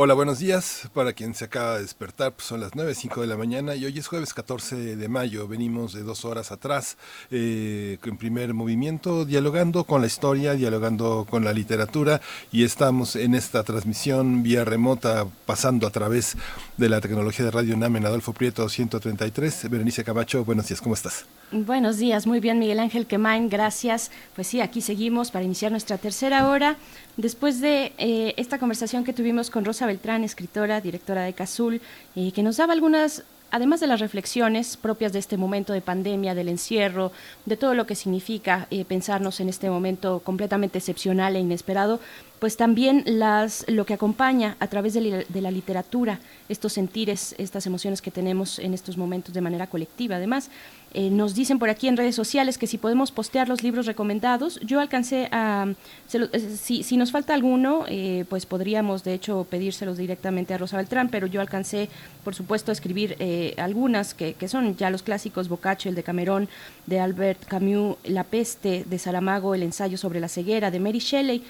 Hola, buenos días. Para quien se acaba de despertar, pues son las 9.05 de la mañana y hoy es jueves 14 de mayo. Venimos de dos horas atrás eh, en primer movimiento, dialogando con la historia, dialogando con la literatura y estamos en esta transmisión vía remota, pasando a través de la tecnología de Radio UNAM en Adolfo Prieto 133. Berenice Camacho, buenos días, ¿cómo estás? Buenos días, muy bien Miguel Ángel Quemain, gracias. Pues sí, aquí seguimos para iniciar nuestra tercera hora. Después de eh, esta conversación que tuvimos con Rosa Beltrán, escritora, directora de Cazul, eh, que nos daba algunas además de las reflexiones propias de este momento de pandemia, del encierro, de todo lo que significa eh, pensarnos en este momento completamente excepcional e inesperado, pues también las, lo que acompaña a través de, de, la literatura, estos sentires, estas emociones que tenemos en estos momentos de manera colectiva. Además, eh, nos dicen por aquí en redes sociales que si podemos postear los libros recomendados. Yo alcancé a... Lo, eh, si, si, nos falta alguno, eh, pues podríamos de hecho pedírselos directamente a Rosa Beltrán, pero yo alcancé, por supuesto, a escribir eh, algunas que, que, son ya los clásicos, Boccaccio, el de Camerón, de Albert Camus, La peste, de Saramago, El ensayo sobre la ceguera, de Mary Shelley,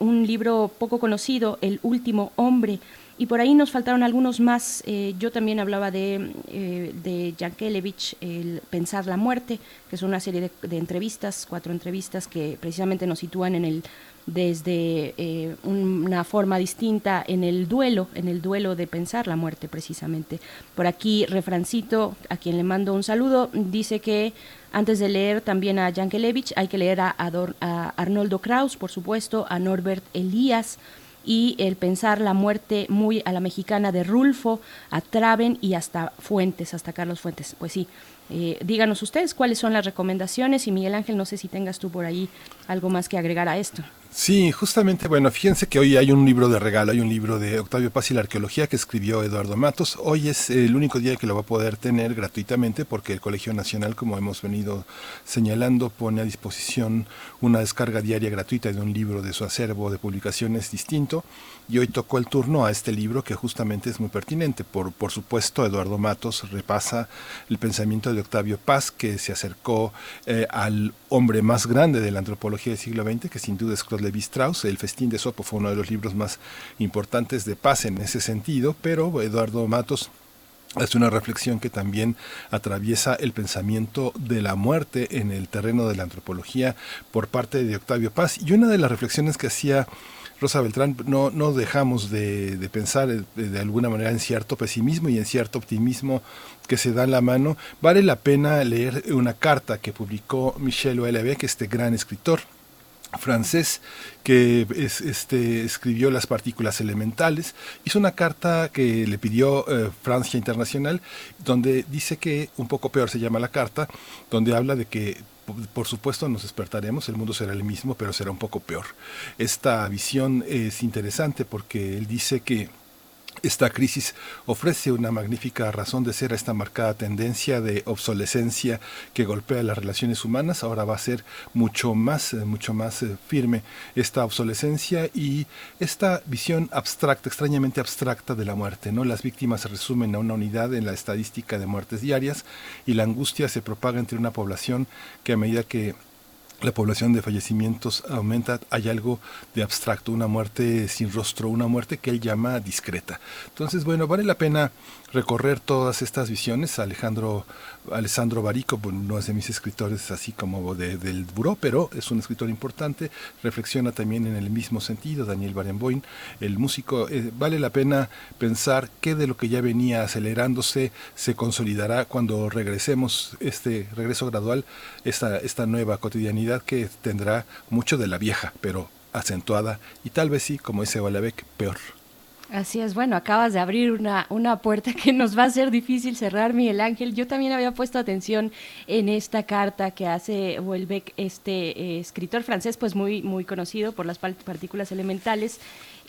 un libro poco conocido, El último hombre, y por ahí nos faltaron algunos más. Eh, yo también hablaba de, eh, de Yankelevich, el Pensar la muerte, que es una serie de, de, entrevistas, cuatro entrevistas que precisamente nos sitúan en el desde eh, una forma distinta en el duelo, en el duelo de pensar la muerte precisamente. Por aquí, Refrancito, a quien le mando un saludo, dice que antes de leer también a Yankelevich hay que leer a, a Arnoldo Kraus, por supuesto, a Norbert Elías, y el pensar la muerte muy a la mexicana de Rulfo, a Traven y hasta Fuentes, hasta Carlos Fuentes. Pues sí, eh, díganos ustedes cuáles son las recomendaciones y Miguel Ángel, no sé si tengas tú por ahí algo más que agregar a esto. Sí, justamente, bueno, fíjense que hoy hay un libro de regalo, hay un libro de Octavio Paz y la arqueología que escribió Eduardo Matos. Hoy es el único día que lo va a poder tener gratuitamente porque el Colegio Nacional, como hemos venido señalando, pone a disposición una descarga diaria gratuita de un libro de su acervo de publicaciones distinto. Y hoy tocó el turno a este libro que justamente es muy pertinente. Por, por supuesto, Eduardo Matos repasa el pensamiento de Octavio Paz, que se acercó eh, al hombre más grande de la antropología del siglo XX, que sin duda es Claude Lévi-Strauss. El Festín de Sopo fue uno de los libros más importantes de Paz en ese sentido, pero Eduardo Matos es una reflexión que también atraviesa el pensamiento de la muerte en el terreno de la antropología por parte de Octavio Paz. Y una de las reflexiones que hacía Rosa Beltrán, no, dejamos de, pensar de, de, alguna manera en cierto pesimismo y en cierto optimismo que se da en la mano. Vale la pena leer una carta que publicó Michel Houellebecq, este gran escritor francés que es, este, escribió las partículas elementales, hizo una carta que le pidió eh, Francia Internacional, donde dice que, un poco peor se llama la carta, donde habla de que por supuesto nos despertaremos, el mundo será el mismo, pero será un poco peor. Esta visión es interesante porque él dice que esta crisis ofrece una magnífica razón de ser a esta marcada tendencia de obsolescencia que golpea las relaciones humanas. Ahora va a ser mucho más, eh, mucho más eh, firme esta obsolescencia y esta visión abstracta, extrañamente abstracta de la muerte. ¿no? Las víctimas se resumen a una unidad en la estadística de muertes diarias y la angustia se propaga entre una población que a medida que la población de fallecimientos aumenta, hay algo de abstracto, una muerte sin rostro, una muerte que él llama discreta. Entonces, bueno, vale la pena recorrer todas estas visiones. Alejandro Alessandro Barico no es de mis escritores así como del buró, pero es un escritor importante, reflexiona también en el mismo sentido, Daniel Barenboim, el músico, eh, vale la pena pensar qué de lo que ya venía acelerándose se consolidará cuando regresemos, este regreso gradual, esta, esta nueva cotidianidad que tendrá mucho de la vieja, pero acentuada y tal vez sí, como dice Balabec, peor. Así es, bueno, acabas de abrir una, una puerta que nos va a ser difícil cerrar, Miguel Ángel. Yo también había puesto atención en esta carta que hace Welbeck, este eh, escritor francés, pues muy, muy conocido por las partículas elementales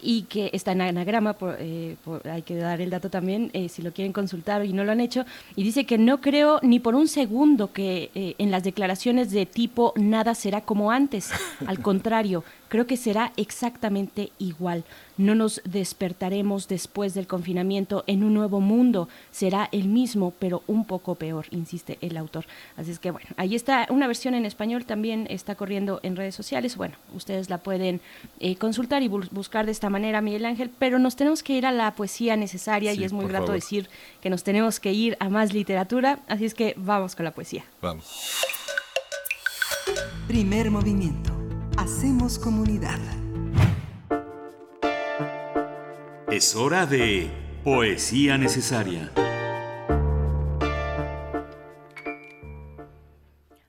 y que está en anagrama, eh, hay que dar el dato también, eh, si lo quieren consultar y no lo han hecho, y dice que no creo ni por un segundo que en las declaraciones de tipo nada será como antes, al contrario, creo que será exactamente igual. No nos despertaremos después del confinamiento en un nuevo mundo. Será el mismo, pero un poco peor, insiste el autor. Así es que bueno, ahí está una versión en español, también está corriendo en redes sociales. Bueno, ustedes la pueden eh, consultar y buscar de esta manera, Miguel Ángel, pero nos tenemos que ir a la poesía necesaria y es muy grato decir que nos tenemos que ir a más literatura. Así es que vamos con la poesía. Vamos. Primer movimiento. Hacemos comunidad. Es hora de Poesía Necesaria.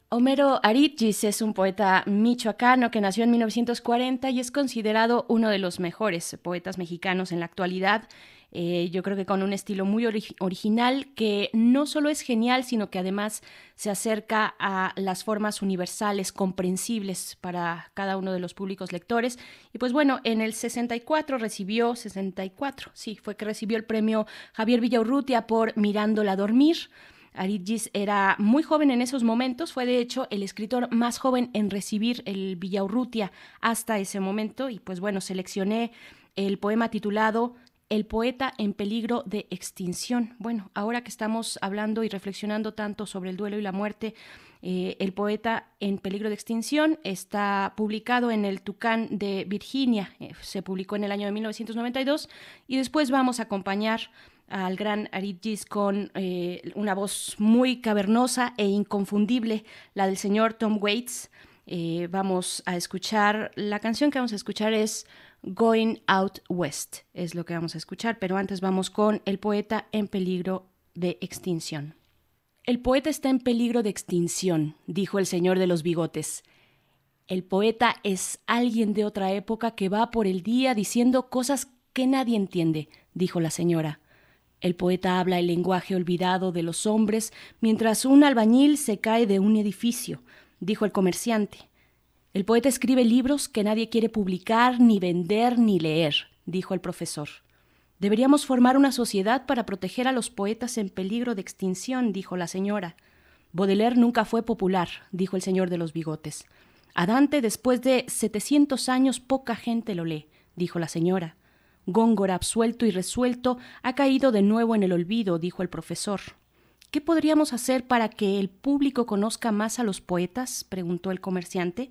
Homero Aritgis es un poeta michoacano que nació en 1940 y es considerado uno de los mejores poetas mexicanos en la actualidad eh, yo creo que con un estilo muy original que no solo es genial, sino que además se acerca a las formas universales, comprensibles para cada uno de los públicos lectores. Y pues bueno, en el 64 recibió, 64, sí, fue que recibió el premio Javier Villaurrutia por Mirándola dormir. Aridgis era muy joven en esos momentos, fue de hecho el escritor más joven en recibir el Villaurrutia hasta ese momento y pues bueno, seleccioné el poema titulado el poeta en peligro de extinción. Bueno, ahora que estamos hablando y reflexionando tanto sobre el duelo y la muerte, eh, el poeta en peligro de extinción está publicado en el Tucán de Virginia, eh, se publicó en el año de 1992 y después vamos a acompañar al gran Aridgis con eh, una voz muy cavernosa e inconfundible, la del señor Tom Waits. vamos a escuchar, la canción que vamos a escuchar es Going Out West es lo que vamos a escuchar, pero antes vamos con El poeta en peligro de extinción. El poeta está en peligro de extinción, dijo el señor de los bigotes. El poeta es alguien de otra época que va por el día diciendo cosas que nadie entiende, dijo la señora. El poeta habla el lenguaje olvidado de los hombres mientras un albañil se cae de un edificio, dijo el comerciante. El poeta escribe libros que nadie quiere publicar, ni vender, ni leer, dijo el profesor. Deberíamos formar una sociedad para proteger a los poetas en peligro de extinción, dijo la señora. Baudelaire nunca fue popular, dijo el señor de los bigotes. A Dante, después de setecientos años, poca gente lo lee, dijo la señora. Góngora, absuelto y resuelto, ha caído de nuevo en el olvido, dijo el profesor. ¿Qué podríamos hacer para que el público conozca más a los poetas? preguntó el comerciante.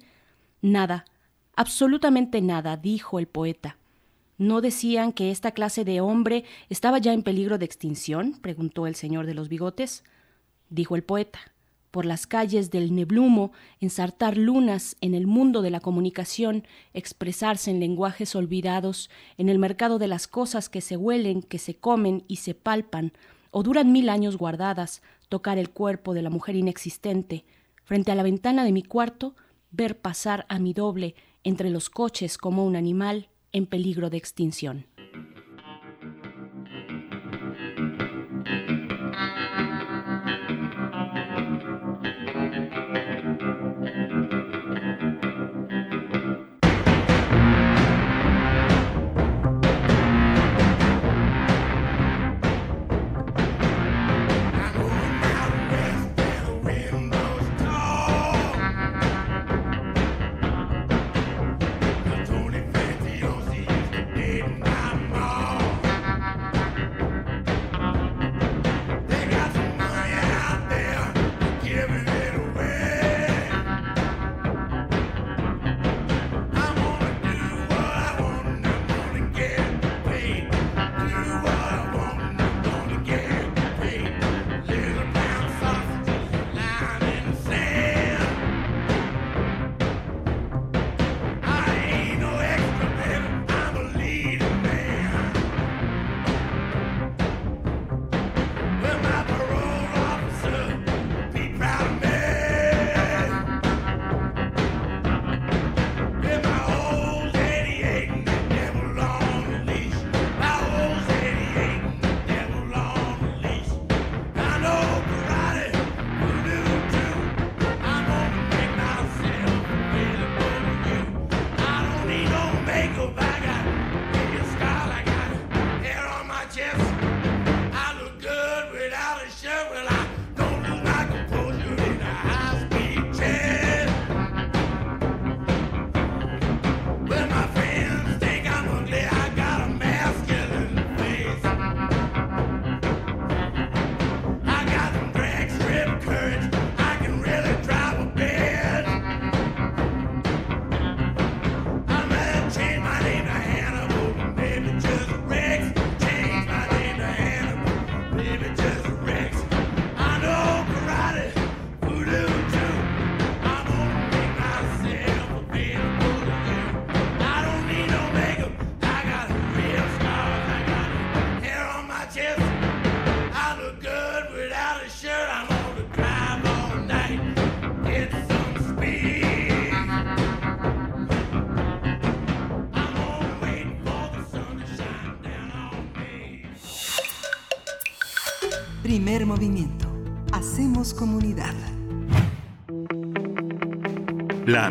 Nada, absolutamente nada, dijo el poeta. ¿No decían que esta clase de hombre estaba ya en peligro de extinción? preguntó el señor de los bigotes. Dijo el poeta. Por las calles del Neblumo, ensartar lunas en el mundo de la comunicación, expresarse en lenguajes olvidados, en el mercado de las cosas que se huelen, que se comen y se palpan, o duran mil años guardadas, tocar el cuerpo de la mujer inexistente. Frente a la ventana de mi cuarto, ver pasar a mi doble entre los coches como un animal en peligro de extinción.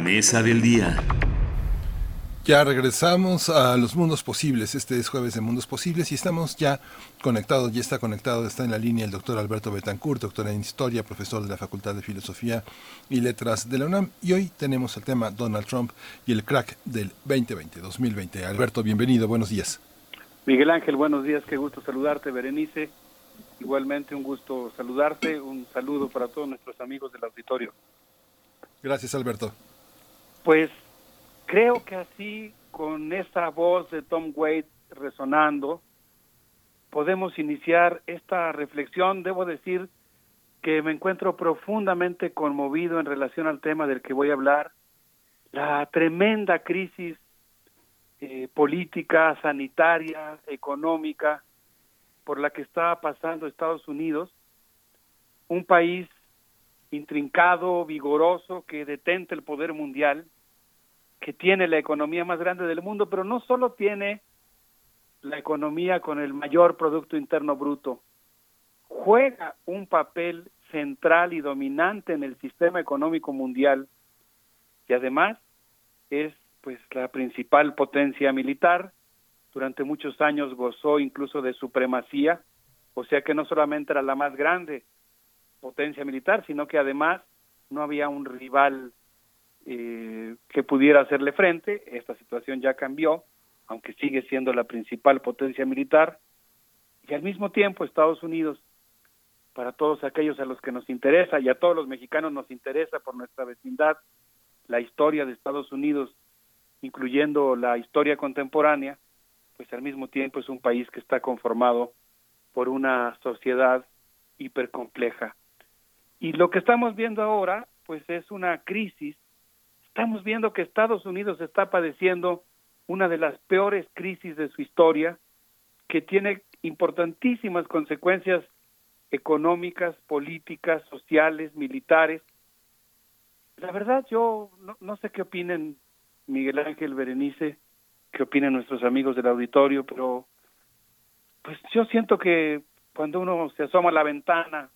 Mesa del día. Ya regresamos a los mundos posibles. Este es jueves de mundos posibles y estamos ya conectados, ya está conectado, está en la línea el doctor Alberto Betancourt, doctor en historia, profesor de la Facultad de Filosofía y Letras de la UNAM. Y hoy tenemos el tema Donald Trump y el crack del 2020, 2020. Alberto, bienvenido, buenos días. Miguel Ángel, buenos días, qué gusto saludarte, Berenice. Igualmente un gusto saludarte, un saludo para todos nuestros amigos del auditorio. Gracias, Alberto. Pues creo que así, con esa voz de Tom Waite resonando, podemos iniciar esta reflexión. Debo decir que me encuentro profundamente conmovido en relación al tema del que voy a hablar, la tremenda crisis eh, política, sanitaria, económica por la que está pasando Estados Unidos, un país intrincado, vigoroso, que detente el poder mundial, que tiene la economía más grande del mundo, pero no solo tiene la economía con el mayor Producto Interno Bruto, juega un papel central y dominante en el sistema económico mundial y además es pues la principal potencia militar, durante muchos años gozó incluso de supremacía, o sea que no solamente era la más grande potencia militar, sino que además no había un rival eh, que pudiera hacerle frente. Esta situación ya cambió, aunque sigue siendo la principal potencia militar. Y al mismo tiempo Estados Unidos, para todos aquellos a los que nos interesa y a todos los mexicanos nos interesa por nuestra vecindad, la historia de Estados Unidos, incluyendo la historia contemporánea, pues al mismo tiempo es un país que está conformado por una sociedad hipercompleja. Y lo que estamos viendo ahora, pues es una crisis Estamos viendo que Estados Unidos está padeciendo una de las peores crisis de su historia, que tiene importantísimas consecuencias económicas, políticas, sociales, militares. La verdad, yo no, no, sé qué opinen Miguel Ángel Berenice, qué opinen nuestros amigos del auditorio, pero pues yo siento que cuando uno se asoma a la ventana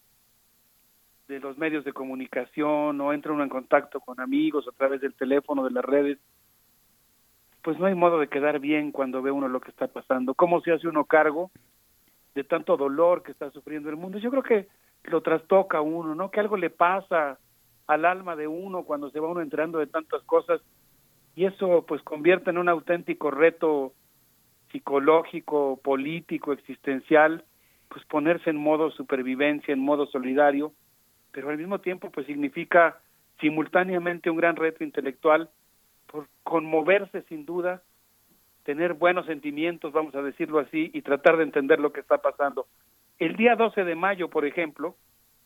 de los medios de comunicación o entra uno en contacto con amigos a través del teléfono, de las redes, pues no hay modo de quedar bien cuando ve uno lo que está pasando. ¿Cómo se hace uno cargo de tanto dolor que está sufriendo el mundo? Yo creo que lo trastoca uno, ¿no? Que algo le pasa al alma de uno cuando se va uno enterando de tantas cosas y eso pues convierte en un auténtico reto psicológico, político, existencial, pues ponerse en modo supervivencia, en modo solidario pero al mismo tiempo pues significa simultáneamente un gran reto intelectual por conmoverse sin duda, tener buenos sentimientos, vamos a decirlo así, y tratar de entender lo que está pasando. El día 12 de mayo, por ejemplo,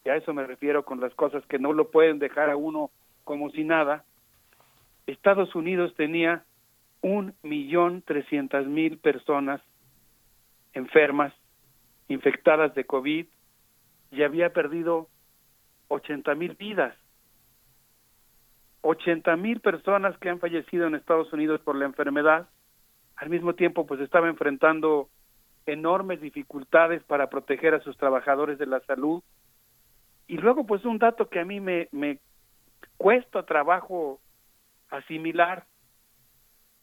y a eso me refiero con las cosas que no lo pueden dejar a uno como si nada, Estados Unidos tenía un millón trescientas mil personas enfermas, infectadas de COVID, y había perdido 80 mil vidas. 80 mil personas que han fallecido en Estados Unidos por la enfermedad. Al mismo tiempo, pues estaba enfrentando enormes dificultades para proteger a sus trabajadores de la salud. Y luego, pues un dato que a mí me, me cuesta trabajo asimilar,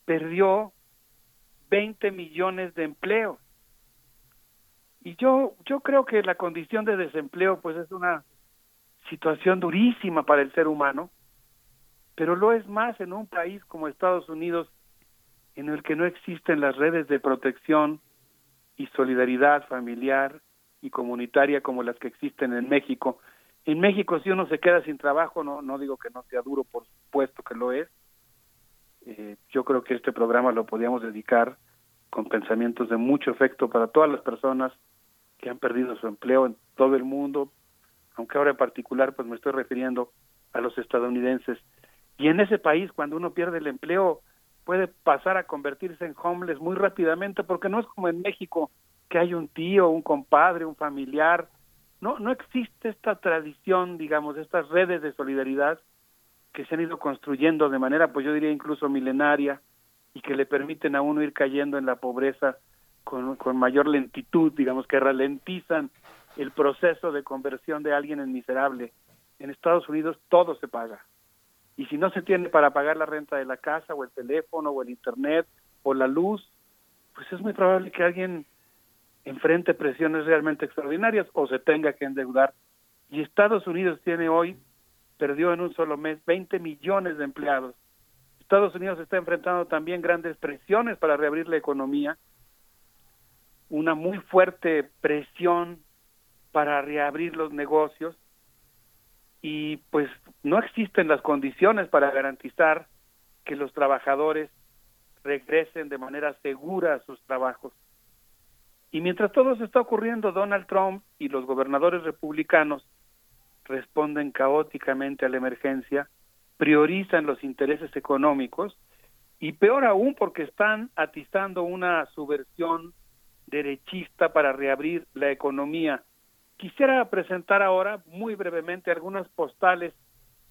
perdió 20 millones de empleos. Y yo, yo creo que la condición de desempleo, pues es una situación durísima para el ser humano, pero lo es más en un país como Estados Unidos, en el que no existen las redes de protección y solidaridad familiar y comunitaria como las que existen en México. En México, si uno se queda sin trabajo, no, no digo que no sea duro, por supuesto que lo es. Eh, yo creo que este programa lo podíamos dedicar con pensamientos de mucho efecto para todas las personas que han perdido su empleo en todo el mundo, aunque ahora en particular pues me estoy refiriendo a los estadounidenses. Y en ese país, cuando uno pierde el empleo, puede pasar a convertirse en homeless muy rápidamente, porque no es como en México, que hay un tío, un compadre, un familiar. No, no existe esta tradición, digamos, estas redes de solidaridad que se han ido construyendo de manera, pues yo diría incluso milenaria, y que le permiten a uno ir cayendo en la pobreza con, con mayor lentitud, digamos, que ralentizan el proceso de conversión de alguien en miserable. En Estados Unidos todo se paga. Y si no se tiene para pagar la renta de la casa o el teléfono o el internet o la luz, pues es muy probable que alguien enfrente presiones realmente extraordinarias o se tenga que endeudar. Y Estados Unidos tiene hoy, perdió en un solo mes 20 millones de empleados. Estados Unidos está enfrentando también grandes presiones para reabrir la economía, una muy fuerte presión para reabrir los negocios y pues no existen las condiciones para garantizar que los trabajadores regresen de manera segura a sus trabajos. Y mientras todo eso está ocurriendo, Donald Trump y los gobernadores republicanos responden caóticamente a la emergencia, priorizan los intereses económicos y peor aún porque están atizando una subversión derechista para reabrir la economía. Quisiera presentar ahora muy brevemente algunas postales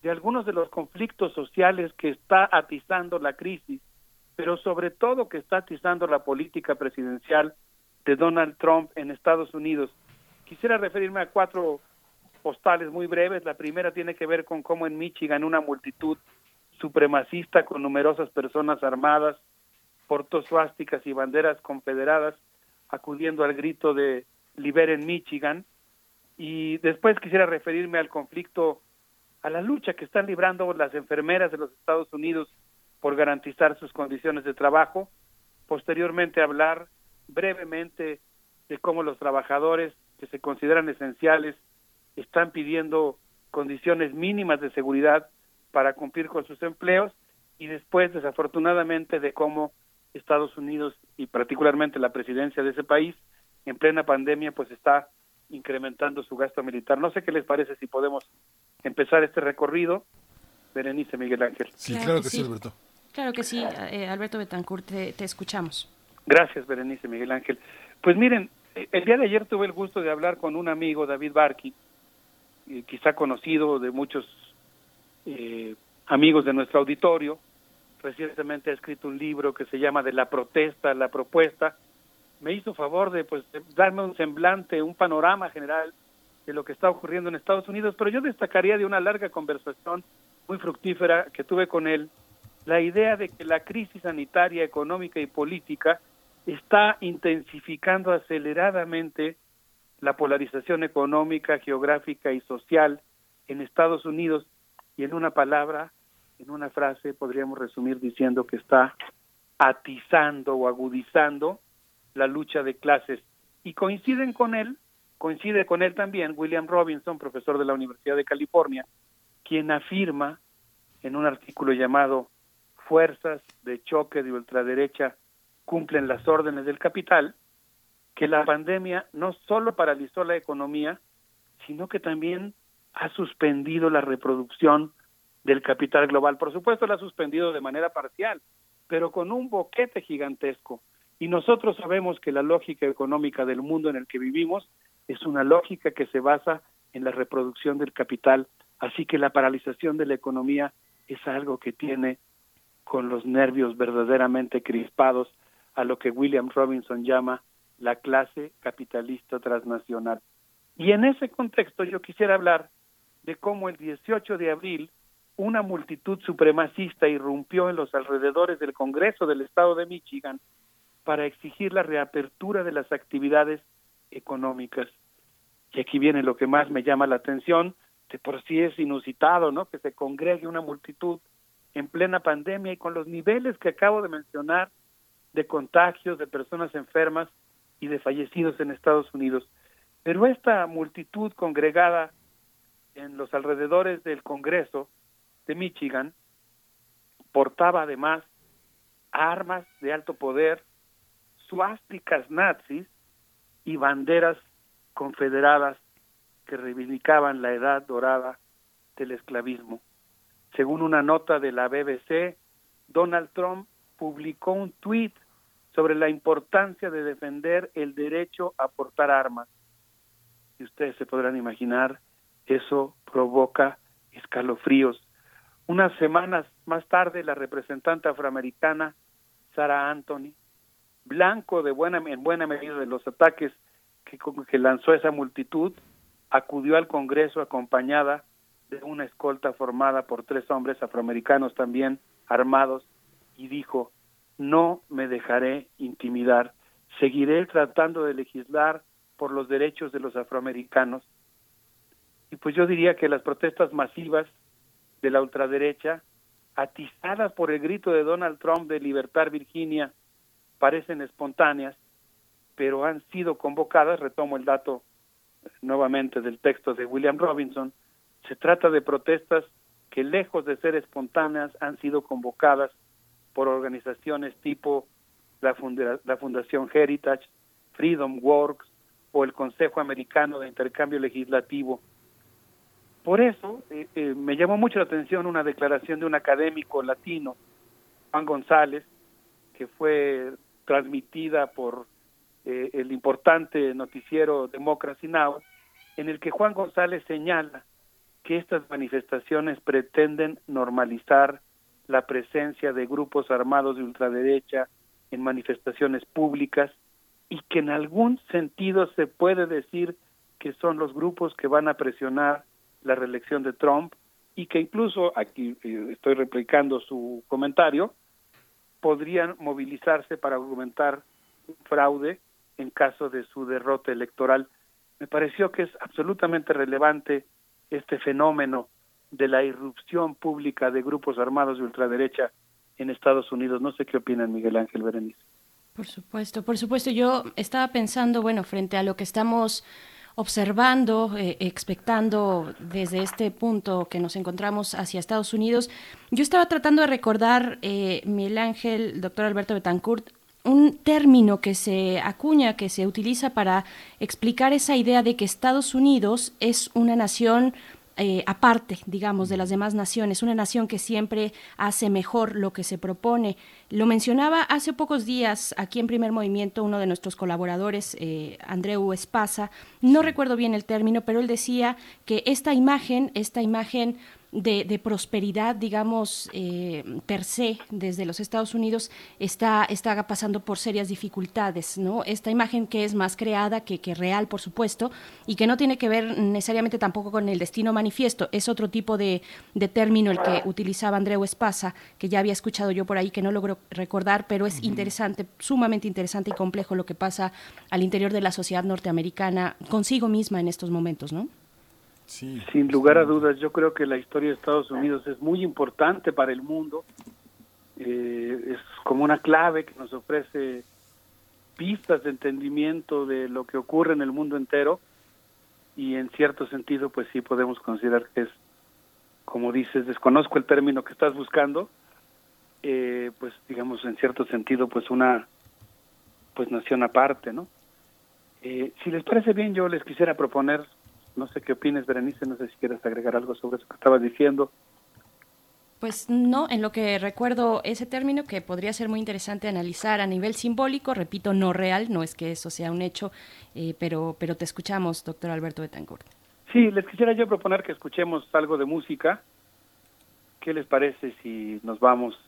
de algunos de los conflictos sociales que está atizando la crisis, pero sobre todo que está atizando la política presidencial de Donald Trump en Estados Unidos. Quisiera referirme a cuatro postales muy breves. La primera tiene que ver con cómo en Michigan una multitud supremacista con numerosas personas armadas, portó suásticas y banderas confederadas acudiendo al grito de Liberen Michigan. Y después quisiera referirme al conflicto, a la lucha que están librando las enfermeras de los Estados Unidos por garantizar sus condiciones de trabajo. Posteriormente hablar brevemente de cómo los trabajadores que se consideran esenciales están pidiendo condiciones mínimas de seguridad para cumplir con sus empleos y después desafortunadamente de cómo Estados Unidos y particularmente la presidencia de ese país en plena pandemia pues está incrementando su gasto militar. No sé qué les parece si podemos empezar este recorrido. Berenice Miguel Ángel. Sí, claro, que, sí. Alberto. Claro que sí, eh, Alberto Betancourt, te, te, escuchamos. Gracias, Berenice Miguel Ángel. Pues miren, el día de ayer tuve el gusto de hablar con un amigo, David Barqui, eh, quizá conocido de muchos eh, amigos de nuestro auditorio, recientemente ha escrito un libro que se llama De la protesta a la propuesta. Me hizo favor de pues darme un semblante, un panorama general de lo que está ocurriendo en Estados Unidos, pero yo destacaría de una larga conversación muy fructífera que tuve con él la idea de que la crisis sanitaria, económica y política está intensificando aceleradamente la polarización económica, geográfica y social en Estados Unidos y en una palabra en una frase podríamos resumir diciendo que está atizando o agudizando la lucha de clases. Y coinciden con él, coincide con él también William Robinson, profesor de la Universidad de California, quien afirma en un artículo llamado Fuerzas de choque de ultraderecha cumplen las órdenes del capital, que la pandemia no solo paralizó la economía, sino que también ha suspendido la reproducción del capital global. Por supuesto, la ha suspendido de manera parcial, pero con un boquete gigantesco. Y nosotros sabemos que la lógica económica del mundo en el que vivimos es una lógica que se basa en la reproducción del capital. Así que la paralización de la economía es algo que tiene con los nervios verdaderamente crispados a lo que William Robinson llama la clase capitalista transnacional. Y en ese contexto yo quisiera hablar de cómo el 18 de abril una multitud supremacista irrumpió en los alrededores del Congreso del Estado de Michigan para exigir la reapertura de las actividades económicas. Y aquí viene lo que más me llama la atención, de por sí es inusitado, ¿no? Que se congregue una multitud en plena pandemia y con los niveles que acabo de mencionar de contagios, de personas enfermas y de fallecidos en Estados Unidos. Pero esta multitud congregada en los alrededores del Congreso de Michigan portaba además armas de alto poder, suásticas nazis y banderas confederadas que reivindicaban la edad dorada del esclavismo. Según una nota de la BBC, Donald Trump publicó un tuit sobre la importancia de defender el derecho a portar armas. Y ustedes se podrán imaginar, eso provoca escalofríos unas semanas más tarde, la representante afroamericana Sarah Anthony, blanco de buena, en buena medida de los ataques que, que lanzó esa multitud acudió al Congreso acompañada de una escolta formada por tres hombres afroamericanos también armados y dijo, no me dejaré intimidar, seguiré tratando de legislar por los derechos de los afroamericanos. Y pues yo diría que las protestas masivas de la ultraderecha, atizadas por el grito de Donald Trump de libertar Virginia, parecen espontáneas, pero han sido convocadas, retomo el dato nuevamente del texto de William Robinson, se trata de protestas que lejos de ser espontáneas han sido convocadas por organizaciones tipo la, la Fundación Heritage, Freedom Works o el Consejo Americano de Intercambio Legislativo. Por eso eh, eh, me llamó mucho la atención una declaración de un académico latino, Juan González, que fue transmitida por eh, el importante noticiero Democracy Now, en el que Juan González señala que estas manifestaciones pretenden normalizar la presencia de grupos armados de ultraderecha en manifestaciones públicas y que en algún sentido se puede decir que son los grupos que van a presionar la reelección de Trump y que incluso, aquí eh, estoy replicando su comentario, podrían movilizarse para argumentar fraude en caso de su derrota electoral. Me pareció que es absolutamente relevante este fenómeno de la irrupción pública de grupos armados de ultraderecha en Estados Unidos. No sé qué opinan Miguel Ángel Berenice. Por supuesto, por supuesto. Yo estaba pensando, bueno, frente a lo que estamos observando, eh, expectando desde este punto que nos encontramos hacia Estados Unidos, yo estaba tratando de recordar, eh, Miguel Ángel, doctor Alberto Betancourt, un término que se acuña, que se utiliza para explicar esa idea de que Estados Unidos es una nación eh, aparte, digamos, de las demás naciones, una nación que siempre hace mejor lo que se propone. Lo mencionaba hace pocos días aquí en Primer Movimiento uno de nuestros colaboradores, eh, Andreu Espasa, no recuerdo bien el término, pero él decía que esta imagen, esta imagen de, prosperidad, digamos, eh, per se, desde los Estados Unidos, está, está pasando por serias dificultades, ¿no? Esta imagen que es más creada que, que real, por supuesto, y que no tiene que ver necesariamente tampoco con el destino manifiesto, es otro tipo de, de término el que utilizaba Andreu Espasa, que ya había escuchado yo por ahí, que no logro recordar, pero es interesante, sumamente interesante y complejo lo que pasa al interior de la sociedad norteamericana consigo misma en estos momentos, ¿no? Sin lugar a dudas, yo creo que la historia de Estados Unidos es muy importante para el mundo. Eh, es como una clave que nos ofrece pistas de entendimiento de lo que ocurre en el mundo entero. Y en cierto sentido pues sí podemos considerar que es como dices desconozco el término que estás buscando. Eh, pues digamos en cierto sentido pues una pues nación aparte no eh, si les parece bien yo les quisiera proponer no sé qué opinas, Berenice, no sé si quieres agregar algo sobre eso que estabas diciendo. Pues no, en lo que recuerdo ese término que podría ser muy interesante analizar a nivel simbólico, repito, no real, no es que eso sea un hecho, eh, pero, pero te escuchamos, doctor Alberto Betancourt. Sí, les quisiera yo proponer que escuchemos algo de música. ¿Qué les parece si nos vamos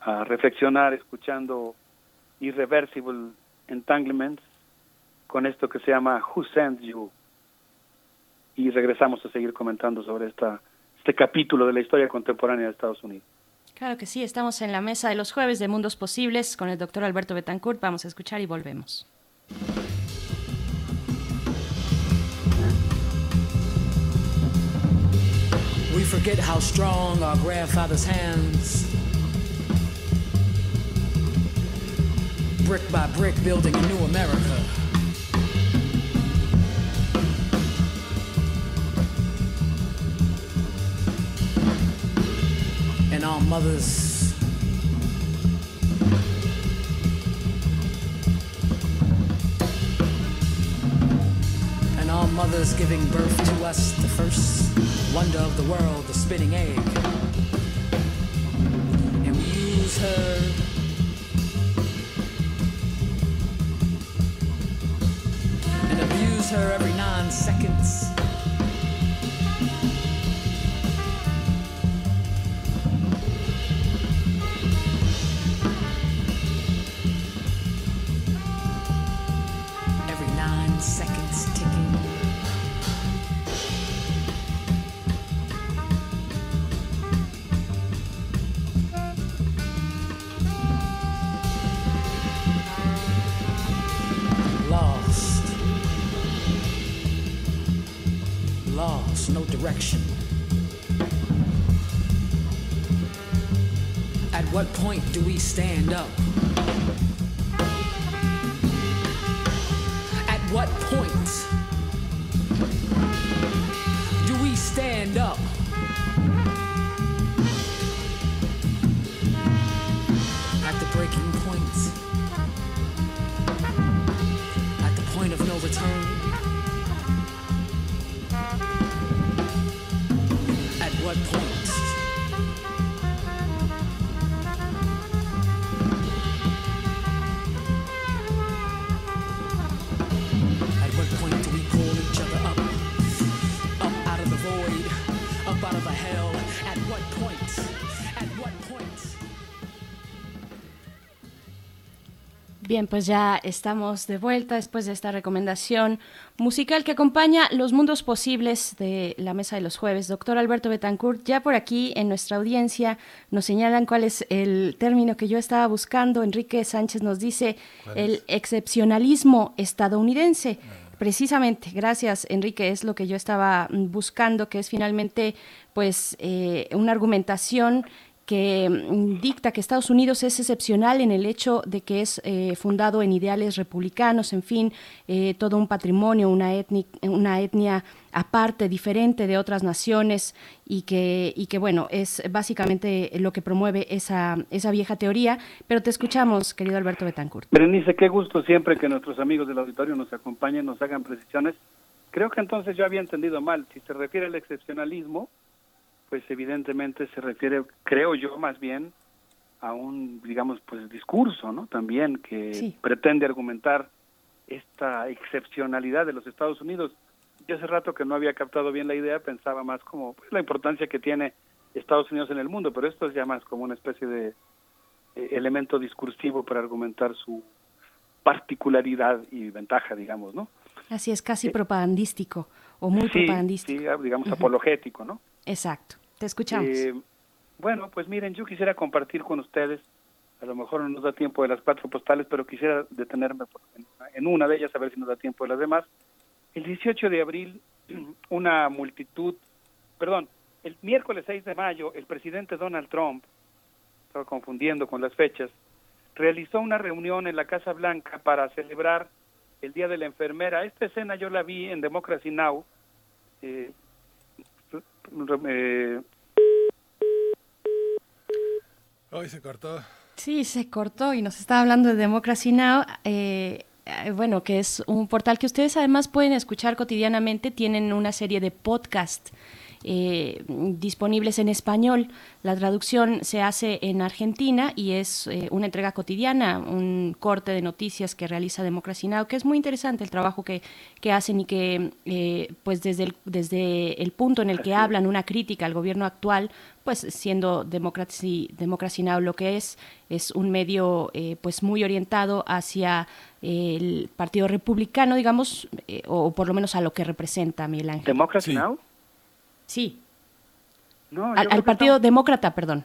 a reflexionar escuchando Irreversible Entanglements con esto que se llama Who Sends You? Y regresamos a seguir comentando sobre esta, este capítulo de la historia contemporánea de Estados Unidos. Claro que sí, estamos en la mesa de los jueves de Mundos Posibles con el doctor Alberto Betancourt. Vamos a escuchar y volvemos. We forget how strong our grandfather's hands. Brick by brick building a new America. And our mothers. And our mothers giving birth to us, the first wonder of the world, the spinning egg. And we use her and abuse her every nine seconds. Do we stand up? Bien, pues ya estamos de vuelta después de esta recomendación musical que acompaña Los Mundos Posibles de la Mesa de los Jueves. Doctor Alberto Betancourt, ya por aquí en nuestra audiencia nos señalan cuál es el término que yo estaba buscando. Enrique Sánchez nos dice el excepcionalismo estadounidense. Precisamente, gracias Enrique, es lo que yo estaba buscando, que es finalmente pues eh, una argumentación que mm, dicta que Estados Unidos es excepcional en el hecho de que es eh, fundado en ideales republicanos, en fin, eh, todo un patrimonio, una, etni- una etnia aparte, diferente de otras naciones y que, y que bueno, es básicamente lo que promueve esa, esa vieja teoría. Pero te escuchamos, querido Alberto Betancourt. Berenice, qué gusto siempre que nuestros amigos del auditorio nos acompañen, nos hagan precisiones. Creo que entonces yo había entendido mal. Si se refiere al excepcionalismo, pues evidentemente se refiere, creo yo, más bien a un, digamos, pues discurso, ¿no? También que Sí. pretende argumentar esta excepcionalidad de los Estados Unidos. Yo hace rato que no había captado bien la idea, pensaba más como pues, la importancia que tiene Estados Unidos en el mundo, pero esto es ya más como una especie de eh, elemento discursivo para argumentar su particularidad y ventaja, digamos, ¿no? Así es, casi propagandístico o muy sí, propagandístico. sí, digamos apologético, ¿no? Exacto, te escuchamos. Eh, bueno, pues miren, yo quisiera compartir con ustedes, a lo mejor no nos da tiempo de las cuatro postales, pero quisiera detenerme en una de ellas, a ver si nos da tiempo de las demás. El 18 de abril, (clears throat) una multitud, perdón, el miércoles 6 de mayo, el presidente Donald Trump, estaba confundiendo con las fechas, realizó una reunión en la Casa Blanca para celebrar el Día de la Enfermera. Esta escena yo la vi en Democracy Now! Eh, Hoy se cortó. Sí, se cortó y nos está hablando de Democracy Now! eh, eh, bueno, que es un portal que ustedes además pueden escuchar cotidianamente. Tienen una serie de podcast eh, disponibles en español. La traducción se hace en Argentina y es eh, una entrega cotidiana, un corte de noticias que realiza Democracy Now! que es muy interesante el trabajo que, que hacen y que, eh, pues desde el, desde el punto en el que hablan una crítica al gobierno actual, pues siendo Democracy, Democracy Now! lo que es, es un medio eh, pues muy orientado hacia el Partido Republicano, digamos, eh, o por lo menos a lo que representa Miguel Ángel. ¿Democracy Now! Sí, No, al, Partido está- Demócrata, perdón.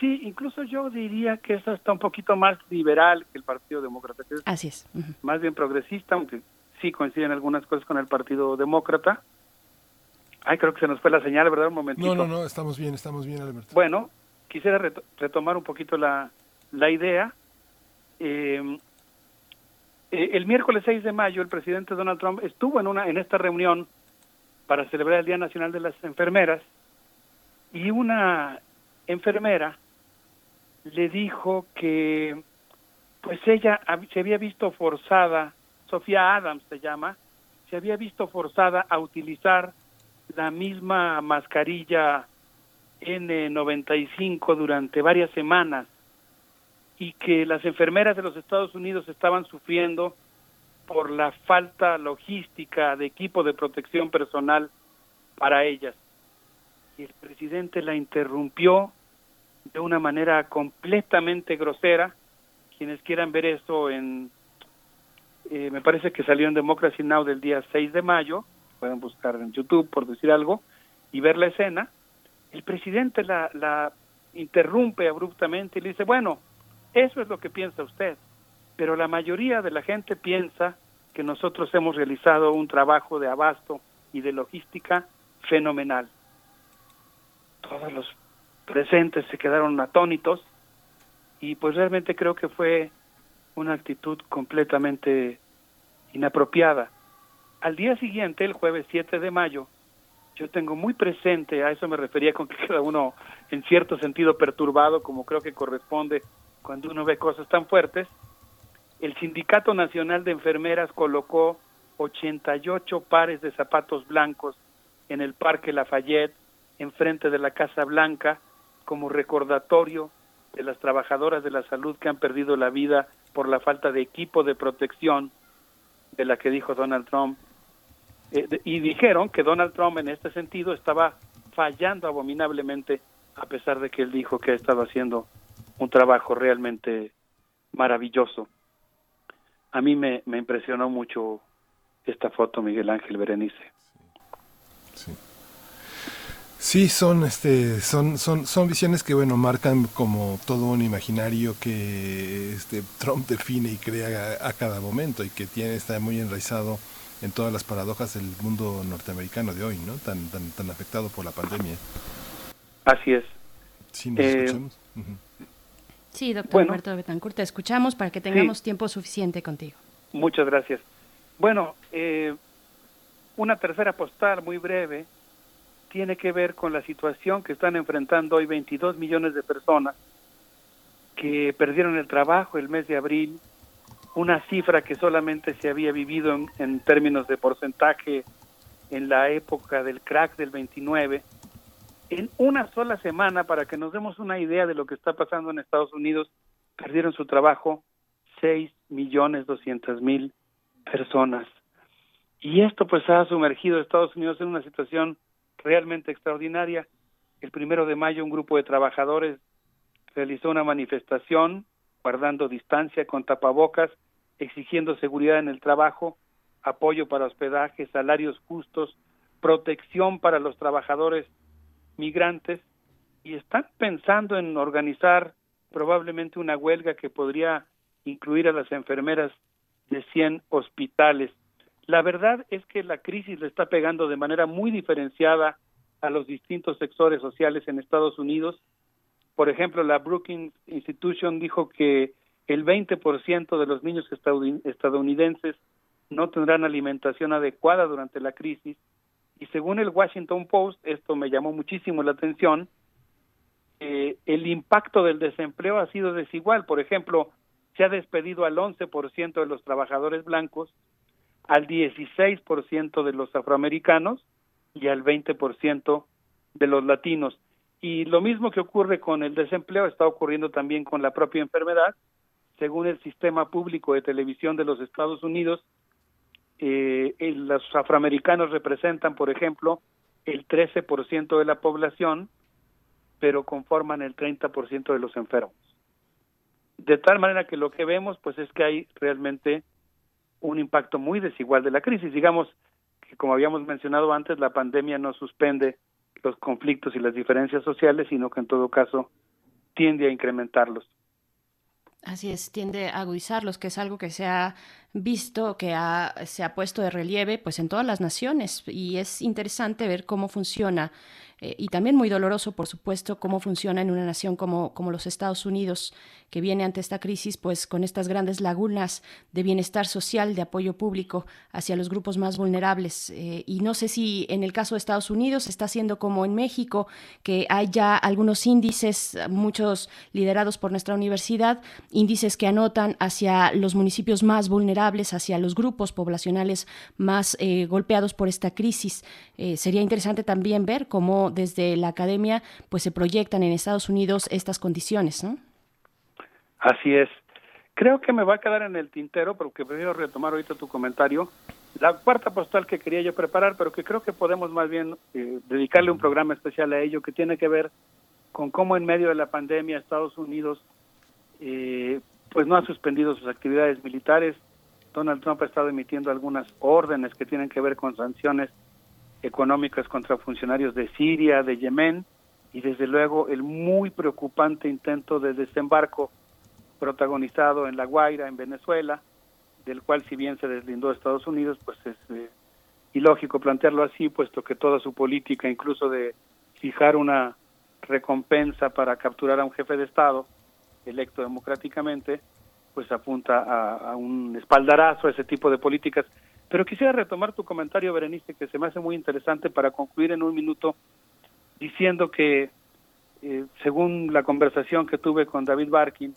Sí, incluso yo diría que eso está un poquito más liberal que el Partido Demócrata, que es Así es. más bien progresista, aunque sí coinciden algunas cosas con el Partido Demócrata. Ay, creo que se nos fue la señal, ¿verdad? Un momentito. No, no, no, estamos bien, estamos bien, Alberto. Bueno, quisiera reto- retomar un poquito la, la idea. Eh, eh, el miércoles 6 de mayo, el presidente Donald Trump estuvo en, una, en esta reunión para celebrar el Día Nacional de las Enfermeras y una enfermera le dijo que pues ella se había visto forzada, Sofía Adams se llama, se había visto forzada a utilizar la misma mascarilla N95 durante varias semanas y que las enfermeras de los Estados Unidos estaban sufriendo por la falta logística de equipo de protección personal para ellas. Y el presidente la interrumpió de una manera completamente grosera. Quienes quieran ver eso en, eh, me parece que salió en Democracy Now! del día 6 de mayo, pueden buscar en YouTube por decir algo, y ver la escena, el presidente la, la interrumpe abruptamente y le dice, bueno, eso es lo que piensa usted, pero la mayoría de la gente piensa que nosotros hemos realizado un trabajo de abasto y de logística fenomenal. Todos los presentes se quedaron atónitos y pues realmente creo que fue una actitud completamente inapropiada. Al día siguiente, el jueves 7 de mayo, yo tengo muy presente, a eso me refería con que queda uno en cierto sentido perturbado, como creo que corresponde cuando uno ve cosas tan fuertes, el Sindicato Nacional de Enfermeras colocó 88 pares de zapatos blancos en el Parque Lafayette, enfrente de la Casa Blanca, como recordatorio de las trabajadoras de la salud que han perdido la vida por la falta de equipo de protección de la que dijo Donald Trump. Eh, y dijeron que Donald Trump en este sentido estaba fallando abominablemente a pesar de que él dijo que ha estado haciendo un trabajo realmente maravilloso. A mí me, me impresionó mucho esta foto, Miguel Ángel Berenice. Sí, son, este, son, son, son visiones que, bueno, marcan como todo un imaginario que este, Trump define y crea a, a cada momento y que tiene, está muy enraizado en todas las paradojas del mundo norteamericano de hoy, ¿no? Tan, tan, tan afectado por la pandemia. Así es. Sí, nos Eh, escuchamos. Sí, doctor Bueno. Humberto Betancourt, te escuchamos para que tengamos tiempo suficiente contigo. Muchas gracias. Bueno, eh, una tercera postal muy breve tiene que ver con la situación que están enfrentando hoy 22 millones de personas que perdieron el trabajo el mes de abril, una cifra que solamente se había vivido en, en términos de porcentaje en la época del crack del 29. En una sola semana, para que nos demos una idea de lo que está pasando en Estados Unidos, perdieron su trabajo 6 millones 200 mil personas. Y esto pues ha sumergido a Estados Unidos en una situación realmente extraordinaria. El primero de mayo un grupo de trabajadores realizó una manifestación guardando distancia con tapabocas, exigiendo seguridad en el trabajo, apoyo para hospedaje, salarios justos, protección para los trabajadores migrantes y están pensando en organizar probablemente una huelga que podría incluir a las enfermeras de 100 hospitales. La verdad es que la crisis le está pegando de manera muy diferenciada a los distintos sectores sociales en Estados Unidos. Por ejemplo, la Brookings Institution dijo que el 20% de los niños estadoun- estadounidenses no tendrán alimentación adecuada durante la crisis. Y según el Washington Post, esto me llamó muchísimo la atención, eh, el impacto del desempleo ha sido desigual. Por ejemplo, se ha despedido al 11% de los trabajadores blancos, al 16% de los afroamericanos y al 20% de los latinos. Y lo mismo que ocurre con el desempleo está ocurriendo también con la propia enfermedad. Según el sistema público de televisión de los Estados Unidos, eh, el- los afroamericanos representan, por ejemplo, el 13% de la población, pero conforman el 30% de los enfermos. De tal manera que lo que vemos, pues, es que hay realmente un impacto muy desigual de la crisis. Digamos que, como habíamos mencionado antes, la pandemia no suspende los conflictos y las diferencias sociales, sino que en todo caso tiende a incrementarlos. Así es, tiende a agudizarlos, que es algo que se ha visto, que se ha puesto de relieve pues en todas las naciones y es interesante ver cómo funciona eh, y también muy doloroso, por supuesto, cómo funciona en una nación como, como los Estados Unidos, que viene ante esta crisis pues con estas grandes lagunas de bienestar social, de apoyo público hacia los grupos más vulnerables. Eh, y no sé si en el caso de Estados Unidos está haciendo como en México, que hay ya algunos índices, muchos liderados por nuestra universidad, índices que anotan hacia los municipios más vulnerables, hacia los grupos poblacionales más eh, golpeados por esta crisis. Eh, sería interesante también ver cómo desde la academia pues se proyectan en Estados Unidos estas condiciones, ¿no? Así es. Creo que me va a quedar en el tintero, porque prefiero retomar ahorita tu comentario. La cuarta postal que quería yo preparar, pero que creo que podemos más bien eh, dedicarle un programa especial a ello, que tiene que ver con cómo en medio de la pandemia Estados Unidos eh, pues no ha suspendido sus actividades militares. Donald Trump ha estado emitiendo algunas órdenes que tienen que ver con sanciones económicas contra funcionarios de Siria, de Yemen y desde luego el muy preocupante intento de desembarco protagonizado en La Guaira, en Venezuela, del cual si bien se deslindó Estados Unidos, pues es, eh, ilógico plantearlo así, puesto que toda su política, incluso de fijar una recompensa para capturar a un jefe de Estado electo democráticamente, pues apunta a, un espaldarazo a ese tipo de políticas. Pero quisiera retomar tu comentario, Berenice, que se me hace muy interesante para concluir en un minuto diciendo que, eh, según la conversación que tuve con David Barkin,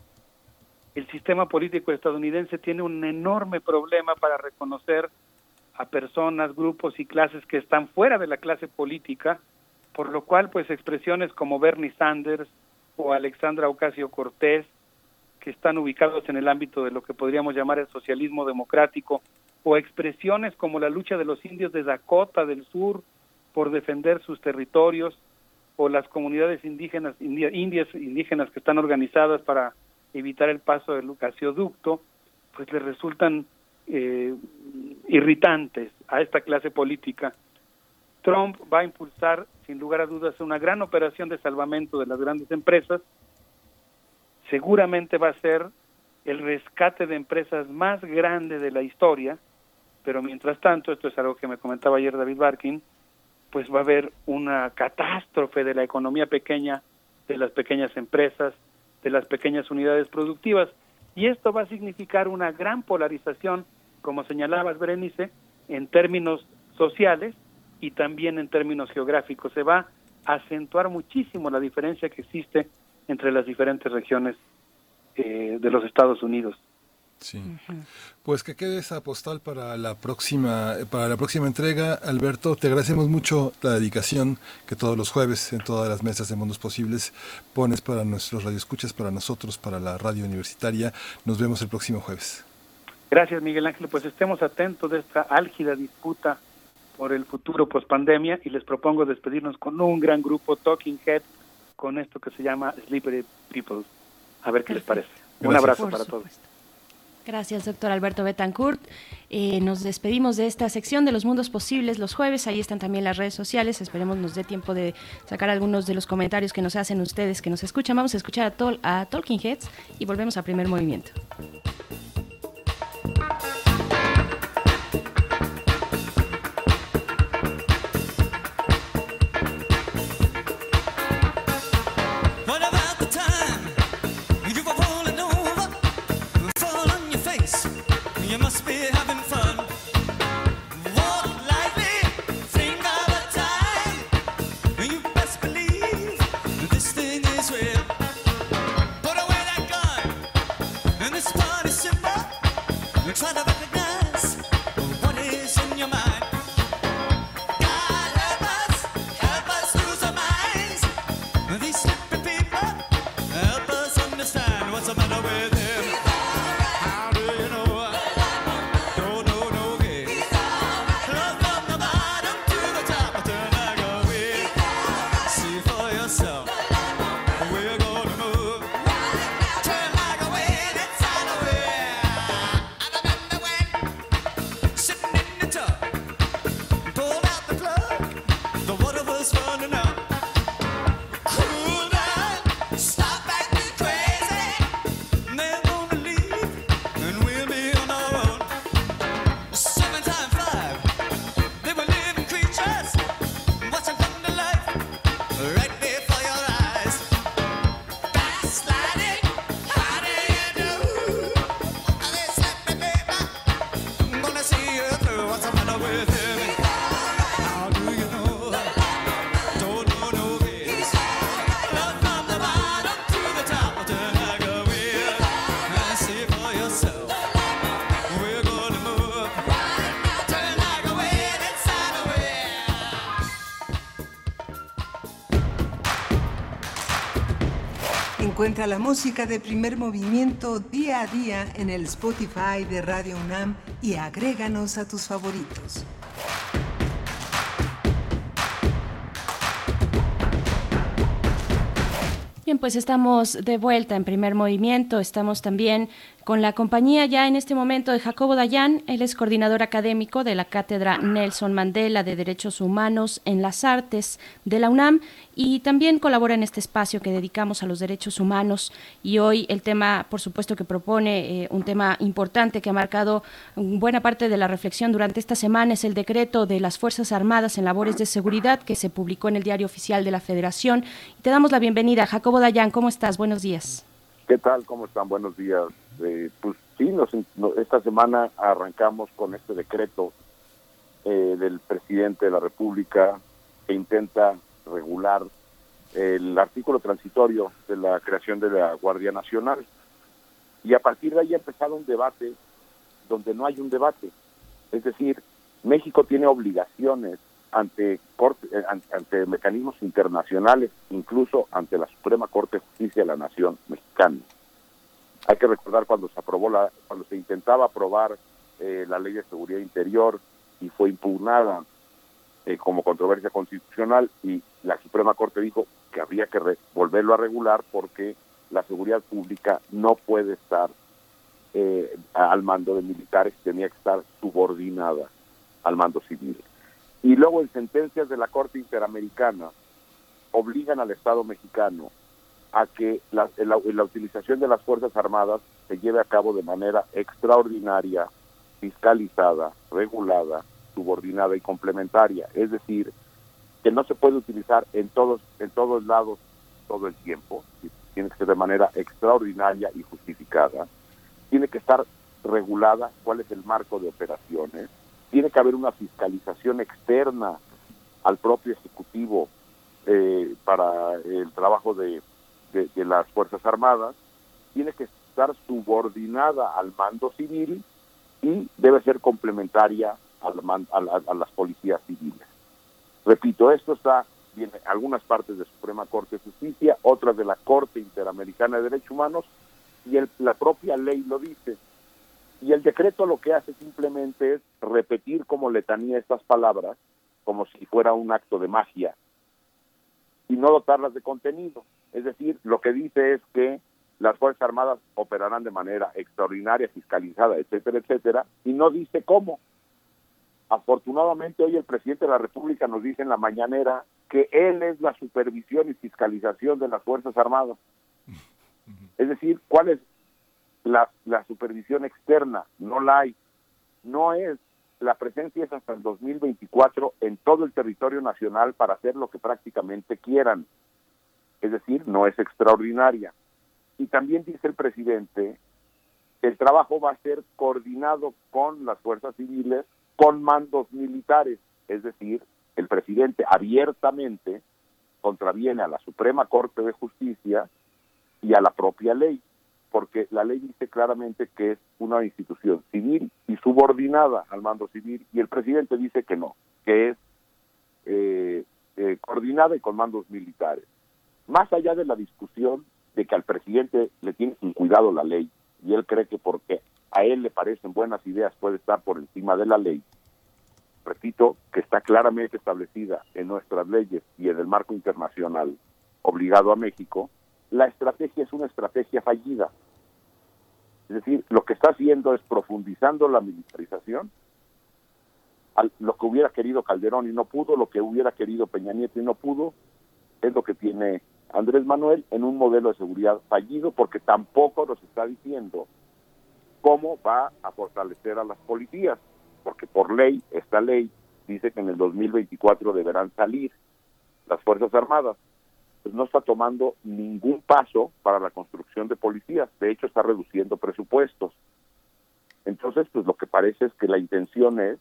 el sistema político estadounidense tiene un enorme problema para reconocer a personas, grupos y clases que están fuera de la clase política, por lo cual pues expresiones como Bernie Sanders o Alexandra Ocasio Cortés, que están ubicados en el ámbito de lo que podríamos llamar el socialismo democrático, o expresiones como la lucha de los indios de Dakota del Sur por defender sus territorios, o las comunidades indígenas indias indígenas que están organizadas para evitar el paso del gasoducto, pues le resultan eh, irritantes a esta clase política. Trump va a impulsar, sin lugar a dudas, una gran operación de salvamento de las grandes empresas. Seguramente va a ser el rescate de empresas más grande de la historia, pero mientras tanto, esto es algo que me comentaba ayer David Barkin, pues va a haber una catástrofe de la economía pequeña, de las pequeñas empresas, de las pequeñas unidades productivas. Y esto va a significar una gran polarización, como señalabas, Berenice, en términos sociales y también en términos geográficos. Se va a acentuar muchísimo la diferencia que existe entre las diferentes regiones eh, de los Estados Unidos. Sí. Pues que quede esa postal para la próxima para la próxima entrega, Alberto. Te agradecemos mucho la dedicación que todos los jueves en todas las mesas de Mundos Posibles pones para nuestros radioescuchas, para nosotros, para la radio universitaria. Nos vemos el próximo jueves. Gracias, Miguel Ángel. Pues estemos atentos de esta álgida disputa por el futuro post pandemia y les propongo despedirnos con un gran grupo Talking Head con esto que se llama Slippery People. A ver qué les parece. Un abrazo para todos. Gracias, doctor Alberto Betancourt. Eh, nos despedimos de esta sección de los mundos posibles los jueves. Ahí están también las redes sociales. Esperemos nos dé tiempo de sacar algunos de los comentarios que nos hacen ustedes que nos escuchan. Vamos a escuchar a, Tol a Talking Heads y volvemos a primer movimiento. Encuentra la música de primer movimiento día a día en el Spotify de Radio UNAM y agréganos a tus favoritos. Bien, pues estamos de vuelta en primer movimiento. Estamos también con la compañía ya en este momento de Jacobo Dayan. Él es coordinador académico de la Cátedra Nelson Mandela de Derechos Humanos en las Artes de la UNAM y también colabora en este espacio que dedicamos a los derechos humanos. Y hoy el tema, por supuesto, que propone eh, un tema importante que ha marcado buena parte de la reflexión durante esta semana es el decreto de las Fuerzas Armadas en labores de seguridad que se publicó en el Diario Oficial de la Federación. Y te damos la bienvenida. Jacobo Dayan, ¿cómo estás? Buenos días. ¿Qué tal? ¿Cómo están? Buenos días. Eh, pues sí, nos, no- esta semana arrancamos con este decreto eh, del presidente de la República que intenta regular el artículo transitorio de la creación de la Guardia Nacional. Y a partir de ahí ha empezado un debate donde no hay un debate. Es decir, México tiene obligaciones ante, corte- eh, an- ante mecanismos internacionales, incluso ante la Suprema Corte de Justicia de la Nación Mexicana. Hay que recordar cuando se aprobó la, cuando se intentaba aprobar eh, la Ley de Seguridad Interior y fue impugnada eh, como controversia constitucional y la Suprema Corte dijo que habría que re- volverlo a regular porque la seguridad pública no puede estar eh, al mando de militares, tenía que estar subordinada al mando civil. Y luego en sentencias de la Corte Interamericana obligan al Estado mexicano a que la, la- utilización de las Fuerzas Armadas se lleve a cabo de manera extraordinaria, fiscalizada, regulada, subordinada y complementaria. Es decir, que no se puede utilizar en todos, en todos lados todo el tiempo, tiene que ser de manera extraordinaria y justificada. Tiene que estar regulada cuál es el marco de operaciones. Tiene que haber una fiscalización externa al propio Ejecutivo eh, para el trabajo de, de- las Fuerzas Armadas. Tiene que estar subordinada al mando civil y debe ser complementaria al man- a, la- a las policías civiles. Repito, esto está viene algunas partes de Suprema Corte de Justicia, otras de la Corte Interamericana de Derechos Humanos y el- la propia ley lo dice. Y el decreto lo que hace simplemente es repetir como letanía estas palabras, como si fuera un acto de magia, y no dotarlas de contenido. Es decir, lo que dice es que las Fuerzas Armadas operarán de manera extraordinaria, fiscalizada, etcétera, etcétera, y no dice cómo. Afortunadamente hoy el presidente de la República nos dice en la mañanera que él es la supervisión y fiscalización de las Fuerzas Armadas. Es decir, ¿cuál es la, la supervisión externa? No la hay. No es. La presencia es hasta el 2024 en todo el territorio nacional para hacer lo que prácticamente quieran. Es decir, no es extraordinaria. Y también dice el presidente el trabajo va a ser coordinado con las fuerzas civiles, con mandos militares. Es decir, el presidente abiertamente contraviene a la Suprema Corte de Justicia y a la propia ley, porque la ley dice claramente que es una institución civil y subordinada al mando civil, y el presidente dice que no, que es eh, eh, coordinada y con mandos militares. Más allá de la discusión de que al presidente le tiene sin cuidado la ley, y él cree que porque a él le parecen buenas ideas puede estar por encima de la ley, repito, que está claramente establecida en nuestras leyes y en el marco internacional obligado a México, la estrategia es una estrategia fallida. Es decir, lo que está haciendo es profundizando la militarización, lo que hubiera querido Calderón y no pudo, lo que hubiera querido Peña Nieto y no pudo, es lo que tiene Andrés Manuel en un modelo de seguridad fallido porque tampoco nos está diciendo cómo va a fortalecer a las policías, porque por ley, esta ley dice que en el 2024 deberán salir las Fuerzas Armadas. Pues no está tomando ningún paso para la construcción de policías, de hecho está reduciendo presupuestos. Entonces, pues lo que parece es que la intención es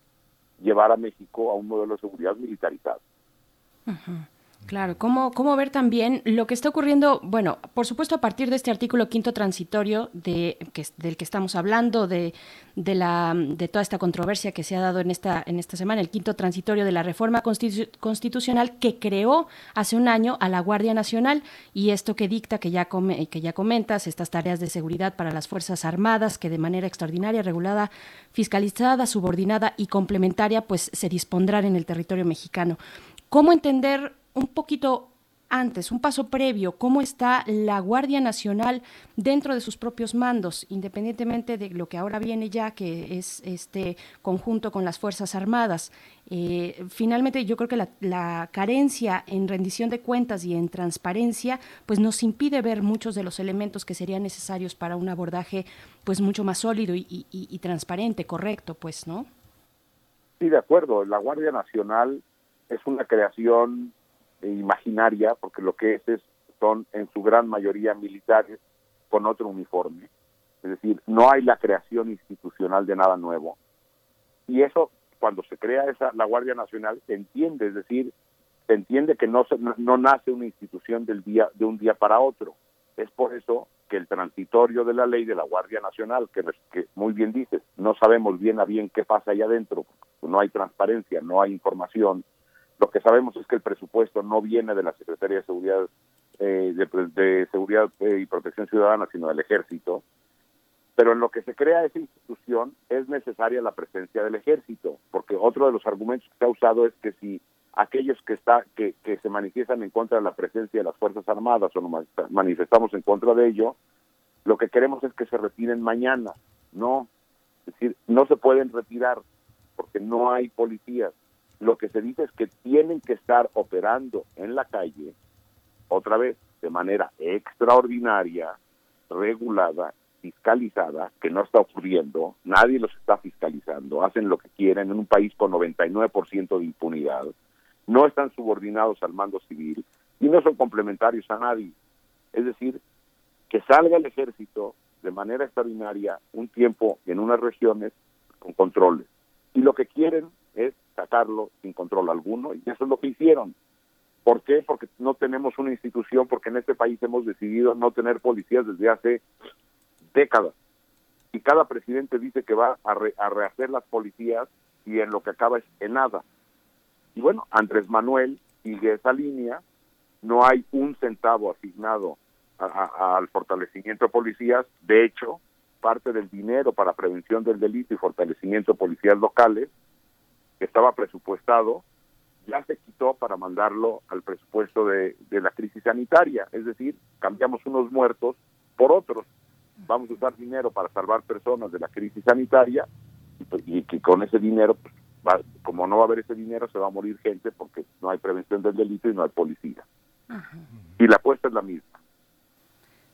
llevar a México a un modelo de seguridad militarizado. Claro, ¿cómo, ¿cómo ver también lo que está ocurriendo? Bueno, por supuesto, a partir de este artículo quinto transitorio de, que, del que estamos hablando, de, de, la, de toda esta controversia que se ha dado en esta, en esta semana, el quinto transitorio de la reforma constitu- constitucional que creó hace un año a la Guardia Nacional y esto que dicta, que ya, come- que ya comentas, estas tareas de seguridad para las Fuerzas Armadas que de manera extraordinaria, regulada, fiscalizada, subordinada y complementaria, pues se dispondrán en el territorio mexicano. ¿Cómo entender un poquito antes, un paso previo, cómo está la Guardia Nacional dentro de sus propios mandos, independientemente de lo que ahora viene ya, que es este conjunto con las Fuerzas Armadas. Eh, finalmente, yo creo que la, la carencia en rendición de cuentas y en transparencia, pues nos impide ver muchos de los elementos que serían necesarios para un abordaje, pues mucho más sólido y, y- transparente, correcto, pues, ¿no? Sí, de acuerdo. La Guardia Nacional es una creación imaginaria, porque lo que es, es son en su gran mayoría militares con otro uniforme. Es decir, no hay la creación institucional de nada nuevo. Y eso, cuando se crea esa la Guardia Nacional, se entiende, es decir, se entiende que no, no, nace una institución del día de un día para otro. Es por eso que el transitorio de la ley de la Guardia Nacional, que, que muy bien dices, no sabemos bien a bien qué pasa ahí adentro, no hay transparencia, no hay información. Lo que sabemos es que el presupuesto no viene de la Secretaría de Seguridad, eh, de, Seguridad eh, y Protección Ciudadana, sino del Ejército. Pero en lo que se crea esa institución es necesaria la presencia del Ejército, porque otro de los argumentos que se ha usado es que si aquellos que está que, que se manifiestan en contra de la presencia de las Fuerzas Armadas o nos ma- manifestamos en contra de ello, lo que queremos es que se retiren mañana. No, es decir, no se pueden retirar porque no hay policías. Lo que se dice es que tienen que estar operando en la calle, otra vez, de manera extraordinaria, regulada, fiscalizada, que no está ocurriendo, nadie los está fiscalizando, hacen lo que quieren en un país con 99% de impunidad, no están subordinados al mando civil y no son complementarios a nadie. Es decir, que salga el ejército de manera extraordinaria un tiempo en unas regiones con controles. Y lo que quieren es sacarlo sin control alguno, y eso es lo que hicieron. ¿Por qué? Porque no tenemos una institución, porque en este país hemos decidido no tener policías desde hace décadas. Y cada presidente dice que va a, re- a rehacer las policías y en lo que acaba es en nada. Y bueno, Andrés Manuel sigue esa línea, no hay un centavo asignado a- al fortalecimiento de policías, de hecho, parte del dinero para prevención del delito y fortalecimiento de policías locales que estaba presupuestado ya se quitó para mandarlo al presupuesto de, de la crisis sanitaria, es decir, cambiamos unos muertos por otros. Vamos a usar dinero para salvar personas de la crisis sanitaria y, pues, que con ese dinero, pues, va- como no va a haber ese dinero, se va a morir gente porque no hay prevención del delito y no hay policía. Y la apuesta es la misma.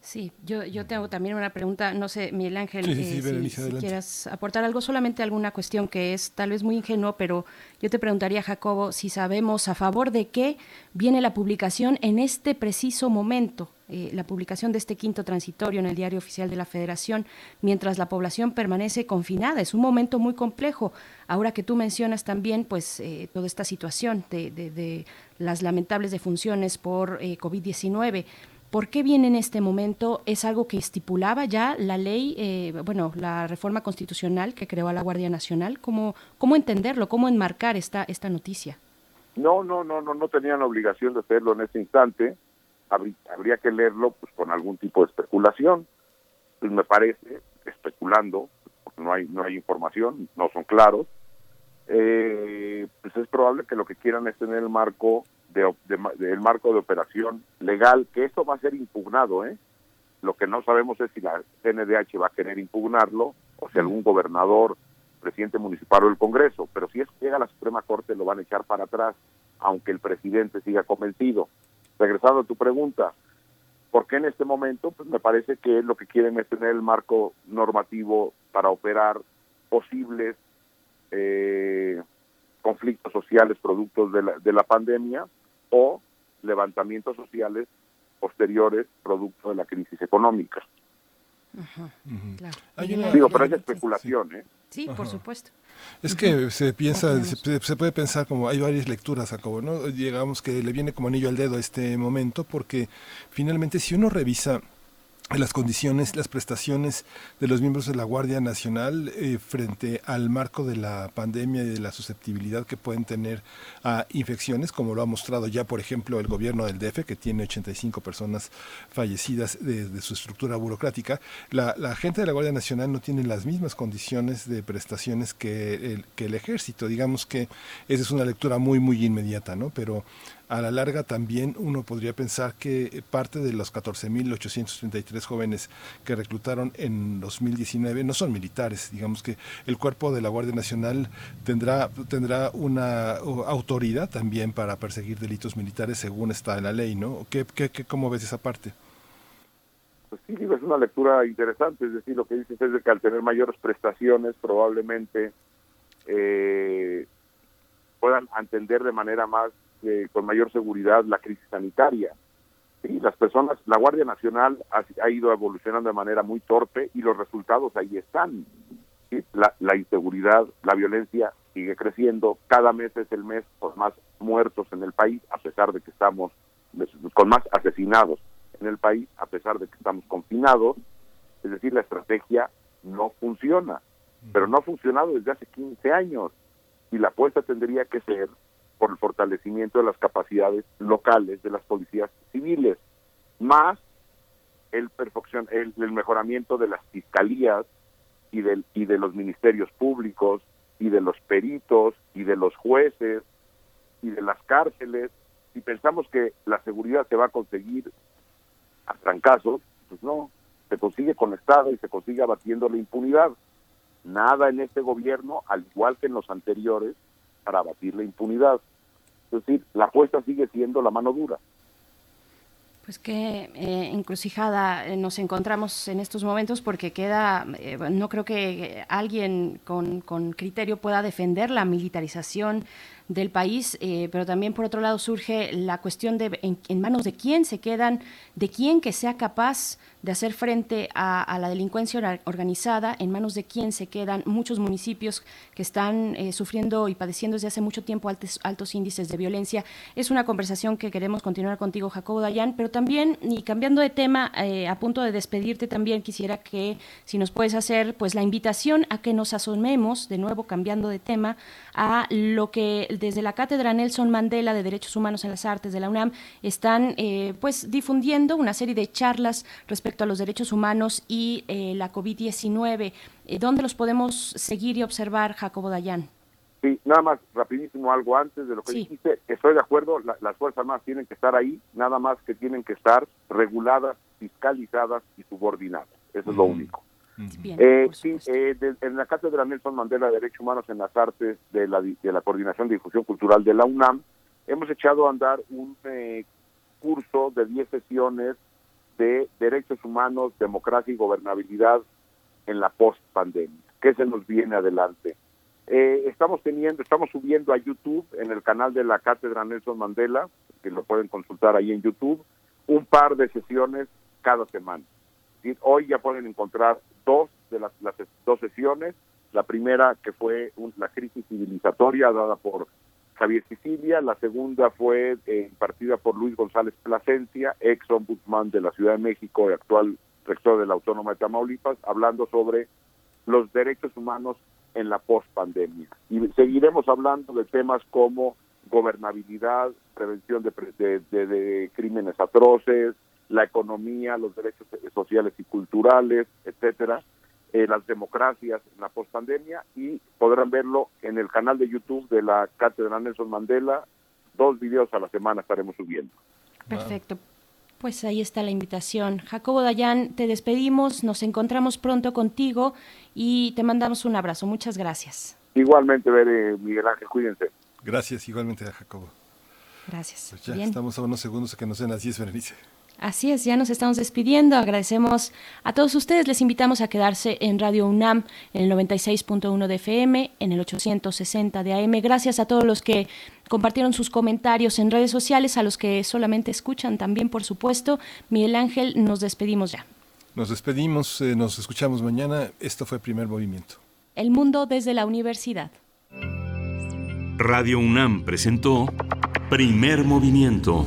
Sí, yo, yo tengo también una pregunta, no sé, Miguel Ángel, Sí, sí, eh, sí, si- quieras aportar algo, solamente alguna cuestión que es tal vez muy ingenuo, pero yo te preguntaría, Jacobo, si sabemos a favor de qué viene la publicación en este preciso momento, eh, la publicación de este quinto transitorio en el Diario Oficial de la Federación, mientras la población permanece confinada. Es un momento muy complejo. Ahora que tú mencionas también, pues, eh, toda esta situación de, de- de las lamentables defunciones por eh, COVID-19. ¿Por qué viene en este momento? ¿Es algo que estipulaba ya la ley, eh, bueno, la reforma constitucional que creó a la Guardia Nacional? ¿Cómo, cómo entenderlo? ¿Cómo enmarcar esta, esta noticia? No, no, no, no, no tenían obligación de hacerlo en este instante. Habrí- habría que leerlo pues con algún tipo de especulación. Pues me parece, especulando, porque no hay, no hay información, no son claros, eh, pues es probable que lo que quieran es tener el marco de, op- de de- marco de operación legal, que esto va a ser impugnado, ¿eh? Lo que no sabemos es si la CNDH va a querer impugnarlo o si algún gobernador, presidente municipal o el Congreso, pero si es que llega a la Suprema Corte lo van a echar para atrás, aunque el presidente siga convencido. Regresando a tu pregunta, ¿por qué en este momento? Pues me parece que lo que quieren es tener el marco normativo para operar posibles eh, conflictos sociales productos de la, de la pandemia o levantamientos sociales posteriores producto de la crisis económica. Hay una- Digo, pero es especulación, ¿eh? Sí, por Ajá. supuesto. Es que se piensa, se, se puede pensar como hay varias lecturas, Jacobo, ¿no? Llegamos que le viene como anillo al dedo a este momento porque finalmente si uno revisa las condiciones, las prestaciones de los miembros de la Guardia Nacional eh, frente al marco de la pandemia y de la susceptibilidad que pueden tener a infecciones, como lo ha mostrado ya, por ejemplo, el gobierno del DF, que tiene 85 personas fallecidas de, su estructura burocrática. La, la gente de la Guardia Nacional no tiene las mismas condiciones de prestaciones que el, que el ejército. Digamos que esa es una lectura muy, muy inmediata, ¿no? Pero a la larga también uno podría pensar que parte de los 14.833 jóvenes que reclutaron en 2019 no son militares. Digamos que el cuerpo de la Guardia Nacional tendrá, tendrá una autoridad también para perseguir delitos militares según está en la ley, ¿no? ¿Qué, qué, qué, ¿Cómo ves esa parte? Pues sí, digo, es una lectura interesante, es decir, lo que dices es de que al tener mayores prestaciones probablemente eh, puedan entender de manera más, eh, con mayor seguridad la crisis sanitaria. Sí, las personas, la Guardia Nacional ha, ha, ido evolucionando de manera muy torpe y los resultados ahí están. La, la, inseguridad, la violencia sigue creciendo, cada mes es el mes con más muertos en el país, a pesar de que estamos con más asesinados en el país, a pesar de que estamos confinados, es decir, la estrategia no funciona, pero no ha funcionado desde hace 15 años y la apuesta tendría que ser por el fortalecimiento de las capacidades locales de las policías civiles, más el, perfeccion, el, el mejoramiento de las fiscalías y, del, y de los ministerios públicos y de los peritos y de los jueces y de las cárceles. Si pensamos que la seguridad se va a conseguir a trancazos, pues no, se consigue con Estado y se consigue abatiendo la impunidad. Nada en este gobierno, al igual que en los anteriores, para abatir la impunidad. Es decir, la apuesta sigue siendo la mano dura. Pues qué eh, encrucijada nos encontramos en estos momentos porque queda, eh, no creo que alguien con, con, criterio pueda defender la militarización del país, eh, pero también por otro lado surge la cuestión de en, manos de quién se quedan, de quién que sea capaz de hacer frente a, a, la delincuencia organizada, en manos de quién se quedan muchos municipios que están eh, sufriendo y padeciendo desde hace mucho tiempo altos, altos, índices de violencia. Es una conversación que queremos continuar contigo, Jacobo Dayan, pero también, y cambiando de tema, eh, a punto de despedirte también, quisiera que si nos puedes hacer pues la invitación a que nos asomemos, de nuevo cambiando de tema, a lo que desde la Cátedra Nelson Mandela de Derechos Humanos en las Artes de la UNAM están eh, pues difundiendo una serie de charlas respecto a los derechos humanos y eh, la COVID-19. Eh, ¿Dónde los podemos seguir y observar, Jacobo Dayan? Sí, nada más rapidísimo algo antes de lo que sí. dijiste. Estoy de acuerdo, la, las Fuerzas Armadas tienen que estar ahí, nada más que tienen que estar reguladas, fiscalizadas y subordinadas. Eso mm. es lo único. Bien, eh, sí, eh, de, en la Cátedra Nelson Mandela de Derechos Humanos en las Artes de la, de la Coordinación de Difusión Cultural de la UNAM, hemos echado a andar un eh, curso de 10 sesiones de derechos humanos, democracia y gobernabilidad en la post-pandemia. ¿Qué se nos viene adelante? Eh, estamos teniendo, estamos subiendo a YouTube, en el canal de la Cátedra Nelson Mandela, que lo pueden consultar ahí en YouTube, un par de sesiones cada semana. Hoy ya pueden encontrar dos de las, las dos sesiones. La primera que fue un, la crisis civilizatoria dada por Javier Sicilia, la segunda fue eh, impartida por Luis González Plasencia, ex ombudsman de la Ciudad de México y actual rector de la Autónoma de Tamaulipas, hablando sobre los derechos humanos en la pospandemia. Y seguiremos hablando de temas como gobernabilidad, prevención de, de, de, de crímenes atroces, la economía, los derechos sociales y culturales, etcétera, eh, las democracias en la pospandemia y podrán verlo en el canal de YouTube de la Cátedra Nelson Mandela. Dos videos a la semana estaremos subiendo. Perfecto. Pues ahí está la invitación. Jacobo Dayan, te despedimos, nos encontramos pronto contigo y te mandamos un abrazo. Muchas gracias. Igualmente, Bere, Miguel Ángel, cuídense. Gracias, igualmente a Jacobo. Gracias. Pues ya Bien. estamos a unos segundos que nos den las 10, Berenice. Así es, ya nos estamos despidiendo. Agradecemos a todos ustedes. Les invitamos a quedarse en Radio UNAM en el 96.1 de FM, en el 860 de AM. Gracias a todos los que compartieron sus comentarios en redes sociales, a los que solamente escuchan también, por supuesto. Miguel Ángel, nos despedimos ya. Nos despedimos, eh, nos escuchamos mañana. Esto fue Primer Movimiento. El mundo desde la universidad. Radio UNAM presentó Primer Movimiento.